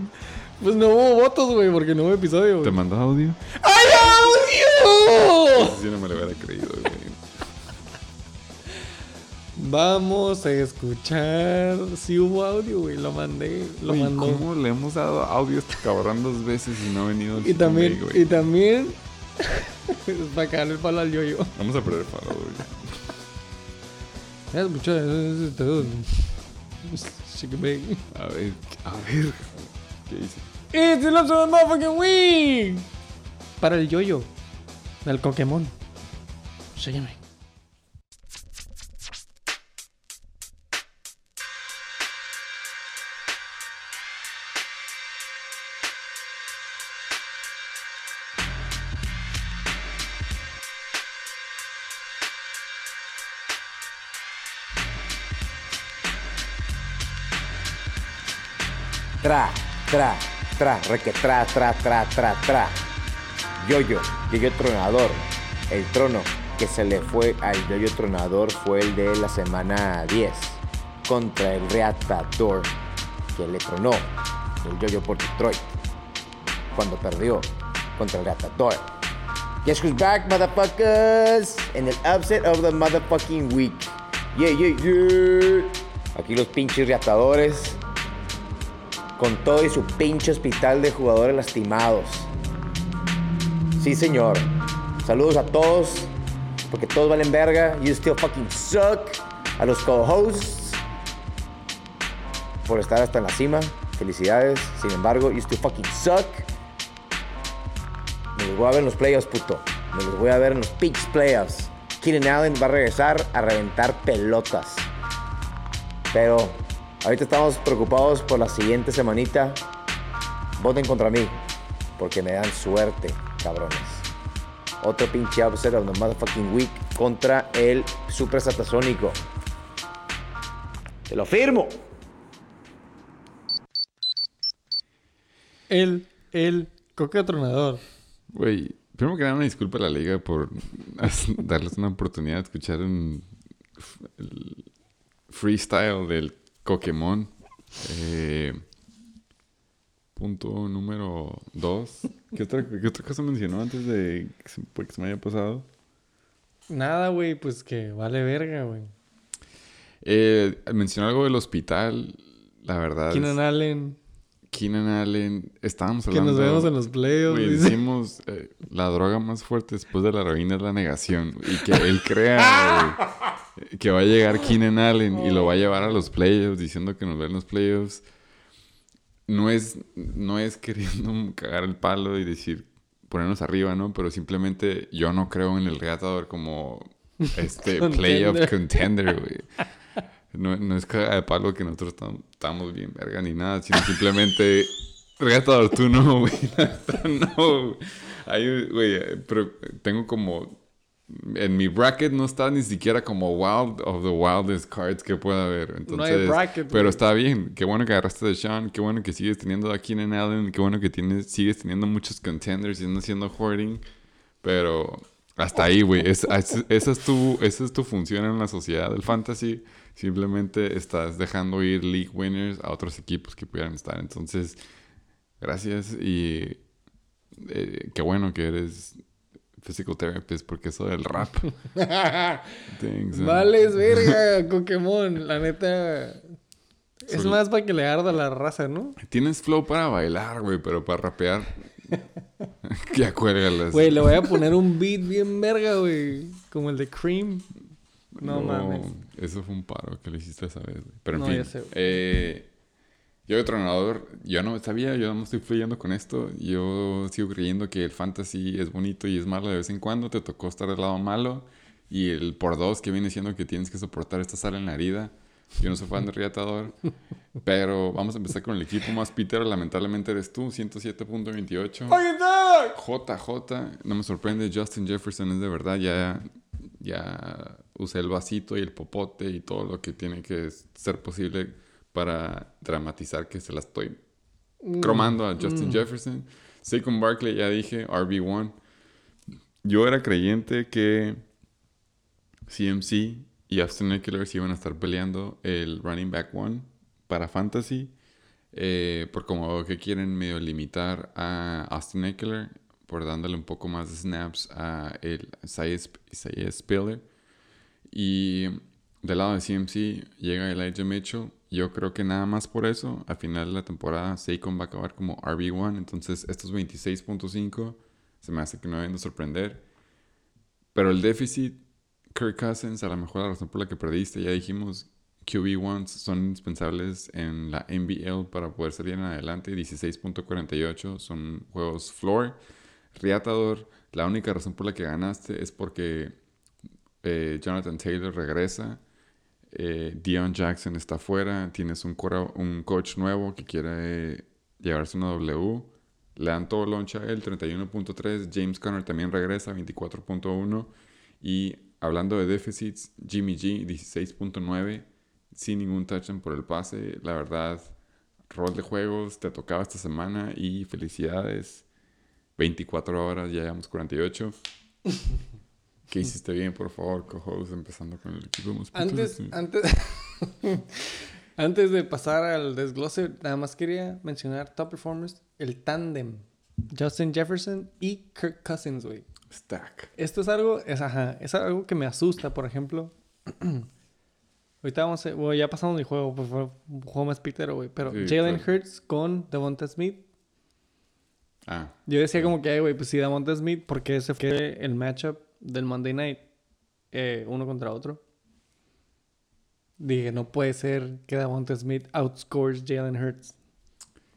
Pues no hubo votos, güey, porque no hubo episodio, ¿Te güey. mandó audio? ¡Ay, audio! Sí, no me lo hubiera creído, güey. Vamos a escuchar. Si hubo audio, güey, lo mandé, lo mandó. ¿Cómo le hemos dado audio a este cabrón dos veces y no ha venido el Y también, güey? y también, es *laughs* para cagarle el palo al yo-yo. Vamos a perder el paro, güey. A ver, a ver. ¿Qué dice? It's the episode of motherfucking week. Para el yoyo. Del Pokémon. Sígueme. Tra, tra, tra, reque tra, tra, tra, tra, tra. Yoyo, yoyo tronador. El trono que se le fue al yoyo tronador fue el de la semana 10 contra el Reatador que le tronó el yoyo por Detroit cuando perdió contra el Reatador. Guess who's back, motherfuckers? En el upset of the motherfucking week. Yeah, yeah, yeah. Aquí los pinches reatadores con todo y su pinche hospital de jugadores lastimados. Sí, señor. Saludos a todos, porque todos valen verga. You still fucking suck. A los co-hosts por estar hasta en la cima. Felicidades. Sin embargo, you still fucking suck. Me los voy a ver en los playoffs, puto. Me los voy a ver en los pinches playoffs. Keenan Allen va a regresar a reventar pelotas. Pero ahorita estamos preocupados por la siguiente semanita. Voten contra mí, porque me dan suerte, cabrones. Otro pinche upset of the motherfucking week contra el Super Satasónico. Te lo firmo. El, el coque tronador. Güey, Primero que nada, una disculpa a la liga por *laughs* darles una oportunidad de escuchar un el freestyle del Pokémon. Eh, punto número dos. ¿Qué otra, ¿Qué otra cosa mencionó antes de que se, que se me haya pasado? Nada, güey, pues que vale verga, güey. Eh, mencionó algo del hospital. La verdad. Keenan Allen. Keenan Allen. Estábamos Que hablando. nos vemos en los playoffs. Decimos, eh, la droga más fuerte después de la heroína es la negación. Y que él *laughs* crea que va a llegar Keenan Allen y lo va a llevar a los playoffs diciendo que nos ve en los playoffs. No es, no es queriendo *laughs* cagar el palo y decir, ponernos arriba, ¿no? Pero simplemente yo no creo en el reatador como este *laughs* playoff Contender. contender, güey. No, no es cagar el palo que nosotros tam- estamos bien verga ni nada, sino simplemente *laughs* Reatador, tú no, güey. *laughs* no. Ahí, güey, pero tengo como. En mi bracket no está ni siquiera como wild of the wildest cards que pueda haber. Entonces, bracket, pero está bien. Qué bueno que agarraste de Sean. Qué bueno que sigues teniendo a Keenan Allen. Qué bueno que tienes, sigues teniendo muchos contenders y no haciendo hoarding. Pero hasta ahí, güey. Es- es- esa, es tu, esa es tu función en la sociedad del fantasy. Simplemente estás dejando ir league winners a otros equipos que pudieran estar. Entonces, gracias y eh, qué bueno que eres physical therapist porque eso del rap. *laughs* Thanks, eh. Vales, verga, Pokémon. La neta. Es más para que le arda la raza, ¿no? Tienes flow para bailar, güey, pero para rapear. *laughs* ya cuélgalas. Güey, le voy a poner un beat bien verga, güey. Como el de Cream. No, mames. Eso fue un paro que le hiciste esa vez, güey. Pero en No, fin. ya sé, eh, yo, entrenador, yo no sabía, yo no estoy fluyendo con esto. Yo sigo creyendo que el fantasy es bonito y es malo de vez en cuando. Te tocó estar del lado malo. Y el por dos que viene siendo que tienes que soportar esta sal en la herida. Yo no soy fan de *laughs* Riatador. pero vamos a empezar con el equipo más pitero. Lamentablemente eres tú, 107.28. JJ, no me sorprende, Justin Jefferson es de verdad, ya, ya usé el vasito y el popote y todo lo que tiene que ser posible para dramatizar que se la estoy cromando a Justin Jefferson. Saquon Barkley, ya dije, RB1. Yo era creyente que CMC y Austin Eckler se iban a estar peleando el running back one para fantasy. eh, por como que quieren medio limitar a Austin Eckler por dándole un poco más de snaps a el Isaiah Spiller. Y del lado de CMC llega Elijah Mitchell. Yo creo que nada más por eso, al final de la temporada, Saquon va a acabar como RB1. Entonces, estos 26.5 se me hace que no deben de sorprender. Pero el déficit, Kirk Cousins, a lo mejor la razón por la que perdiste, ya dijimos, QB1s son indispensables en la NBL para poder salir en adelante. 16.48 son juegos floor. Riatador, la única razón por la que ganaste es porque eh, Jonathan Taylor regresa. Eh, Dion Jackson está fuera. Tienes un, coach nuevo que quiere eh, llevarse una W. Le dan todo loncha a él, 31.3. James Conner también regresa, 24.1. Y hablando de déficits, Jimmy G, 16.9. Sin ningún touchdown por el pase. La verdad, rol de juegos, te tocaba esta semana y felicidades. 24 horas, ya llevamos 48. *laughs* ¿Qué hiciste bien, por favor, co empezando con el equipo más Antes, antes, *laughs* antes de pasar al desglose, nada más quería mencionar top performers, el tándem. Justin Jefferson y Kirk Cousins, güey. Stack. Esto es algo, es, ajá, es algo que me asusta, por ejemplo. *clears throat* Ahorita vamos a, bueno, ya pasamos mi juego, fue un juego más pitero, güey. Pero Sí, Jalen claro. Hurts con Devonta Smith. Ah, Yo decía como que, "Ay, güey, pues sí, Devonta Smith, porque ese fue el matchup del Monday Night, eh, uno contra otro. Dije, no puede ser que Devonta Smith outscores Jalen Hurts.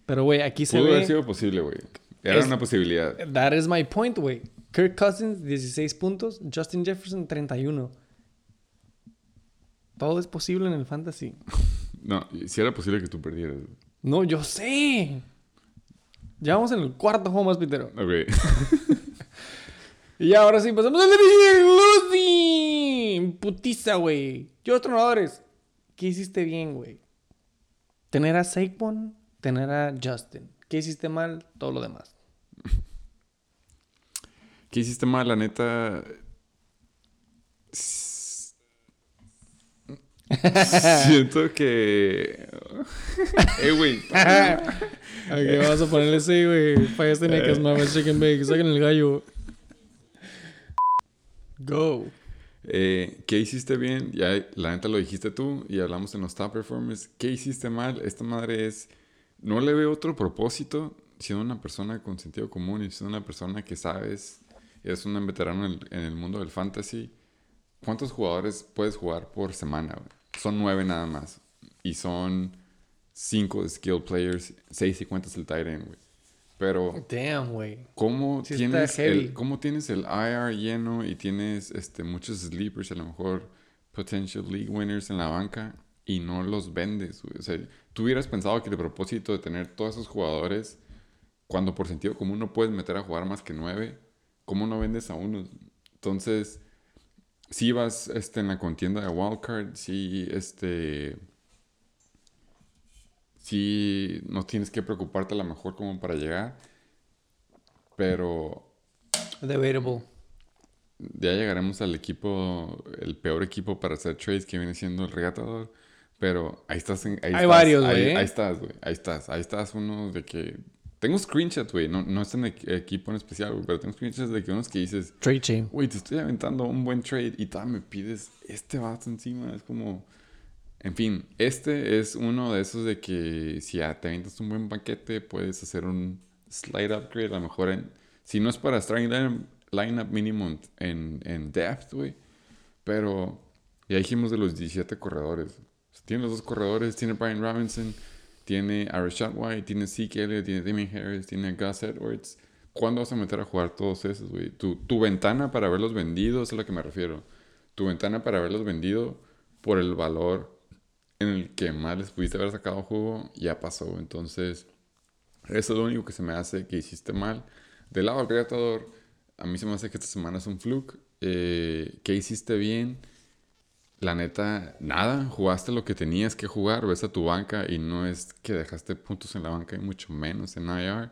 Pero, güey, aquí se pudo haber ve... sido posible, güey. Era Es- una posibilidad. That is my point, güey. Kirk Cousins, 16 puntos. Justin Jefferson, 31. Todo es posible en el fantasy. *laughs* No, si era posible que tú perdieras. No, yo sé. Ya vamos en el cuarto juego más pitero. Ok. *laughs* Y ahora sí, pasamos al Lucy. Putiza, güey. Yo, entrenadores. ¿Qué hiciste bien, güey? Tener a Saquon, tener a Justin. ¿Qué hiciste mal? Todo lo demás. ¿Qué ¿Qué hiciste mal, la neta? Siento que. *laughs* eh, güey. *laughs* Aquí vamos a ponerle sí, güey. Fallas técnicas, mames, chicken bake. Saquen el gallo. Go. Eh, ¿Qué hiciste bien? Ya, la neta lo dijiste tú y hablamos en los top performers. ¿Qué hiciste mal? Esta madre es. No le veo otro propósito siendo una persona con sentido común y siendo una persona que sabes, eres un veterano en el, en el mundo del fantasy. ¿Cuántos jugadores puedes jugar por semana? Son nueve nada más. Y son cinco de skill players, seis y cuentas el tight end, güey. Pero Damn, güey. ¿Cómo Sí tienes, el, ¿Cómo tienes el IR lleno y tienes este, muchos sleepers, a lo mejor potential league winners en la banca y no los vendes? O sea, tú hubieras pensado que el propósito de tener todos esos jugadores, cuando por sentido común no puedes meter a jugar más que nueve, ¿cómo no vendes a uno? Entonces, si vas este, en la contienda de wildcard, si este sí no tienes que preocuparte a lo mejor como para llegar, pero Debatable. ya llegaremos al equipo, el peor equipo para hacer trades que viene siendo el regatador, pero ahí estás, en- ahí Hay estás, varios, ahí, güey. ahí estás, güey, ahí estás, ahí estás uno de que tengo screenshots, güey, no, no es en equ- equipo en especial, güey, pero tengo screenshots de que unos que dices, Trade chain. Güey, te estoy aventando un buen trade y todavía me pides este vato encima. Es como. En fin, este es uno de esos de que si te avientas un buen paquete, puedes hacer un slight upgrade. A lo mejor en. Si no es para starting line- lineup mínimo en, en depth, güey. Pero ya dijimos de los 17 corredores. O tiene los dos corredores, tiene Brian Robinson, tiene a White, tiene Zeke Elliott, tiene Damien Harris, tiene Gus Edwards. ¿Cuándo vas a meter a jugar todos esos, güey? Tu, tu ventana para verlos vendidos es a lo que me refiero. Tu ventana para verlos vendido por el valor en el que más les pudiste haber sacado jugo ya pasó. Entonces, eso es lo único que se me hace que hiciste mal. Del lado del creador, a mí se me hace que esta semana es un fluke. Eh, ¿Qué hiciste bien? La neta, nada. Jugaste lo que tenías que jugar. Ves a tu banca y no es que dejaste puntos en la banca y mucho menos en IR.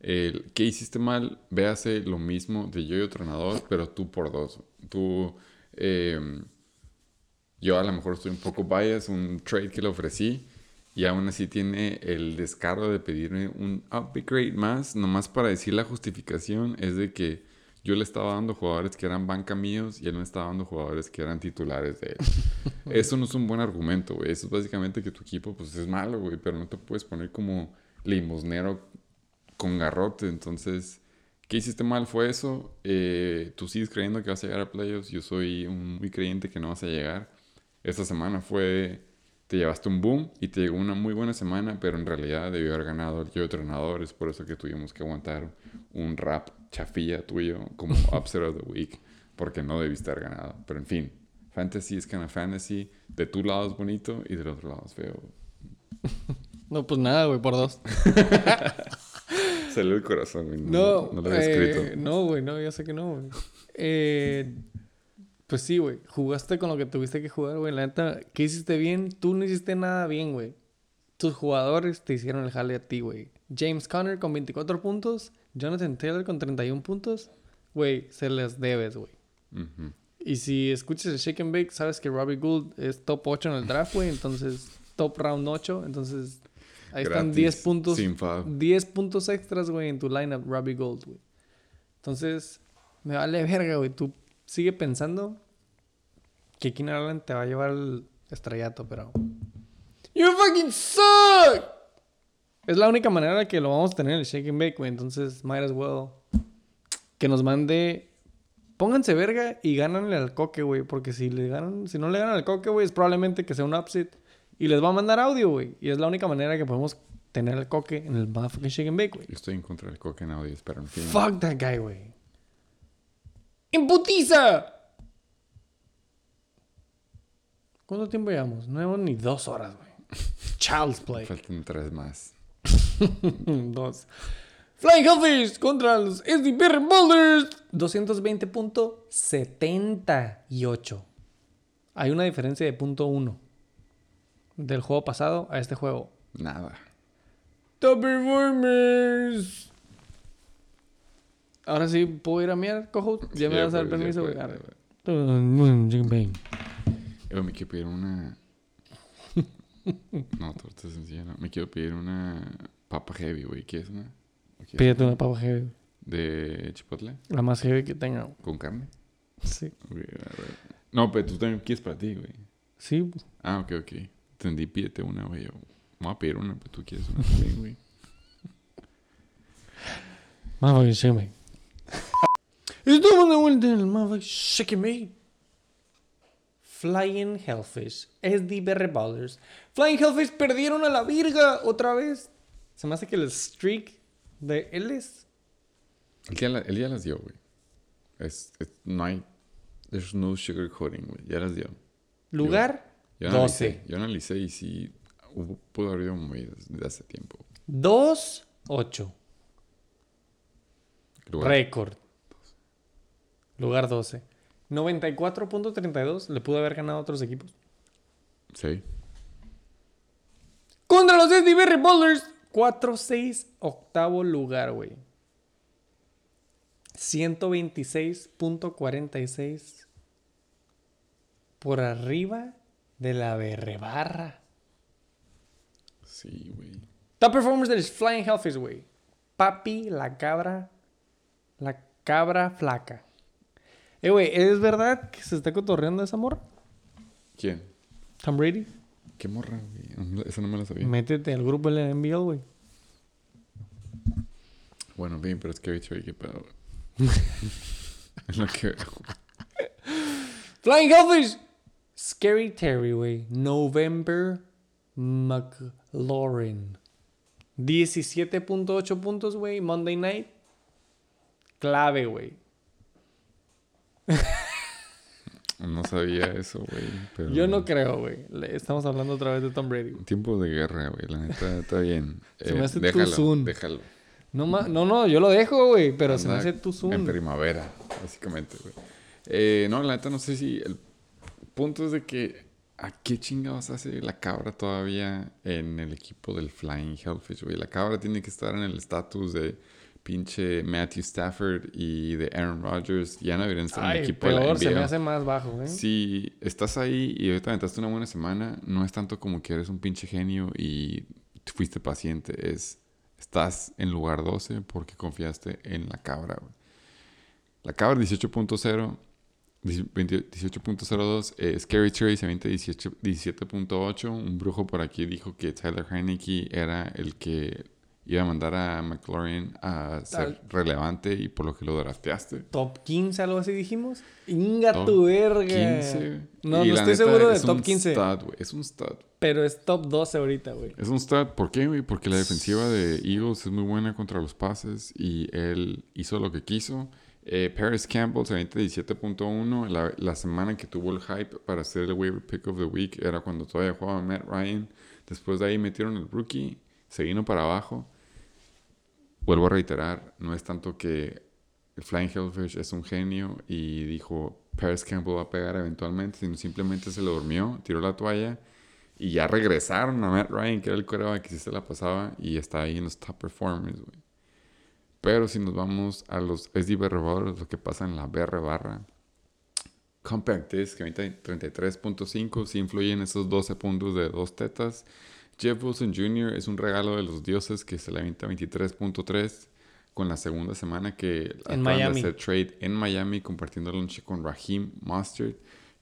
El, ¿Qué hiciste mal? Véase lo mismo de yo y otro entrenador, pero tú por dos. Tú, eh, yo a lo mejor estoy un poco bias, un trade que le ofrecí, y aún así tiene el descaro de pedirme un upgrade más, nomás para decir la justificación es de que yo le estaba dando jugadores que eran banca míos y él me estaba dando jugadores que eran titulares de él. *laughs* Eso no es un buen argumento, güey. Eso es básicamente que tu equipo pues es malo, güey, pero no te puedes poner como limosnero con garrote. Entonces, ¿qué hiciste mal? Fue eso. Eh, tú sigues creyendo que vas a llegar a playoffs. Yo soy un muy creyente que no vas a llegar. Esta semana fue, te llevaste un boom y te llegó una muy buena semana, pero en realidad debió haber ganado el yo entrenador. Es por eso que tuvimos que aguantar un rap chafilla tuyo como *laughs* Upset of the Week, porque no debiste haber ganado. Pero en fin, fantasy es kind of fantasy. De tu lado es bonito y del otro lado es feo. No, pues nada, güey, por dos. *laughs* Salió el corazón, güey. No, no lo había eh, escrito. No, güey, no, ya sé que no, güey. Eh, pues sí, güey. Jugaste con lo que tuviste que jugar, güey. La neta, ¿qué hiciste bien? Tú no hiciste nada bien, güey. Tus jugadores te hicieron el jale a ti, güey. James Conner con 24 puntos. Jonathan Taylor con 31 puntos. Güey, se les debes, güey. Y si escuchas el Shake and Bake, sabes que Robbie Gould es top 8 en el draft, güey. Entonces, top round 8. Entonces, ahí están Gratis, 10 puntos. Sin fab. 10 puntos extras, güey, en tu lineup, Robbie Gold, güey. Entonces, me vale verga, güey. Tú sigue pensando que Keenan Allen te va a llevar el estrellato, pero. ¡You fucking suck! Es la única manera que lo vamos a tener en el Shake and Bake, güey. Entonces, might as well. Que nos mande. Pónganse verga y gánanle al coque, güey. Porque si le ganan, si no le ganan al coque, güey, es probablemente que sea un upset. Y les va a mandar audio, güey. Y es la única manera que podemos tener al coque en el motherfucking Shake and Bake, güey. Yo estoy en contra del coque en audio, pero en fin. Fuck that guy, güey. ¡Imputiza! ¿Cuánto tiempo llevamos? No llevamos ni dos horas, güey. Child's Play. Faltan tres más. *laughs* dos. Flying Hellfish contra los SDP Boulders. 220.78. Hay una diferencia de punto uno. Del juego pasado a este juego. Nada. Top Performers. Ahora sí puedo ir a mirar, cojo. Ya me vas a dar pues, permiso, güey. puedes. Eh, me quiero pedir una. *laughs* no, torta sencilla, no. Me quiero pedir una papa heavy, güey. ¿Quieres una? ¿O quieres Pídete una papa heavy. De chipotle La más heavy que tenga. güey. con carne. Sí. Ok, a ver. No, pero tú también quieres para ti, güey. Sí. Ah, ok, ok. Entendí, pídete una, güey. Yo me voy a pedir una, pero tú quieres una también, güey. Shake me. *laughs* Estamos de vuelta en el motherfucking shake me. Flying Hellfish. SDBR Ballers. Flying Hellfish perdieron a la virga otra vez. Se me hace que el streak de él es. Él ya, la- él ya las dio, güey. Es, es- no hay. There's no sugarcoating, güey. Ya las dio. Lugar Yo 12. analicé, yo analicé y sí hubo, pudo haber habido movidas de hace tiempo. 2-8. Lugar- Récord. Lugar 12. 94.32 le pudo haber ganado a otros equipos. Sí. Contra los SDB Ballers. 4-6, octavo lugar, güey. 126.46 por arriba de la berrebarra. Sí, güey. Top performers del Flying Hellfish, güey. Papi, la cabra. La cabra flaca. Eh, güey, ¿es verdad que se está cotorreando esa morra? ¿Quién? Tom Brady. ¿Qué morra, güey? No, Esa no me la sabía. Métete al grupo de la NBL, güey. Bueno, bien, pero es que he dicho qué pedo. güey. *laughs* lo que. Flying Hellfish. Scary Terry, güey. November McLaurin. 17.8 puntos, güey. Monday night. Clave, güey. No sabía eso, güey. Pero... Yo no creo, güey. Estamos hablando otra vez de Tom Brady. güey. Tiempo de guerra, güey. La neta, está bien. Eh, *laughs* Se me hace too déjalo, soon. déjalo. No, ma- no, no, yo lo dejo, güey. Pero se me hace tu En zoom. primavera, básicamente, güey. Eh, no, la neta, no sé si... El punto es de que... ¿A qué chingados hace la cabra todavía en el equipo del Flying Hellfish, güey? La cabra tiene que estar en el estatus de pinche Matthew Stafford y de Aaron Rodgers. Ya no deberían estar en el equipo de la peor, se me NBA. hace más bajo, ¿eh? Si estás ahí y ahorita aventaste una buena semana, no es tanto como que eres un pinche genio y fuiste paciente, es estás en lugar 12 porque confiaste en la cabra. güey. La cabra 18.0, 20 18.02, eh, Scary Cherry se avienta 18 17.8, un brujo por aquí dijo que Tyler Heineke era el que iba a mandar a McLaurin a ser Al- relevante y por lo que lo drafteaste. Top 15, algo así dijimos. Inga Top tu verga. 15. No, Y no estoy seguro de es top un 15. stud, güey. es un stud. Pero es top 12 ahorita, güey. Es un stud. ¿Por qué, güey? Porque la defensiva de Eagles es muy buena contra los pases y él hizo lo que quiso. Eh, Paris Campbell se avienta 17.1. La, la semana que tuvo el hype para ser el waiver pick of the week era cuando todavía jugaba Matt Ryan. Después de ahí metieron el rookie. Se vino para abajo. Vuelvo a reiterar, no es tanto que el Flying Hellfish es un genio y dijo Paris Campbell va a pegar eventualmente, sino simplemente se lo durmió, tiró la toalla y ya regresaron a Matt Ryan, que era el coreback que sí se la pasaba y está ahí en los top performers. Pero si nos vamos a los SDB Revolvers, lo que pasa en la BR barra, Compact Disc, que ahorita 33.5, sí influyen esos 12 puntos de dos tetas. Jeff Wilson Jr. es un regalo de los dioses que se le avienta 23.3 con la segunda semana que acaban Miami. de hacer trade en Miami compartiendo lunch con Raheem Mustard.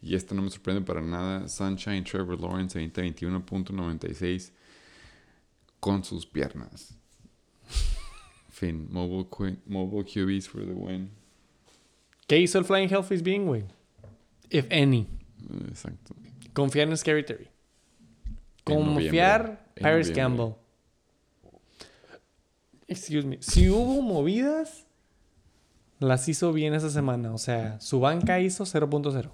Y esto no me sorprende para nada. Sunshine Trevor Lawrence avienta 21.96 con sus piernas. fin. Mobile, Qu- mobile QBs for the win. ¿Qué hizo el Flying Hellfish bien, güey? If any. Exacto. Confiar en Scary Terry. Confiar Paris. Campbell. Excuse me. Si hubo movidas, las hizo bien esa semana. O sea, su banca hizo 0.0.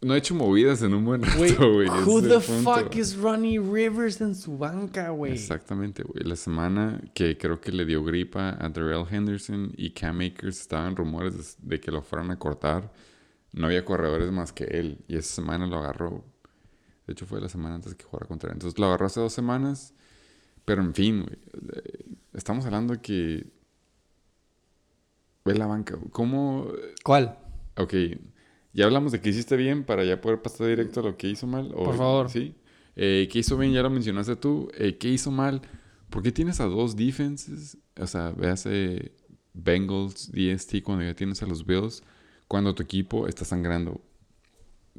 No he hecho movidas en un buen rato, güey. who the punto. fuck is Ronnie Rivers en su banca, güey? Exactamente, güey. La semana que creo que le dio gripa a Darrell Henderson y Cam Akers estaban rumores de, de que lo fueran a cortar. No había corredores más que él. Y esa semana lo agarró. De hecho, fue la semana antes que jugara contra él. Entonces lo agarró hace dos semanas. Pero en fin, güey. eh, Estamos hablando de que Ve la banca. ¿Cómo...? ¿Cuál? Ok. Ya hablamos de que hiciste bien para ya poder pasar directo a lo que hizo mal. o- Por favor. Sí. Eh, ¿Qué hizo bien? Ya lo mencionaste tú. Eh, ¿Qué hizo mal? ¿Por qué tienes a dos defenses? O sea, veas eh, Bengals, DST, cuando ya tienes a los Bills, cuando tu equipo está sangrando.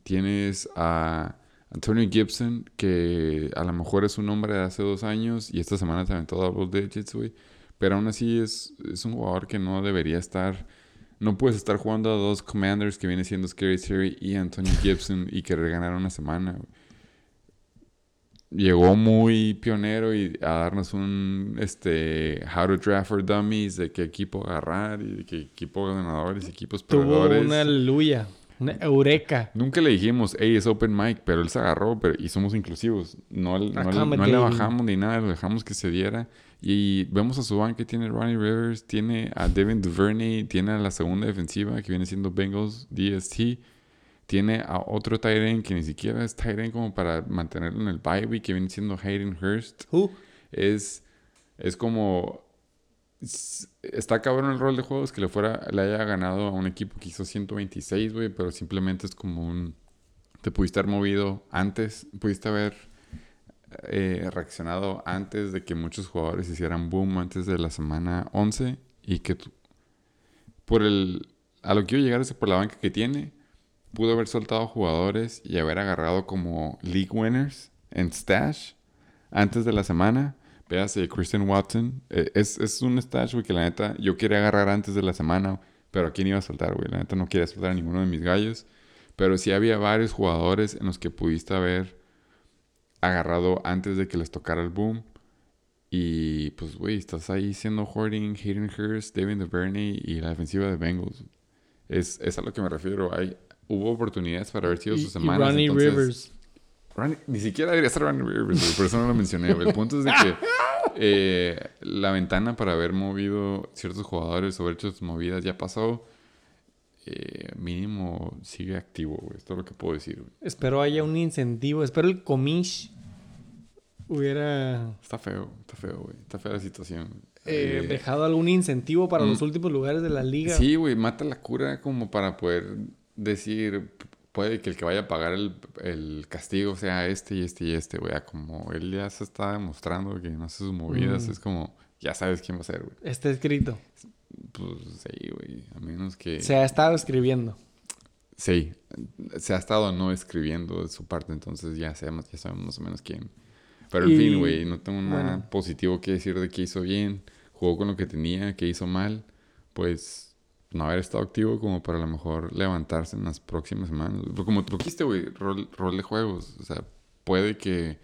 Tienes a Antonio Gibson, que a lo mejor es un hombre de hace dos años y esta semana se aventó double digits, güey. Pero aún así es, es un jugador que no debería estar. No puedes estar jugando a dos Commanders que viene siendo Scary Terry y Antonio Gibson y querer ganar una semana. Llegó muy pionero y a darnos un este how to draft for dummies de qué equipo agarrar y de qué equipo ganadores y equipos Tuvo perdedores. una aleluya. Una eureka. Nunca le dijimos, hey, es open mic, pero él se agarró pero, y somos inclusivos. No, no, le- no le Accommodating. bajamos ni nada, lo dejamos que se diera. Y vemos a su banca, tiene Ronnie Rivers, tiene a Devin Duvernay, tiene a la segunda defensiva que viene siendo Bengals DST. Tiene a otro end que ni siquiera es end como para mantenerlo en el bye week, que viene siendo Hayden Hurst Who? es, es como... Está cabrón el rol de juegos que le fuera le haya ganado a un equipo que hizo 126, güey, pero simplemente es como un... Te pudiste haber movido antes, pudiste haber eh, reaccionado antes de que muchos jugadores hicieran boom antes de la semana 11 y que tú- por el... A lo que quiero llegar es por la banca que tiene, pudo haber soltado jugadores y haber agarrado como league winners en stash antes de la semana. Véase Christian Watson. Eh, es, es un stash, güey, que la neta yo quería agarrar antes de la semana, pero ¿a quién iba a soltar, güey? La neta no quería soltar a ninguno de mis gallos. Pero sí había varios jugadores en los que pudiste haber agarrado antes de que les tocara el boom. Y pues, güey, estás ahí siendo hoarding, Hayden Hurst, David Duvernay y la defensiva de Bengals. Es, es a lo que me refiero. Hay, hubo oportunidades para haber sido Y, sus y semanas. Ronnie entonces- Rivers. Ronnie- ni siquiera debería estar Ronnie Rivers, güey, por eso no lo mencioné. güey. El punto es de que *laughs* eh, la ventana para haber movido ciertos jugadores o haber hecho sus movidas ya pasó. Eh, mínimo sigue activo, güey. Esto es lo que puedo decir. güey. Espero haya un incentivo. Espero el comish hubiera Está feo, está feo, güey. Está fea la situación. eh, Eh, dejado algún incentivo para mm. los últimos lugares de la liga. Sí, güey, mata la cura como para poder decir, puede que el que vaya a pagar el, el castigo sea este y este y este, güey. Como él ya se está demostrando que no hace sus movidas, Mm. es como, ya sabes quién va a ser, güey. Está escrito. Pues sí, güey, a menos que... Se ha estado escribiendo. Sí, se ha estado no escribiendo de su parte, entonces ya sabemos, ya sabemos más o menos quién. Pero en Y- fin, güey, no tengo nada bueno. positivo que decir de que hizo bien, jugó con lo que tenía, que hizo mal, pues no haber estado activo como para a lo mejor levantarse en las próximas semanas. Pero como tú dijiste, güey, rol, rol de juegos, o sea, puede que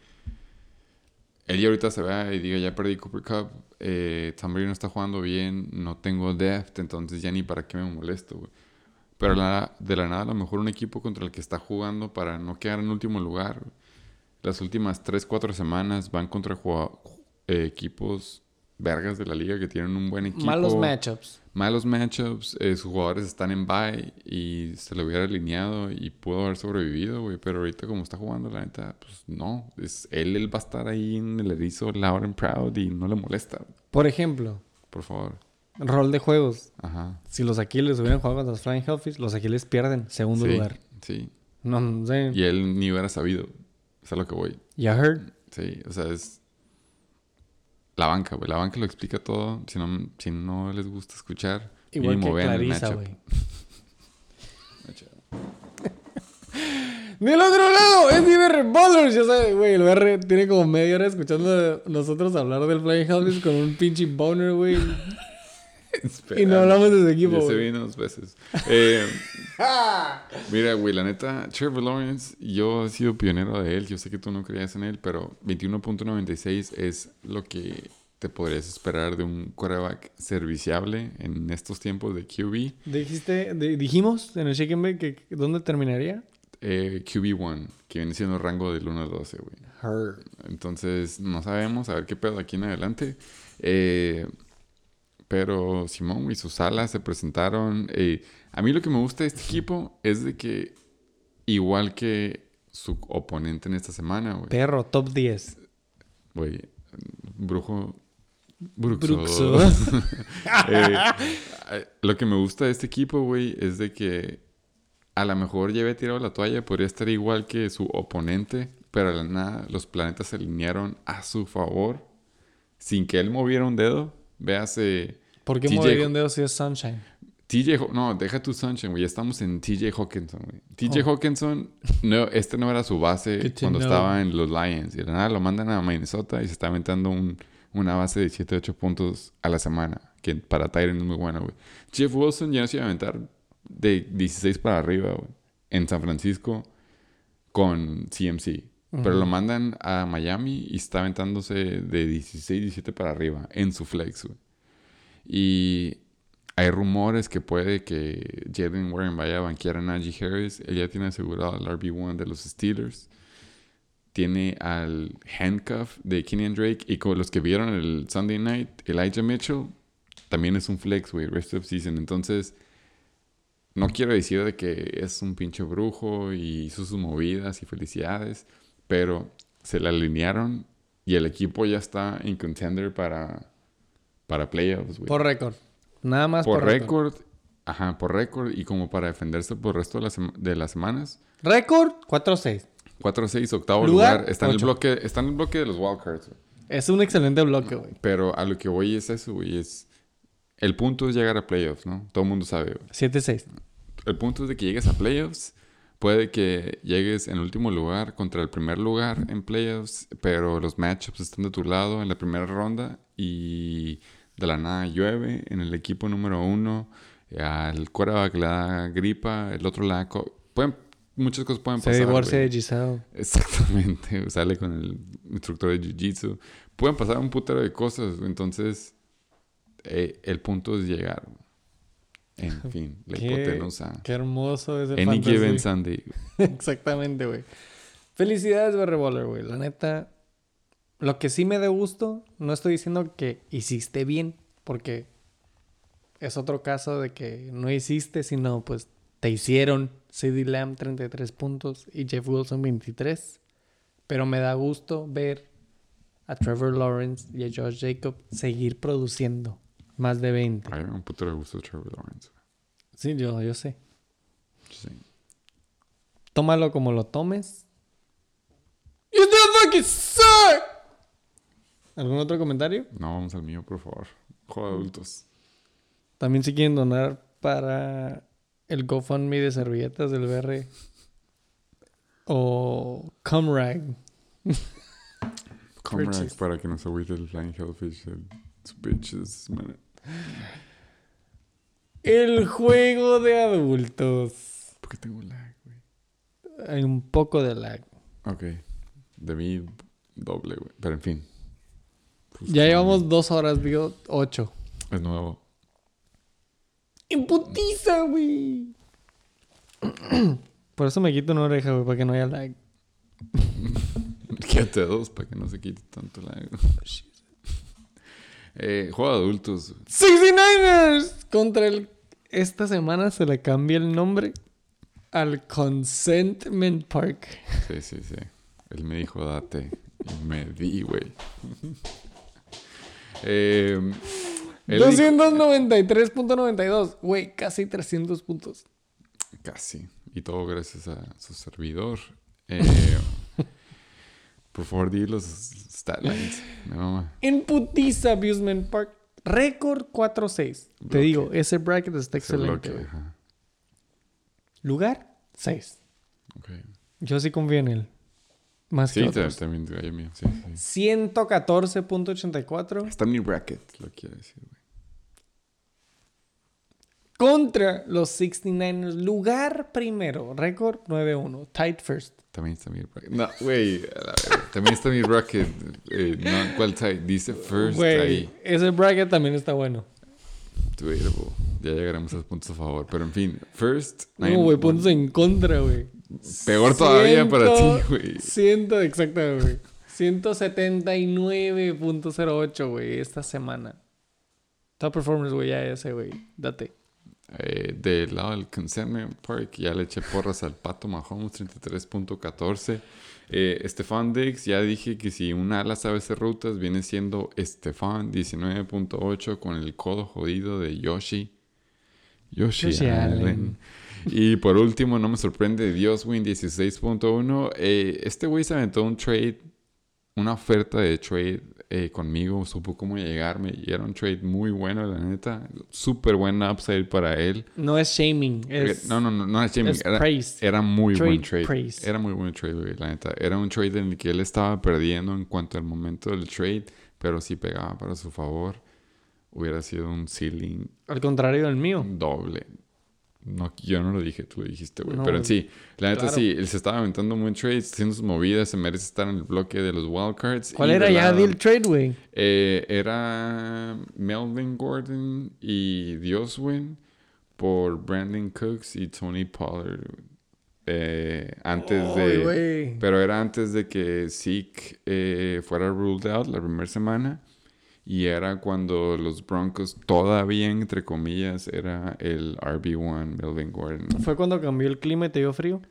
él ya ahorita se vea y diga, ya perdí Cooper Cup, eh, no está jugando bien, no tengo depth, entonces ya ni para qué me molesto, güey. Pero de la nada, a lo mejor un equipo contra el que está jugando para no quedar en último lugar. Las últimas 3, 4 semanas van contra eh, equipos vergas de la liga que tienen un buen equipo. Malos matchups. Malos matchups. eh, sus jugadores están en bye y se lo hubiera alineado y pudo haber sobrevivido, güey. Pero ahorita, como está jugando, la neta, pues no. Es, él, él va a estar ahí en el erizo loud and proud y no le molesta. Por ejemplo, Por favor. rol de juegos. Ajá. Si los Aquiles hubieran jugado contra los Flying Hellfish, los Aquiles pierden. Segundo Sí, lugar. Sí. No, no sé. Y él ni hubiera sabido. Es a lo que voy. Ya heard. Sí, o sea, es la banca, güey. La banca lo explica todo. Si no, si no les gusta escuchar, Igual que Clarisa, güey. *laughs* *laughs* Del otro lado, es Iber Ballers. Ya sabes, güey, el BR tiene como media hora escuchando a nosotros hablar del Flying Hellfish con un pinche boner, güey. *laughs* Espera, *laughs* Y no hablamos de su equipo, Ya se vino dos veces. Eh, *laughs* mira, güey, la neta, Trevor Lawrence, yo he sido pionero de él. Yo sé que tú no creías en él, pero 21.96 es lo que te podrías esperar de un quarterback serviciable en estos tiempos de QB. Dijiste, di- dijimos en el Shake and Bake que que dónde terminaría. Eh, QB1, que viene siendo rango del 1 al 12, güey. Her. Entonces, no sabemos, a ver qué pedo aquí en adelante. Eh, pero Simón y sus alas se presentaron. eh, a mí lo que me gusta de este equipo es de que, igual que su oponente en esta semana, güey. Perro, top 10. Güey, Brujo Bruxo. Bruxo. *laughs* Eh, eh, lo que me gusta de este equipo, güey, es de que a lo mejor ya había tirado la toalla, podría estar igual que su oponente, pero a la nada los planetas se alinearon a su favor sin que él moviera un dedo. Véase. ¿Por qué movería un dedo si es Sunshine? TJ, no, deja tu Sunshine, güey. Ya estamos en TJ Hawkinson, güey. TJ Hawkinson, no, este no era su base Oh. Cuando know. estaba en los Lions. Y de nada lo mandan a Minnesota y se está aventando un- una base de 7, 8 puntos a la semana. Que para Tyron es muy bueno, güey. Jeff Wilson ya no se iba a aventar de 16 para arriba, güey. En San Francisco con CMC. Pero lo mandan a Miami y está aventándose de 16, 17 para arriba en su flex, güey. Y hay rumores que puede que Jalen Warren vaya a banquear a Najee Harris. Él ya tiene asegurado al RB1 de los Steelers. Tiene al handcuff de Kenyan Drake. Y con los que vieron el Sunday night, Elijah Mitchell también es un flex, güey, rest of season. Entonces, no quiero decir de que es un pinche brujo y hizo sus movidas y felicidades, pero se le alinearon y el equipo ya está en contender para, para playoffs, güey Por récord. Nada más por por, récord. ajá, por récord y como para defenderse por el resto de, las sema- de las semanas. Récord 4-6. 4-6, octavo Lugar, lugar, está en, el bloque, está en el bloque de los wildcards. Es un excelente bloque, güey. Pero a lo que voy es eso, güey, es... El punto es llegar a playoffs, ¿no? Todo el mundo sabe, güey. 7-6. El punto es de que llegues a playoffs. Puede que llegues en último lugar contra el primer lugar en playoffs, pero los matchups están de tu lado en la primera ronda y de la nada llueve en el equipo número uno. Al quarterback le da gripa, el otro le da... co- Pueden, muchas cosas pueden Se pasar. divorcia güey. de Giselle. Exactamente, *laughs* sale con el instructor de Jiu-Jitsu. Pueden pasar un putero de cosas, entonces eh, el punto es llegar. En *laughs* fin, la Qué- hipotenusa. Qué hermoso ese Any fantasy. given *laughs* Sunday. Exactamente, güey. Felicidades, Barry Baller, güey. La neta, lo que sí me da gusto, no estoy diciendo que hiciste bien, porque es otro caso de que no hiciste, sino pues te hicieron CD Lamb 33 puntos y Jeff Wilson 23. Pero me da gusto ver a Trevor Lawrence y a Josh Jacob seguir produciendo más de 20. Ay, me da un putero de gusto Trevor Lawrence. Sí, yo, yo sé. Sí. Tómalo como lo tomes. You still fucking suck. ¿Algún otro comentario? No, vamos al mío, por favor. Juego de adultos. También si quieren donar para el GoFundMe de servilletas del BR. O Comrag. Purchase. para que nos agüite el Flying Hellfish. El bitches, man. El juego de adultos. ¿Por qué tengo lag, güey? Hay un poco de lag. Ok. Debí doble, güey. Pero en fin. Pues, Ya llevamos dos horas, digo, ocho. Es nuevo. ¡En putiza, güey! *clears throat* Por eso me quito una oreja, güey, para que no haya lag. *laughs* Quédate dos para que no se quite tanto lag. Eh, juego de adultos. 69ers contra el... Esta semana se le cambia el nombre al Consentment Park. Sí, sí, sí. Él me dijo, date. Y me di, güey. eh, dijo- 293.92. Güey, casi 300 puntos. Casi. Y todo gracias a su servidor. Eh, *laughs* por favor, di los stat lines. Mama. En putiza Abusement Park. Récord 4-6. Te Bloque. digo, ese bracket está Ese bloque, excelente. ajá. Lugar 6. Ok. Yo sí confío en él. Más Sí, que otros. también mío. Sí, sí. 114.84 Está en mi bracket, lo quiero decir, güey. Contra los 69ers. Lugar primero. Récord 9-1. Tight first. También está mi bracket. No, güey. También está mi bracket. Eh, no, ¿Cuál side? Dice first Güey, ahí. ese bracket también está bueno. Ya llegaremos a los puntos a favor. Pero en fin, first. No, güey, puntos en contra, güey. Peor todavía para ti, güey. Ciento, exacto, güey. 179.08, güey, esta semana. Top performance, güey, ya ese, güey. Date. Eh, del lado del Consentment Park, ya le eché porras al Pato Mahomes, 33.14. Eh, Estefan Dix, ya dije que si un ala sabe hacer rutas, viene siendo Estefan 19.8 con el codo jodido de Yoshi. Yoshi, Yoshi Allen. Allen. Y por último, no me sorprende, Dioswin 16.1. Eh, este güey se aventó un trade, una oferta de trade eh, conmigo, supo cómo llegarme y era un trade muy bueno, la neta. Súper buen upside para él. No es shaming, es, no, no, no, no es shaming, es era, praise. era muy buen Trade trade. praise. Era muy buen trade, güey, la neta. Era un trade en el que él estaba perdiendo en cuanto al momento del trade, pero si pegaba para su favor, hubiera sido un ceiling Al contrario del mío. doble. No, yo no lo dije, tú lo dijiste, güey. No, pero sí, la neta claro. sí, él se estaba aventando buen trade, haciendo sus movidas, se merece estar en el bloque de los wildcards. ¿Cuál era ya deal trade, güey? eh, era Melvin Gordon y Dioswin por Brandon Cooks y Tony Pollard. eh, antes de. güey. Pero era antes de que Zeke eh, fuera ruled out la primera semana. Y era cuando los Broncos todavía, entre comillas, era el RB1 Melvin Gordon. ¿Fue cuando cambió el clima y te dio frío?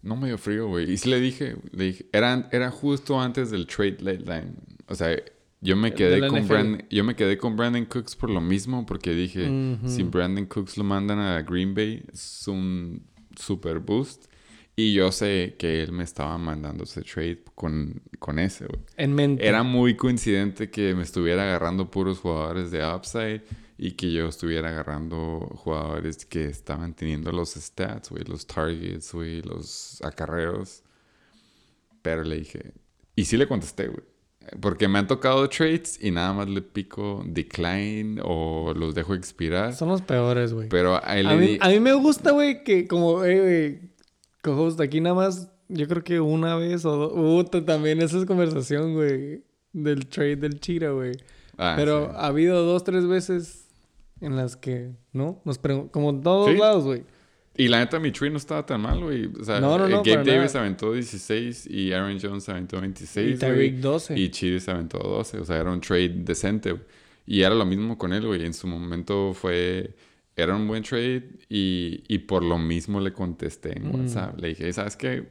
No me dio frío, güey. Y sí le dije, le dije, era, era justo antes del trade deadline. O sea, yo me quedé con NFL. Brandon, yo me quedé con Brandon Cooks por lo mismo, porque dije, Ujú. si Brandon Cooks lo mandan a Green Bay, es un super boost. Y yo sé que él me estaba mandando ese trade con, con ese, güey. En mente. Era muy coincidente que me estuviera agarrando puros jugadores de upside y que yo estuviera agarrando jugadores que estaban teniendo los stats, güey, los targets, güey, los acarreos. Pero le dije, y sí le contesté, güey. Porque me han tocado trades y nada más le pico decline o los dejo expirar. Son los peores, güey. Pero a él A le mí, di... a mí me gusta, güey, que como, eh, güey, co-host, aquí nada más, yo creo que una vez o dos, t- también esa conversación, güey, del trade del Chira, güey. Ah, Pero sí. ha habido dos, tres veces en las que, ¿no? Nos como en todos Sí. lados, güey. Y la neta, mi trade no estaba tan mal, güey. O sea, No, no, eh, no, Gabe para Davis nada. aventó 16 y Aaron Jones aventó 26. Y. Tyreek 12. Y Chiri se aventó 12. O sea, era un trade decente, güey. Y era lo mismo con él, güey. En su momento fue... Era un buen trade y, y por lo mismo le contesté en Mm. WhatsApp. Le dije, ¿sabes qué?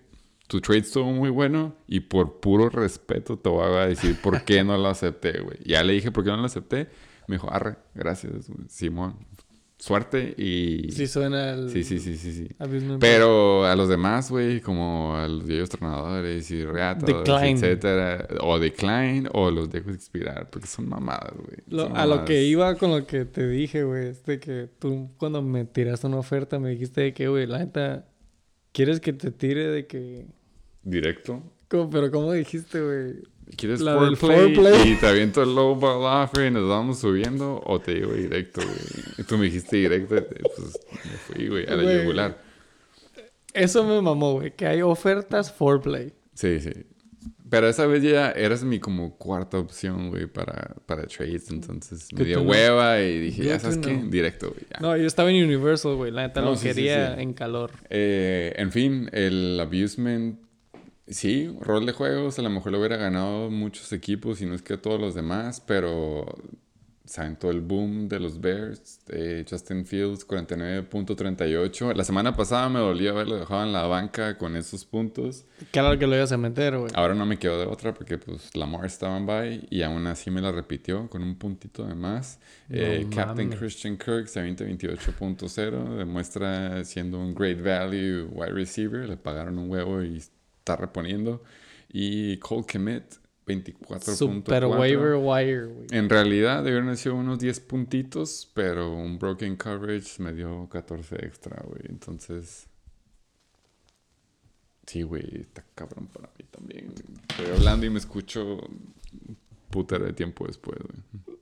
Tu trade estuvo muy bueno y por puro respeto te voy a decir por qué no lo acepté, güey. Ya le dije por qué no lo acepté. Me dijo, arre, gracias. Simón. Suerte y... Sí suena al... Sí, sí, sí, sí, sí. Pero a los demás, güey, como a los viejos tronadores y reatos, Decline. etcétera, o decline, o los dejo expirar, porque son mamadas, güey. A lo que iba con lo que te dije, güey, es de que tú cuando me tiraste una oferta me dijiste de que, güey, la neta, ¿quieres que te tire de que... Directo. ¿Cómo- pero ¿cómo dijiste, güey? ¿Quieres La del foreplay, y te aviento el low ball offer y nos vamos subiendo? ¿O te digo directo, güey? Y tú me dijiste directo, pues me fui, güey, a la Güey. yugular. Eso me mamó, güey, que hay ofertas foreplay. Sí, sí. Pero esa vez ya eras mi como cuarta opción, güey, para, para trades. Entonces me dio hueva y dije, ya sabes qué, directo, güey. ya. No, yo estaba en Universal, güey, la neta No, lo sí, sí, quería sí. en calor. Eh, en fin, el abusement, sí, rol de juegos, a lo mejor lo hubiera ganado muchos equipos y no es que todos los demás, pero se aventó el boom de los Bears, eh, Justin Fields 49.38. La semana pasada me dolió haberlo dejado en la banca con esos puntos. Claro que lo ibas a meter, güey. Ahora no me quedo de otra porque pues Lamar estaba en bye y aún así me la repitió con un puntito de más. Eh, Captain. Christian Kirk 2028.0 demuestra siendo un great value wide receiver. Le pagaron un huevo y está reponiendo. Y Cole Kemet 24.4. Super waiver wire, güey. En realidad debieron haber sido unos 10 puntitos, pero un broken coverage me dio 14 extra, güey. Entonces... Sí, güey, está cabrón para mí también. Estoy hablando y me escucho putero de tiempo después, güey.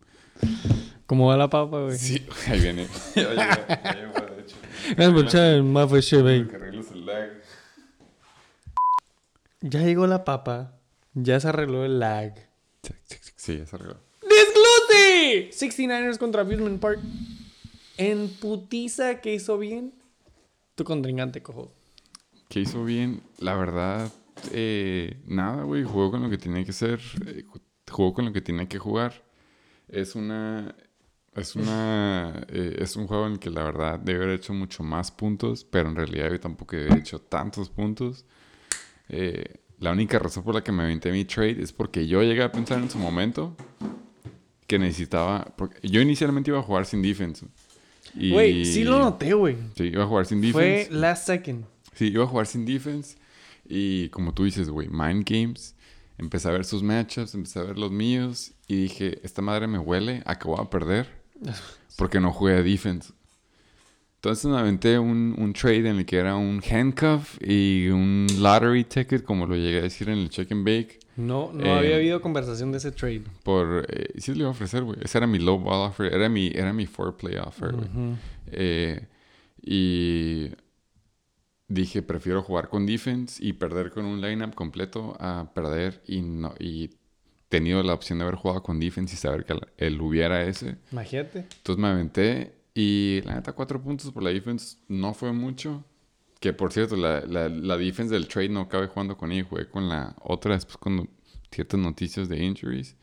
¿Cómo va la papa, güey? Sí, ahí viene. ya llegó, ya llegó, de hecho. Echar el mafe cheve. Que arregles el lag. Ya llegó la papa. Ya se arregló el lag. Sí, ya se arregló. ¡Desglose! 69ers contra Abusement Park. En putiza que hizo bien. Tu contrincante, cojo. ¿Qué hizo bien? La verdad, eh, nada, güey. Jugó con lo que tenía que ser. eh, ju- jugó con lo que tenía que jugar. Es una. Es una. eh, es un juego en el que la verdad debe haber hecho mucho más puntos. Pero en realidad yo tampoco haber hecho tantos puntos. Eh, la única razón por la que me aventé mi trade es porque yo llegué a pensar en su momento que necesitaba. Porque yo inicialmente iba a jugar sin defense. Güey, sí lo noté, güey. Sí, iba a jugar sin Fue defense. last second. Sí, iba a jugar sin defense. Y como tú dices, güey, mind games. Empecé a ver sus matchups, empecé a ver los míos. Y dije, esta madre me huele a que voy a perder. *laughs* Porque no jugué a defense. Entonces me aventé un, un trade en el que era un handcuff y un lottery ticket, como lo llegué a decir en el check and bake. No, no Eh, había habido conversación de ese trade. Por, eh, sí le iba a ofrecer, güey. Ese era mi low ball offer. Era mi, era mi four play offer, güey. Eh, y dije, prefiero jugar con defense y perder con un lineup completo a perder y no y tenido la opción de haber jugado con defense y saber que él hubiera ese. Imagínate. Entonces me aventé y la neta, cuatro puntos por la defense no fue mucho. Que por cierto, la, la, la defense del trade no acabé jugando con ella, jugué con la otra después con ciertas noticias de injuries.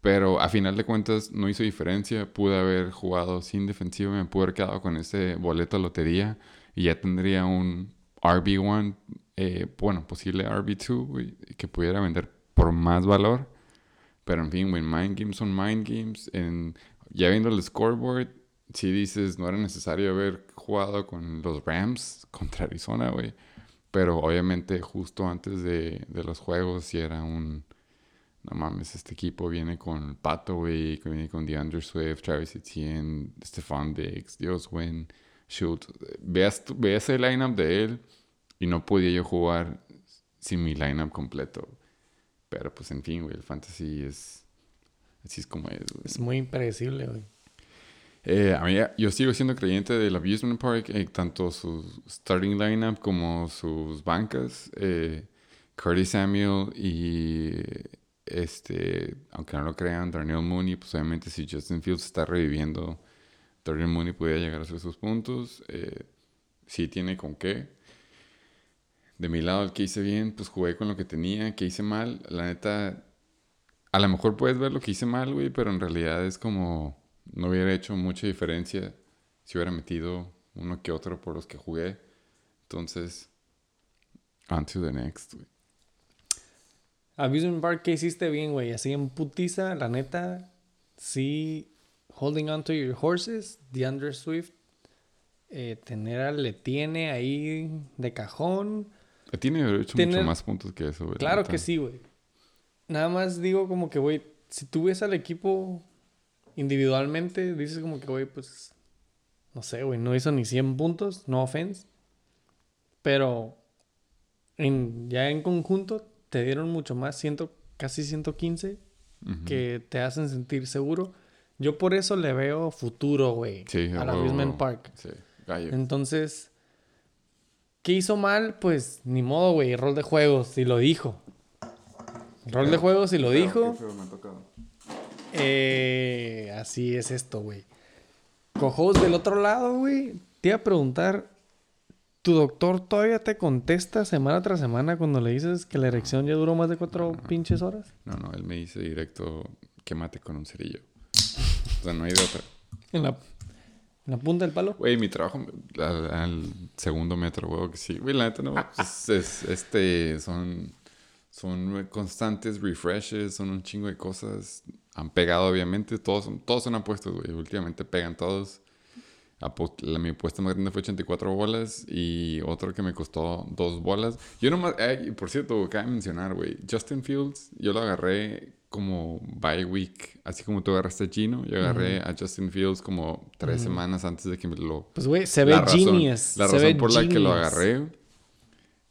Pero a final de cuentas no hizo diferencia. Pude haber jugado sin defensiva, me pude haber quedado con ese boleto lotería y ya tendría un RB1, eh, bueno, posible RB2, güey, que pudiera vender por más valor. Pero en fin, mind games son mind games. En, ya viendo el scoreboard, si dices, no era necesario haber jugado con los Rams *laughs* contra Arizona, güey. Pero obviamente justo antes de, de los juegos, si era un... No mames, este equipo viene con Pato, güey, viene con DeAndre Swift, Travis Etienne, Stephon Diggs, Dios Win, Shoot. Veas, veas el lineup de él y no podía yo jugar sin mi lineup completo. Pero pues en fin, güey, el fantasy es... Así es como es, güey. Es muy impredecible, güey. Eh, a mí, yo sigo siendo creyente del Abusement Park, eh, tanto su starting lineup como sus bancas. Eh, Curtis Samuel y este, aunque no lo crean, Darnell Mooney, pues obviamente si Justin Fields está reviviendo, Darnell Mooney puede llegar a hacer sus puntos. Eh, sí tiene con qué. De mi lado, el que hice bien, pues jugué con lo que tenía, que hice mal. La neta, a lo mejor puedes ver lo que hice mal, güey, pero en realidad es como no hubiera hecho mucha diferencia si hubiera metido uno que otro por los que jugué. Entonces, on to the next, güey. Abusement Park, ¿qué hiciste bien, güey? Así en putiza, la neta, sí, holding on to your horses, DeAndre Swift, eh, tener le tiene ahí de cajón. Tiene que hecho Tener- mucho más puntos que eso, güey. la Claro que sí, güey. Nada más digo como que, güey, si tú ves al equipo individualmente, dices como que, güey, pues, no sé, güey, no hizo ni 100 puntos, no offense. Pero en, ya en conjunto te dieron mucho más, ciento, casi 115, Ujú. que te hacen sentir seguro. Yo por eso le veo futuro, güey, Sí, a huevo. Abusement Park. Sí, gallo. Entonces, ¿qué hizo mal? Pues ni modo, güey, rol de juegos, y lo dijo. Rol de juegos, y lo dijo. Eh, así es esto, güey. Cojos del otro lado, güey. Te iba a preguntar, ¿tu doctor todavía te contesta semana tras semana cuando le dices que la erección ya duró más de cuatro pinches horas? No, no, él me dice directo que mate con un cerillo. O sea, no hay de otra. En la, en la punta del palo. Güey, mi trabajo al, al segundo metro, güey, que sí. Güey, la neta no. Es, es- este, son, son constantes refreshes, son un chingo de cosas. Han pegado, obviamente. Todos son, todos son apuestos, güey. Últimamente pegan todos. La- mi apuesta más grande fue 84 bolas y otro que me costó dos bolas. Yo nomás, ay, por cierto, cabe mencionar, güey, Justin Fields, yo lo agarré como bye week, así como tú agarraste a Gino, yo agarré a Justin Fields como tres semanas antes de que me lo... Pues, güey, se ve la razón, genius. La se razón ve por la que lo genius. agarré,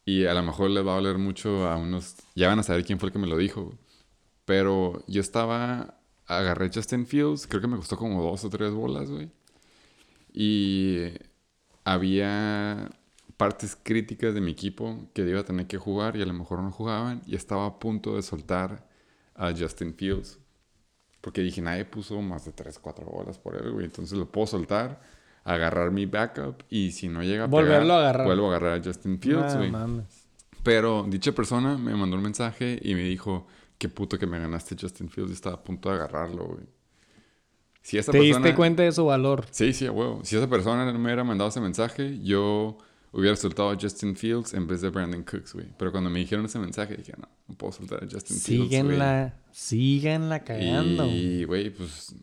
y a lo mejor les va a doler mucho a unos, ya van a saber quién fue el que me lo dijo, pero yo estaba, agarré Justin Fields, creo que me costó como dos o tres bolas, güey. Y había partes críticas de mi equipo que iba a tener que jugar y a lo mejor no jugaban. Y estaba a punto de soltar a Justin Fields. Porque dije, nadie puso más de 3, 4 bolas por él, güey. Entonces lo puedo soltar, agarrar mi backup y si no llega a Volverlo pegar, a agarrar. vuelvo a agarrar a Justin Fields, güey. mames. Pero dicha persona me mandó un mensaje y me dijo, qué puto que me ganaste Justin Fields. y Estaba a punto de agarrarlo, güey. Si esa Te persona... diste cuenta de su valor. Sí, sí, a huevo. Si esa persona no me hubiera mandado ese mensaje, yo hubiera soltado a Justin Fields en vez de Brandon Cooks, güey. Pero cuando me dijeron ese mensaje, dije, no, no puedo soltar a Justin Fields, güey. Síguenla, síganla cagando. Y, güey, pues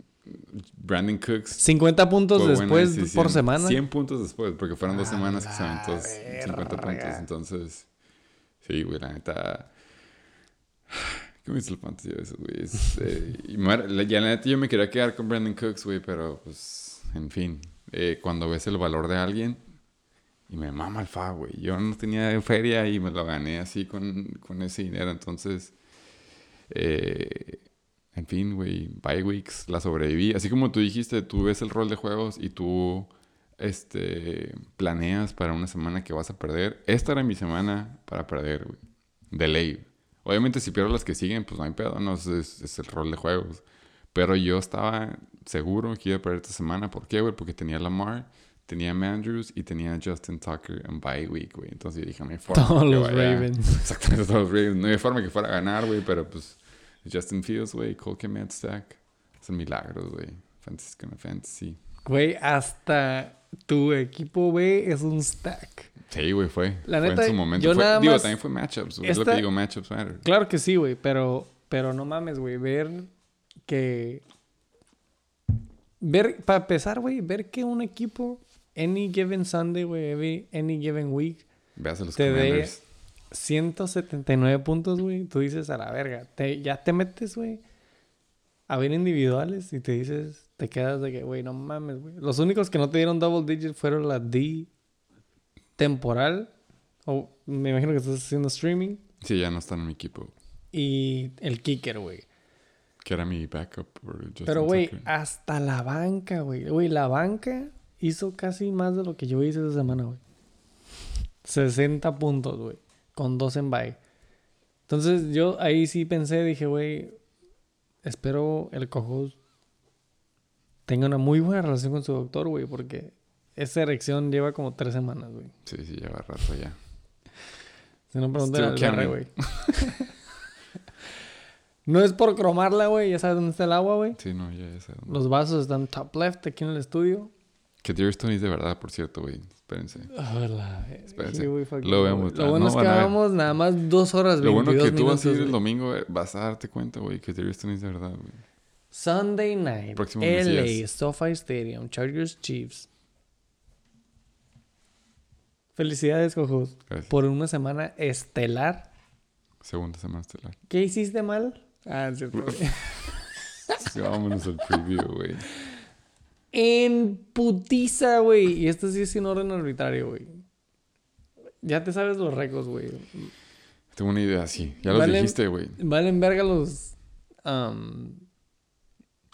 Brandon Cooks 50 puntos después decisión. por semana. 100 puntos después, porque fueron dos semanas que se aventó 50 puntos. Entonces, sí, güey, la neta. ¿Cómo hizo el fantasy de eso, güey? Es, eh, y ya la neta yo me quería quedar con Brandon Cooks, güey, pero pues, en fin. eh, cuando ves el valor de alguien, y me mama el fa, güey. Yo no tenía feria y me lo gané así con, con ese dinero, entonces. Eh, en fin, güey, bye weeks, la sobreviví. Así como tú dijiste, tú ves el rol de juegos y tú este, planeas para una semana que vas a perder. Esta era mi semana para perder, güey. De ley. Obviamente si pierdo las que siguen, pues no hay pedo, no es, es- el rol de juegos. Pero yo estaba seguro que iba a perder esta semana. ¿Por qué, güey? Porque tenía Lamar, tenía Andrews y tenía Justin Tucker en bye week, güey. Entonces yo dije, no hay forma Todos los vaya- Ravens. *laughs* Exactamente, todos los Ravens. No hay forma que fuera a ganar, güey, pero pues Justin Fields, güey, Cole Kmet Stack. Son milagros, güey. Fantasy con fantasy. Güey, hasta tu equipo, güey, es un stack. Sí, güey, fue. La fue neta, en su momento. yo Fue- nada digo, más- también fue matchups. Es lo que digo, matchups matter. Claro que sí, güey, pero, pero no mames, güey, ver que... Ver, para empezar, güey, ver que un equipo, any given Sunday, güey, any given week, Veas a los te dé commanders. 179 puntos, güey, tú dices a la verga. Te, ya te metes, güey, a ver individuales y te dices, te quedas de que, güey, no mames, güey. Los únicos que no te dieron double digit fueron la D temporal, o me imagino que estás haciendo streaming, Sí, ya no están en mi equipo. y el kicker, güey. Que era mi backup Pero, güey, hasta la banca, güey. Güey, la banca hizo casi más de lo que yo hice esa semana, güey. 60 puntos, güey. Con dos en bye. Entonces, yo ahí sí pensé, dije, güey, espero el cojo tenga una muy buena relación con su doctor, güey, porque esa erección lleva como tres semanas, güey. Sí, sí, lleva rato ya. Si no, Still al güey. *laughs* no es por cromarla, güey. Ya sabes dónde está el agua, güey. Sí, no, ya, ya sé. dónde. Los vasos están top left aquí en el estudio. Que Dear Stone es de verdad, por cierto, güey. Espérense. Hola. Espérense. Here we fucking Lo vemos, Lo bueno no es que vamos nada más dos horas Lo bueno 22 que tú vas a ir el güey. domingo, eh, vas a darte cuenta, güey, que Dear Stone es de verdad, güey. Sunday night. Próximo LA. SoFi Stadium, Chargers Chiefs. Felicidades, cojos. Gracias. Por una semana estelar. Segunda semana estelar. ¿Qué hiciste mal? Ah, es cierto. *laughs* Sí, vámonos al preview, güey. en putiza, güey. Y esto sí es sin orden arbitrario, güey. Ya te sabes los récords, güey. Tengo una idea, sí. Ya los dijiste, güey. Valen verga los. um,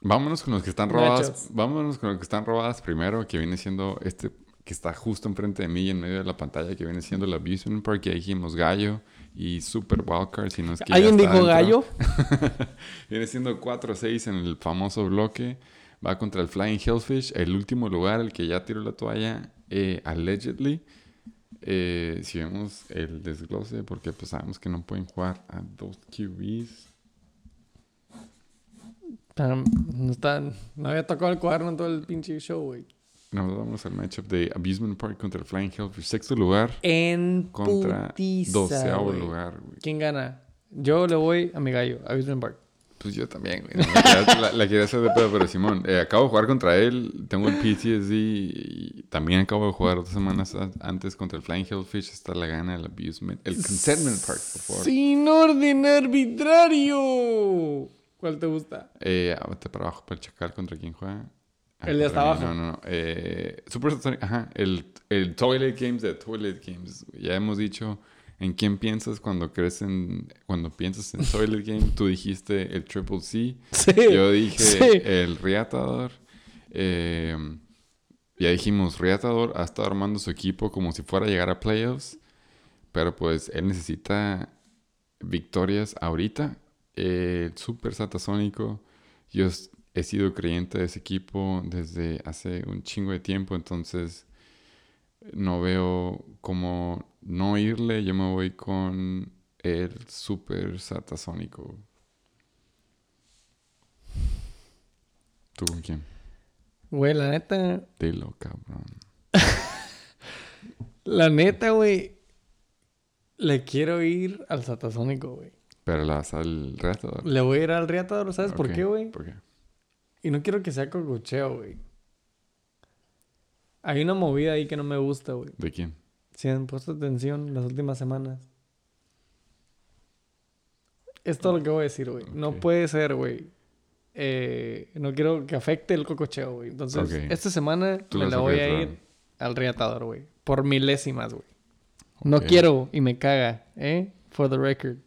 Vámonos con los que están robadas. Vámonos con los que están robadas primero, que viene siendo este que está justo enfrente de mí y en medio de la pantalla, que viene siendo el Abusement Park. Ya dijimos gallo y Super Wildcard, si no es que ya ¿Alguien está dijo gallo? *laughs* Viene siendo 4-6 en el famoso bloque. Va contra el Flying Hellfish, el último lugar, el que ya tiró la toalla, eh, allegedly. Eh, si vemos el desglose, porque pues sabemos que no pueden jugar a dos QBs. Um, no, está, no había tocado el cuaderno en todo el pinche show, güey. Nos vamos al matchup de Abusement Park contra el Flying Hellfish. Sexto lugar En contra putiza, doceavo lugar, güey. ¿Quién gana? Yo le voy a mi gallo, a Bismarck Park. Pues yo también, güey. La, la- quería hacer de pedo, pero Simón, eh, acabo de jugar contra él. Tengo el PTSD y también acabo de jugar dos semanas antes contra el Flying Hellfish. Esta la gana el Abusement. El Consentment Park, por favor. ¡Sin orden arbitrario! ¿Cuál te gusta? Eh, vete para abajo para el Chacal. ¿Contra quién juega? Ah, El de hasta abajo. No, no, no. Eh, Super Sonic, ajá. El, el Toilet Games de Toilet Games. Ya hemos dicho en quién piensas cuando crees en... Cuando piensas en Toilet Game. Tú dijiste el Triple C. Sí. Yo dije Sí. el Riatador. Eh, ya dijimos, Riatador ha estado armando su equipo como si fuera a llegar a playoffs. Pero pues él necesita victorias ahorita. Eh, el Super Satasónico. Yo he sido creyente de ese equipo desde hace un chingo de tiempo. Entonces no veo cómo no irle. Yo me voy con el Super Satasónico. ¿Tú con quién? Güey, la neta, Dilo, cabrón. *laughs* La neta, güey. Le quiero ir al satasónico, güey. Pero la vas al reto. Le voy a ir al Riatador, ¿sabes por qué, güey? ¿Por qué? Y no quiero que sea cocucheo, güey. Hay una movida ahí que no me gusta, güey. ¿De quién? Si han puesto atención las últimas semanas. Es todo lo que voy a decir, güey. No puede ser, güey. Eh, no quiero que afecte el cococheo, güey. Entonces, esta semana me la voy a ir al riatador, güey. Por milésimas, güey. No quiero y me caga, ¿eh? For the record.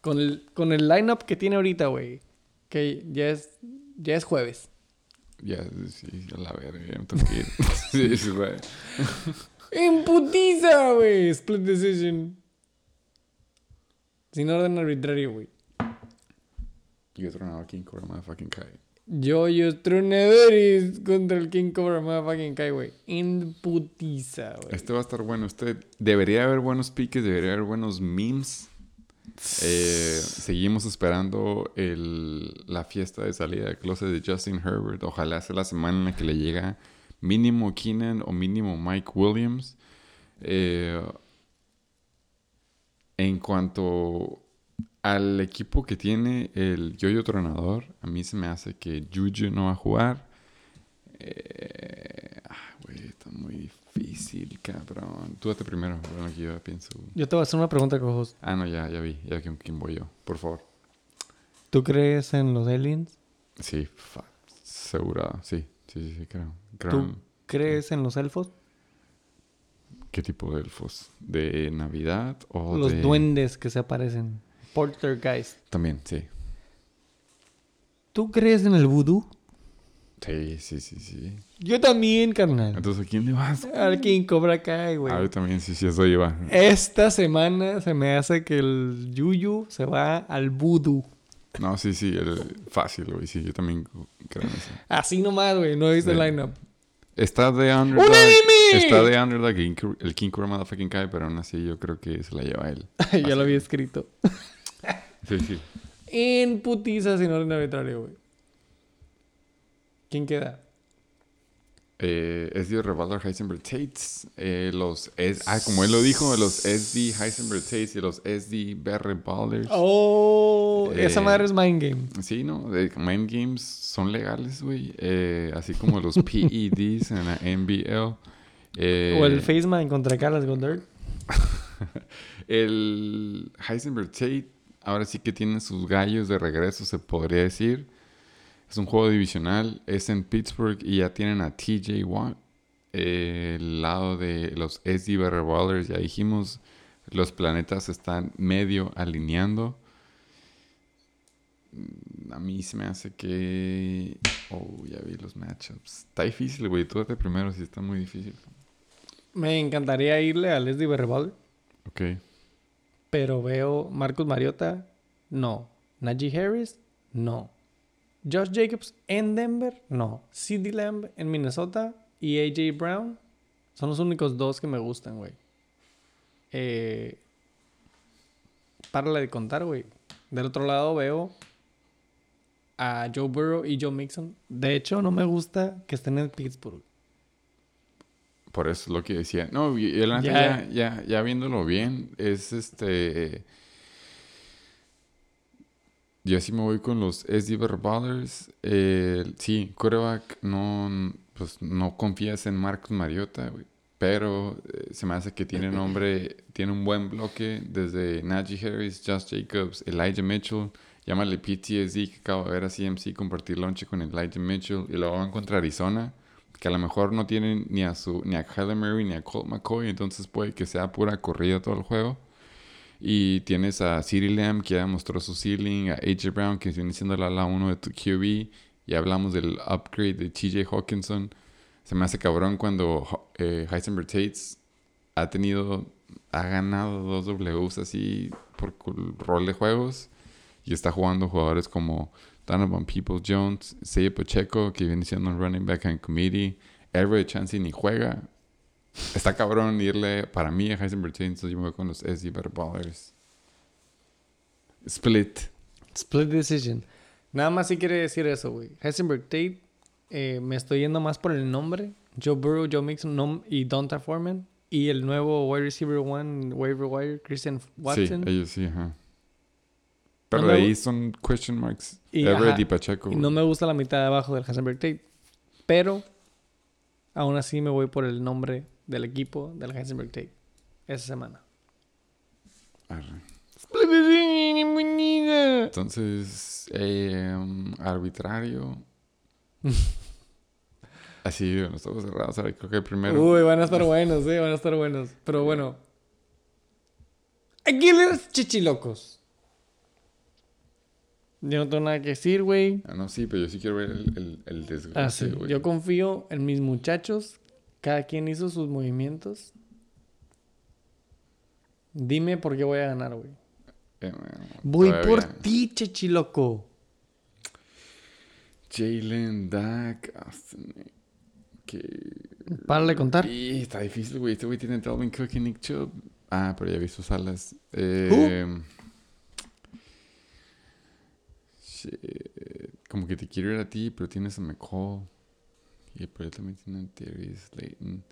Con el, con el lineup que tiene ahorita, güey. Que ya es, ya es jueves. Ya, sí, a la verga, ya me tengo que ir. *laughs* sí, sí, güey. En putiza, güey. Split decision. Sin orden arbitrario, güey. Yo aquí en Cobra Motherfucking Kai. Yo, yo, tronadores contra el King Cobra Motherfucking Kai, güey. En putiza, güey. Este va a estar bueno. Este debería haber buenos piques, debería haber buenos memes. Eh, seguimos esperando el, la fiesta de salida de closet de Justin Herbert. Ojalá sea la semana en la que le llega mínimo Keenan o mínimo Mike Williams. Eh, en cuanto al equipo que tiene el Yoyo Tronador, a mí se me hace que Juju no va a jugar. Eh, ah, está muy difícil, cabrón. Tú date primero, bueno, que yo pienso. Yo te voy a hacer una pregunta, cojos. Ah, no, ya, ya vi, ya vi quién voy yo, por favor. ¿Tú crees en los aliens? Sí, fa- segura, sí, sí, sí, sí, creo. creo ¿Tú crees en los elfos? ¿Qué tipo de elfos? ¿De Navidad o los de...? duendes que se aparecen. Poltergeist. También, sí. ¿Tú crees en el vudú? Sí, sí, sí, sí. Yo también, carnal. Entonces, ¿a quién le vas? Al King Cobra Kai, güey. Ah, yo también, sí, sí, eso iba. Esta semana se me hace que el Yuyu se va al vudú. No, sí, sí, el, fácil, güey, sí, yo también creo en eso. Así nomás, güey. No viste el lineup. Está de underdog. ¡Unánime! Está de underdog el King- el King Cobra Motherfucking Kai, pero aún así yo creo que se la lleva él. *laughs* ya lo había escrito. Sí, sí. En putiza sin orden arbitrario, güey. ¿Quién queda? Eh, SD Revolver Heisenberg Tates. eh, los es, ah, como él lo dijo, los SD Heisenberg Tates y los SD Berry Ballers. Oh, esa Eh, madre es Mind Game. Sí, ¿no? Mind Games son legales, güey. Eh, así como los *laughs* PEDs en la NBL. Eh, o el Face Man contra Carlos Goddard. *laughs* El Heisenberg Tate ahora sí que tiene sus gallos de regreso, se podría decir. Es un juego divisional, es en Pittsburgh y ya tienen a TJ Watt. Eh, el lado de los SD Ballers, ya dijimos, los planetas están medio alineando. A mí se me hace que... Oh, ya vi los matchups. Está difícil, güey. Tú date primero si está muy difícil. Me encantaría irle a Leslie Berrebal, Ok. pero veo Marcus Mariota, no. Najee Harris, no. Josh Jacobs en Denver, no. CeeDee Lamb en Minnesota y AJ Brown son los únicos dos que me gustan, güey. Eh, párale de contar, güey. Del otro lado veo a Joe Burrow y Joe Mixon. De hecho, no me gusta que estén en Pittsburgh. Por eso es lo que decía. No, y la ya, ya, ya viéndolo bien, es este. Yo sí me voy con los SD Ballers. Eh, sí, quarterback, no, pues no confías en Marcos Mariota, güey. Pero eh, se me hace que tiene nombre, *laughs* tiene un buen bloque desde Najee Harris, Josh Jacobs, Elijah Mitchell. Llámale PTSD que acabo de ver a CMC compartir lonche con Elijah Mitchell. Y luego van contra Arizona que a lo mejor no tienen ni a su ni a Kyler Murray ni a Colt McCoy, entonces puede que sea pura corrida todo el juego. Y tienes a CeeDee Lamb que ya mostró su ceiling, a AJ Brown que viene siendo la ala 1 de tu QB, y hablamos del upgrade de TJ Hawkinson. Se me hace cabrón cuando eh, Heisenberg Tates ha tenido, ha ganado dos Ws así por rol de juegos y está jugando jugadores como Donovan People Jones, Seiya Pacheco, que viene siendo un running back en committee, Everett Chansey ni juega. Está cabrón irle para mí a Heisenberg Tates, entonces yo me voy con los SD Ballers. Split. Split decision. Nada más si quiere decir eso, güey. Heisenberg Tate, eh, me estoy yendo más por el nombre. Joe Burrow, Joe Mixon no- y Donta Foreman. y el nuevo wide receiver one, waiver wire, Christian Watson. Sí, ellos sí, ajá. Pero No me ahí son question marks. Y, Everett ajá, y Pacheco. Y no me gusta la mitad de abajo del Heisenberg Tape. Pero aún así me voy por el nombre del equipo del Heisenberg Tape esa semana. Arre. Entonces, eh, arbitrario. *laughs* Así, los ojos cerrados. Ahora creo que el primero. Uy, van a estar buenos, eh, van a estar buenos. Pero bueno. Aquí los chichilocos. Yo no tengo nada que decir, güey. Ah, no, sí, pero yo sí quiero ver el, el, el Ah, desglose, sí. güey. Yo confío en mis muchachos. Cada quien hizo sus movimientos. Dime por qué voy a ganar, güey. Eh, Voy todavía. por ti, chichiloco. Jalen, Dak, Austin. Que... Para de contar. Y está difícil, güey. Este güey tiene Dalvin Cook y Nick Chubb. Ah, pero ya vi sus alas. Eh. Como que te quiero ir a ti, pero tienes a McCall. Y pero también tiene Slayton.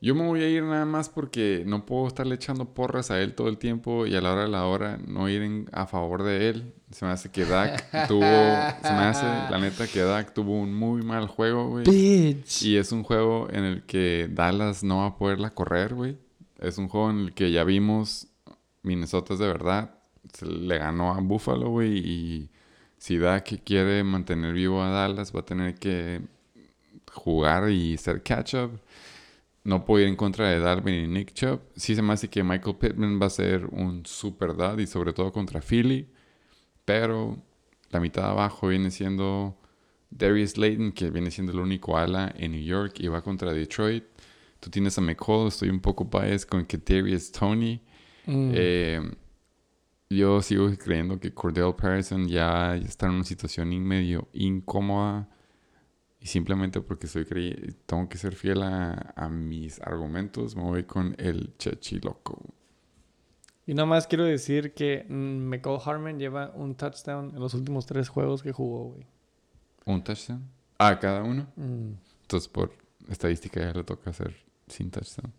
Yo me voy a ir nada más porque no puedo estarle echando porras a él todo el tiempo y a la hora de la hora no ir en- a favor de él. Se me hace que Dak tuvo... Se me hace, la neta, que Dak tuvo un muy mal juego, güey. Bitch. Y es un juego en el que Dallas no va a poderla correr, güey. Es un juego en el que ya vimos Minnesota es de verdad. Se le ganó a Buffalo, güey. Y si Dak quiere mantener vivo a Dallas, va a tener que jugar y hacer catch-up. No puedo ir en contra de Dalvin y Nick Chubb. Sí se me hace que Michael Pittman va a ser un super dad y sobre todo contra Philly. Pero la mitad de abajo viene siendo Darius Slayton, que viene siendo el único ala en New York y va contra Detroit. Tú tienes a McCall, estoy un poco biased con que Darius Tony. Mm. Eh, yo sigo creyendo que Cordell Patterson ya está en una situación medio incómoda. Y simplemente porque soy crey tengo que ser fiel a, a mis argumentos, me voy con el Chechi loco. Y nada más quiero decir que mm, McCall Harmon lleva un touchdown en los últimos tres juegos que jugó, güey. ¿Un touchdown? Ah, cada uno. Mm. Entonces, por estadística, ya le toca hacer sin touchdown.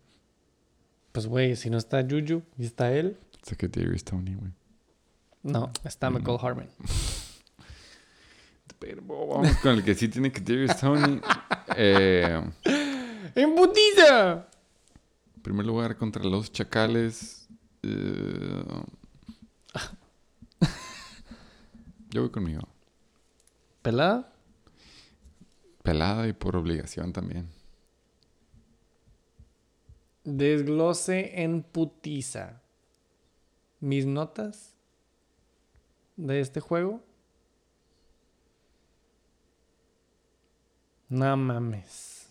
Pues, güey, si no está Juju y está él, Sé que Darius Tony, güey. no, está Mm. McCall Harmon. *laughs* Pero vamos *laughs* con el que sí tiene que Darius Tony. Eh, ¡En putiza! en primer lugar, contra los Chacales. eh, yo voy conmigo. ¿Pelada? Pelada y por obligación también. Desglose en putiza. Mis notas de este juego. No mames.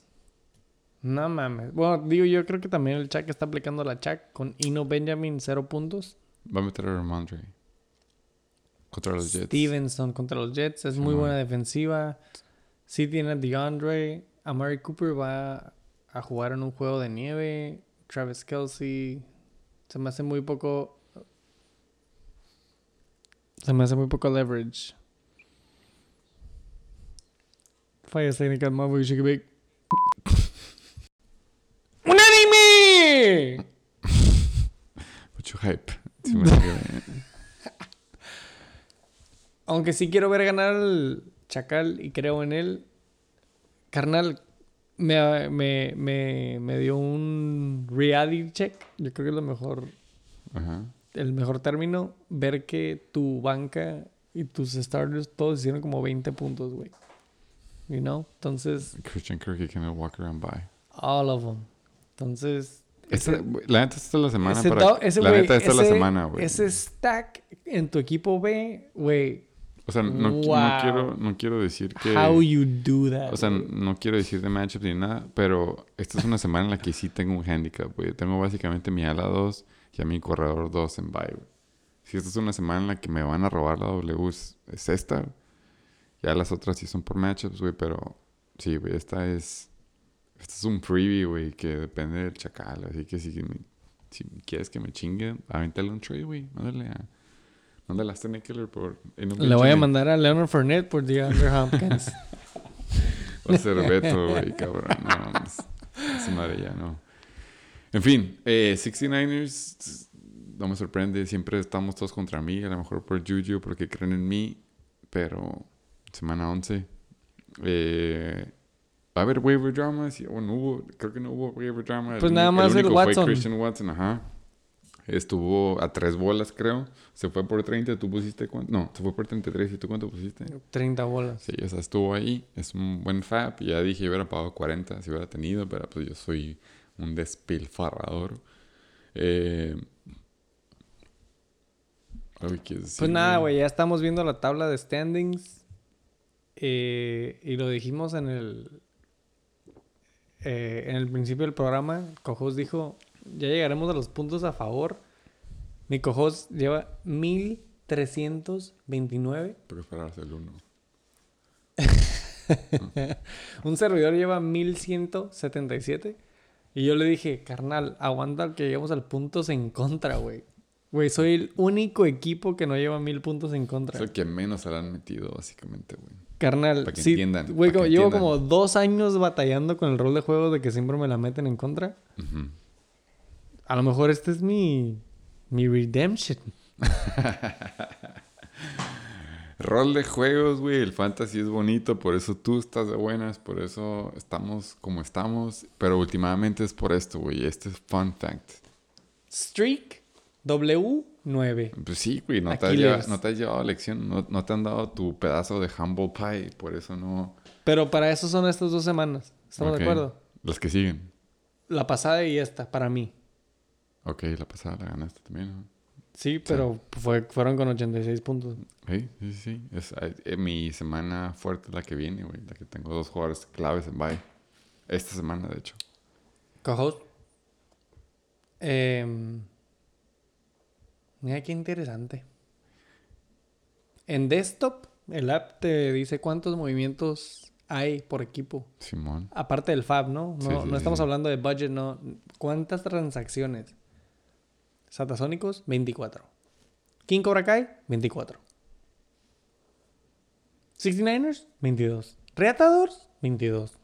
No mames. Bueno, digo, yo creo que también el Chuck está aplicando la Chuck con Ino Benjamin, cero puntos. Va a meter a Ramondre. Contra los Jets. Stevenson contra los Jets. Es muy buena defensiva. Sí tiene a DeAndre. Amari Cooper va a jugar en un juego de nieve. Travis Kelsey. Se me hace muy poco. Se me hace muy poco leverage. Técnicas más muy chiquibig. *laughs* ¡Un anime! Mucho hype. *laughs* Aunque sí quiero ver ganar al Chacal y creo en él. Carnal, me, me, me, me dio un reality check. Yo creo que es lo mejor, Ajá. el mejor término. Ver que tu banca y tus starters todos hicieron como 20 puntos, güey. You know? Entonces, Christian Kirk y Kenneth Walker and by. all of them. Entonces, ese- güey, la neta, esta es la semana ese para... ese la neta, esta es la ese- semana, güey. Ese stack en tu equipo B, güey. O sea, no, Wow. no quiero, no quiero decir que... How you do that. O sea, no quiero decir de matchups ni nada, pero esta es una semana en la que sí tengo un handicap, güey. Tengo básicamente mi ala 2 y a mi corredor 2 en bye, güey. Si esta es una semana en la que me van a robar la W, es, es esta. Ya las otras sí son por matchups, güey, pero sí, güey, esta es... Este es un freebie, güey, que depende del chacal. Así que si, me- si quieres que me chingue, avéntale un trade, güey. Mándale a... Mándale a Stanley por... en un Le voy a mandar a Leonard Fournette por DeAndre Hopkins. *laughs* Va a ser Beto, güey, cabrón. No, mames. Esa madre ya no. En fin, eh, 69ers no me sorprende. Siempre estamos todos contra mí. A lo mejor por Juju, porque creen en mí. Pero semana 11. Eh, ¿Va a haber waiver drama? Sí, o no hubo, creo que no hubo waiver drama. Pues nada más el único fue Watson. Christian Watson, ajá. Estuvo a tres bolas, creo. Se fue por 30. ¿Tú pusiste cuánto? No, se fue por 33. ¿Y tú cuánto pusiste? 30 bolas. Sí, o sea, estuvo ahí. Es un buen fab. Ya dije, hubiera pagado 40 si hubiera tenido, pero pues yo soy un despilfarrador. Eh... Ay, ¿qué decir, Pues nada, güey, ya estamos viendo la tabla de standings. Eh, y lo dijimos en el. eh, en el principio del programa. Cojos dijo: Ya llegaremos a los puntos a favor. Mi Cojos lleva 1329. Prepararse el uno. *laughs* Un servidor lleva 1177. Y yo le dije, carnal, aguanta que lleguemos al puntos en contra, güey. Güey, soy el único equipo que no lleva mil puntos en contra. Es el que menos se le han metido, básicamente, güey. Carnal, que sí, entiendan, güey, como- llevo entiendan. como dos años batallando con el rol de juego de que siempre me la meten en contra. A lo mejor este es mi, mi redemption. *laughs* Rol de juegos, güey. El fantasy es bonito, por eso tú estás de buenas, por eso estamos como estamos. Pero últimamente es por esto, güey. Este es fun fact. Streak W9. Pues sí, güey, no te, has Aquiles. lleva- no te has llevado lección, no, no te han dado tu pedazo de humble pie, por eso no. Pero para eso son estas dos semanas. ¿Estamos de acuerdo? Los que siguen. La pasada y esta, para mí. Ok, la pasada la ganaste también, ¿no? Sí, pero fue, fueron con 86 puntos. Sí, sí, sí. Es, eh, mi semana fuerte es la que viene, güey. La que tengo dos jugadores claves en bye. Esta semana, de hecho. Cojos. Em, mira qué interesante. En desktop, el app te dice cuántos movimientos hay por equipo. Simón. Aparte del FAB, ¿no? No, Sí, sí, no estamos sí. hablando de budget, no. ¿Cuántas transacciones? Satasónicos, 24. King Cobra Kai, 24. 69ers, 22. Reatadores, 22.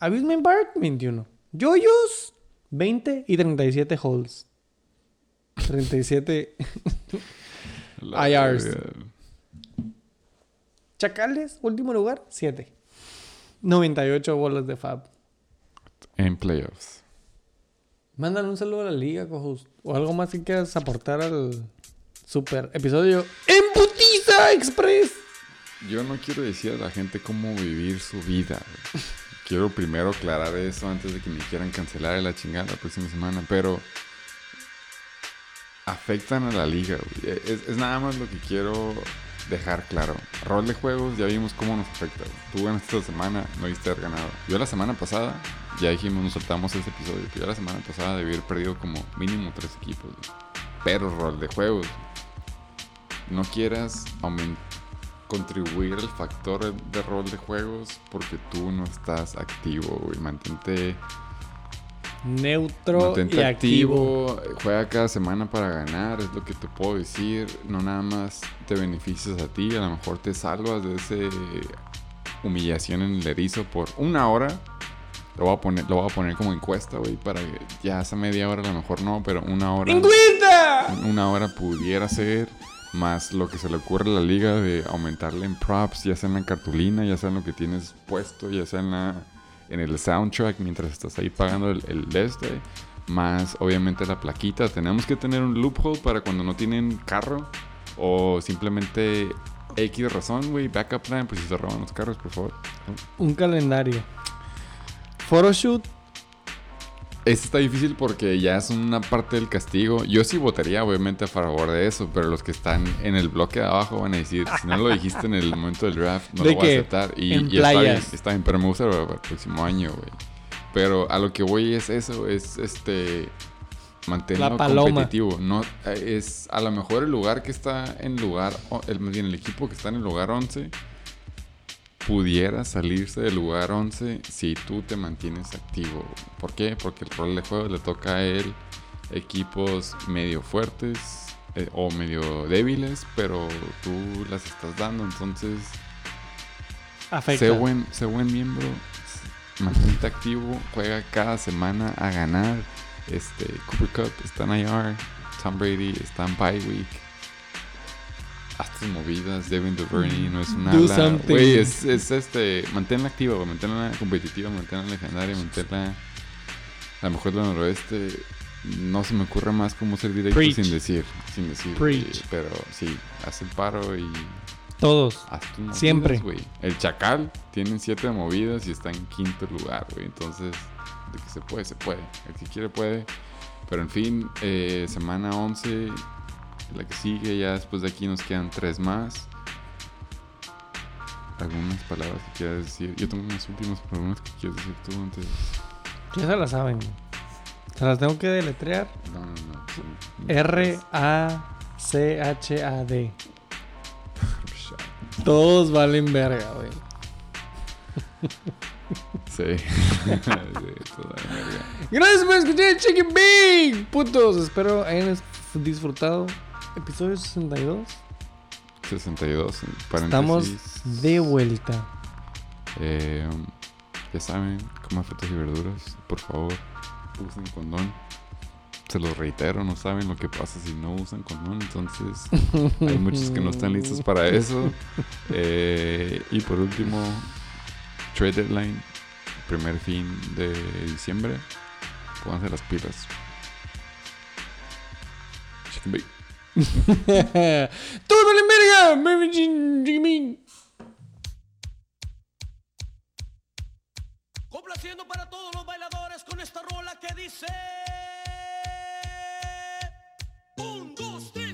Abusement Park, 21. Yoyos, 20 y 37 holes. 37 *laughs* La IRs. Chacales, último lugar, 7. 98 bolas de FAB. En playoffs. Mándale un saludo a la liga, cojos. O algo más que quieras aportar al super episodio en Putiza Express. Yo no quiero decir a la gente cómo vivir su vida. Quiero primero aclarar eso antes de que me quieran cancelar la chingada la próxima semana. Pero afectan a la liga. güey. Es, es nada más lo que quiero dejar claro. Rol de juegos, ya vimos cómo nos afecta. güey. Tú ganaste esta semana, no diste haber ganado. Yo la semana pasada, ya dijimos, nos soltamos ese episodio. que Yo la semana pasada debí haber perdido como mínimo tres equipos. güey. Pero rol de juegos. No quieras contribuir al factor de rol de juegos porque tú no estás activo, güey. Mantente, Neutro mantente y activo. activo. Juega cada semana para ganar, es lo que te puedo decir. No nada más te beneficias a ti, a lo mejor te salvas de ese humillación en el erizo por una hora. Lo voy a poner, lo voy a poner como encuesta, güey, para que ya esa media hora a lo mejor no, pero una hora ¡Encuesta! una hora pudiera ser más lo que se le ocurre a la liga de aumentarle en props, ya sea en la cartulina, ya sea en lo que tienes puesto, ya sea en, la, en el soundtrack mientras estás ahí pagando el, el este, más obviamente la plaquita. Tenemos que tener un loophole para cuando no tienen carro o simplemente X razón, güey, backup plan, pues si se roban los carros, por favor. Un calendario. Photoshoot. Este está difícil porque ya es una parte del castigo. Yo sí votaría, obviamente, a favor de eso, pero los que están en el bloque de abajo van a decir, si no lo dijiste en el momento del draft, no ¿De lo voy a aceptar. Y, y está bien, está bien, pero me gusta para el próximo año, güey. Pero a lo que voy es eso, es este mantenerlo competitivo. No, eh, es a lo mejor el lugar que está en lugar, el, más bien el equipo que está en el lugar 11 pudiera salirse del lugar 11 si tú te mantienes activo. ¿Por qué? Porque el rol de juego le toca a él equipos medio fuertes eh, o medio débiles, pero tú las estás dando, entonces Afecta. sé buen, sé buen miembro, mantente activo, juega cada semana a ganar. Este, Cooper Cup está en IR. Tom Brady está en bye week. Tus movidas, Devin Duvernay no es un Do ala. Güey, es, es este. Manténla activa, güey. Manténla competitiva, manténla legendaria, manténla. A lo mejor del noroeste. No se me ocurre más cómo ser directo Preach. sin decir. Sin decir. Preach. Pero sí, haz el paro y Todos. Movidas, Siempre. güey. El Chacal tiene siete movidas y está en quinto lugar, güey. Entonces, de que se puede, se puede. El que quiere puede. Pero en fin, eh, semana 11, la que sigue, ya después de aquí nos quedan tres más. Algunas palabras que quieras decir. Yo tengo unas últimas preguntas que quieres decir tú antes. Ya se las saben. Se las tengo que deletrear. No, no, no. R-A-C-H-A-D. Todos valen verga, güey. *laughs* Sí. *laughs* sí. Gracias por escuchar Chicken Big. Putos, espero hayan disfrutado. Episodio 62. 62. Estamos paréntesis. de vuelta. Eh, ya saben, coman frutas y verduras, por favor, usen condón. Se los reitero, no saben lo que pasa si no usan condón, entonces hay muchos que no están listos *laughs* para eso. Eh, y por último, trade deadline, primer fin de diciembre, pónganse las pilas. Chicken bake. ¡Tú no le verga! Complaciendo para todos los bailadores con esta rola que dice... Un, dos, tres.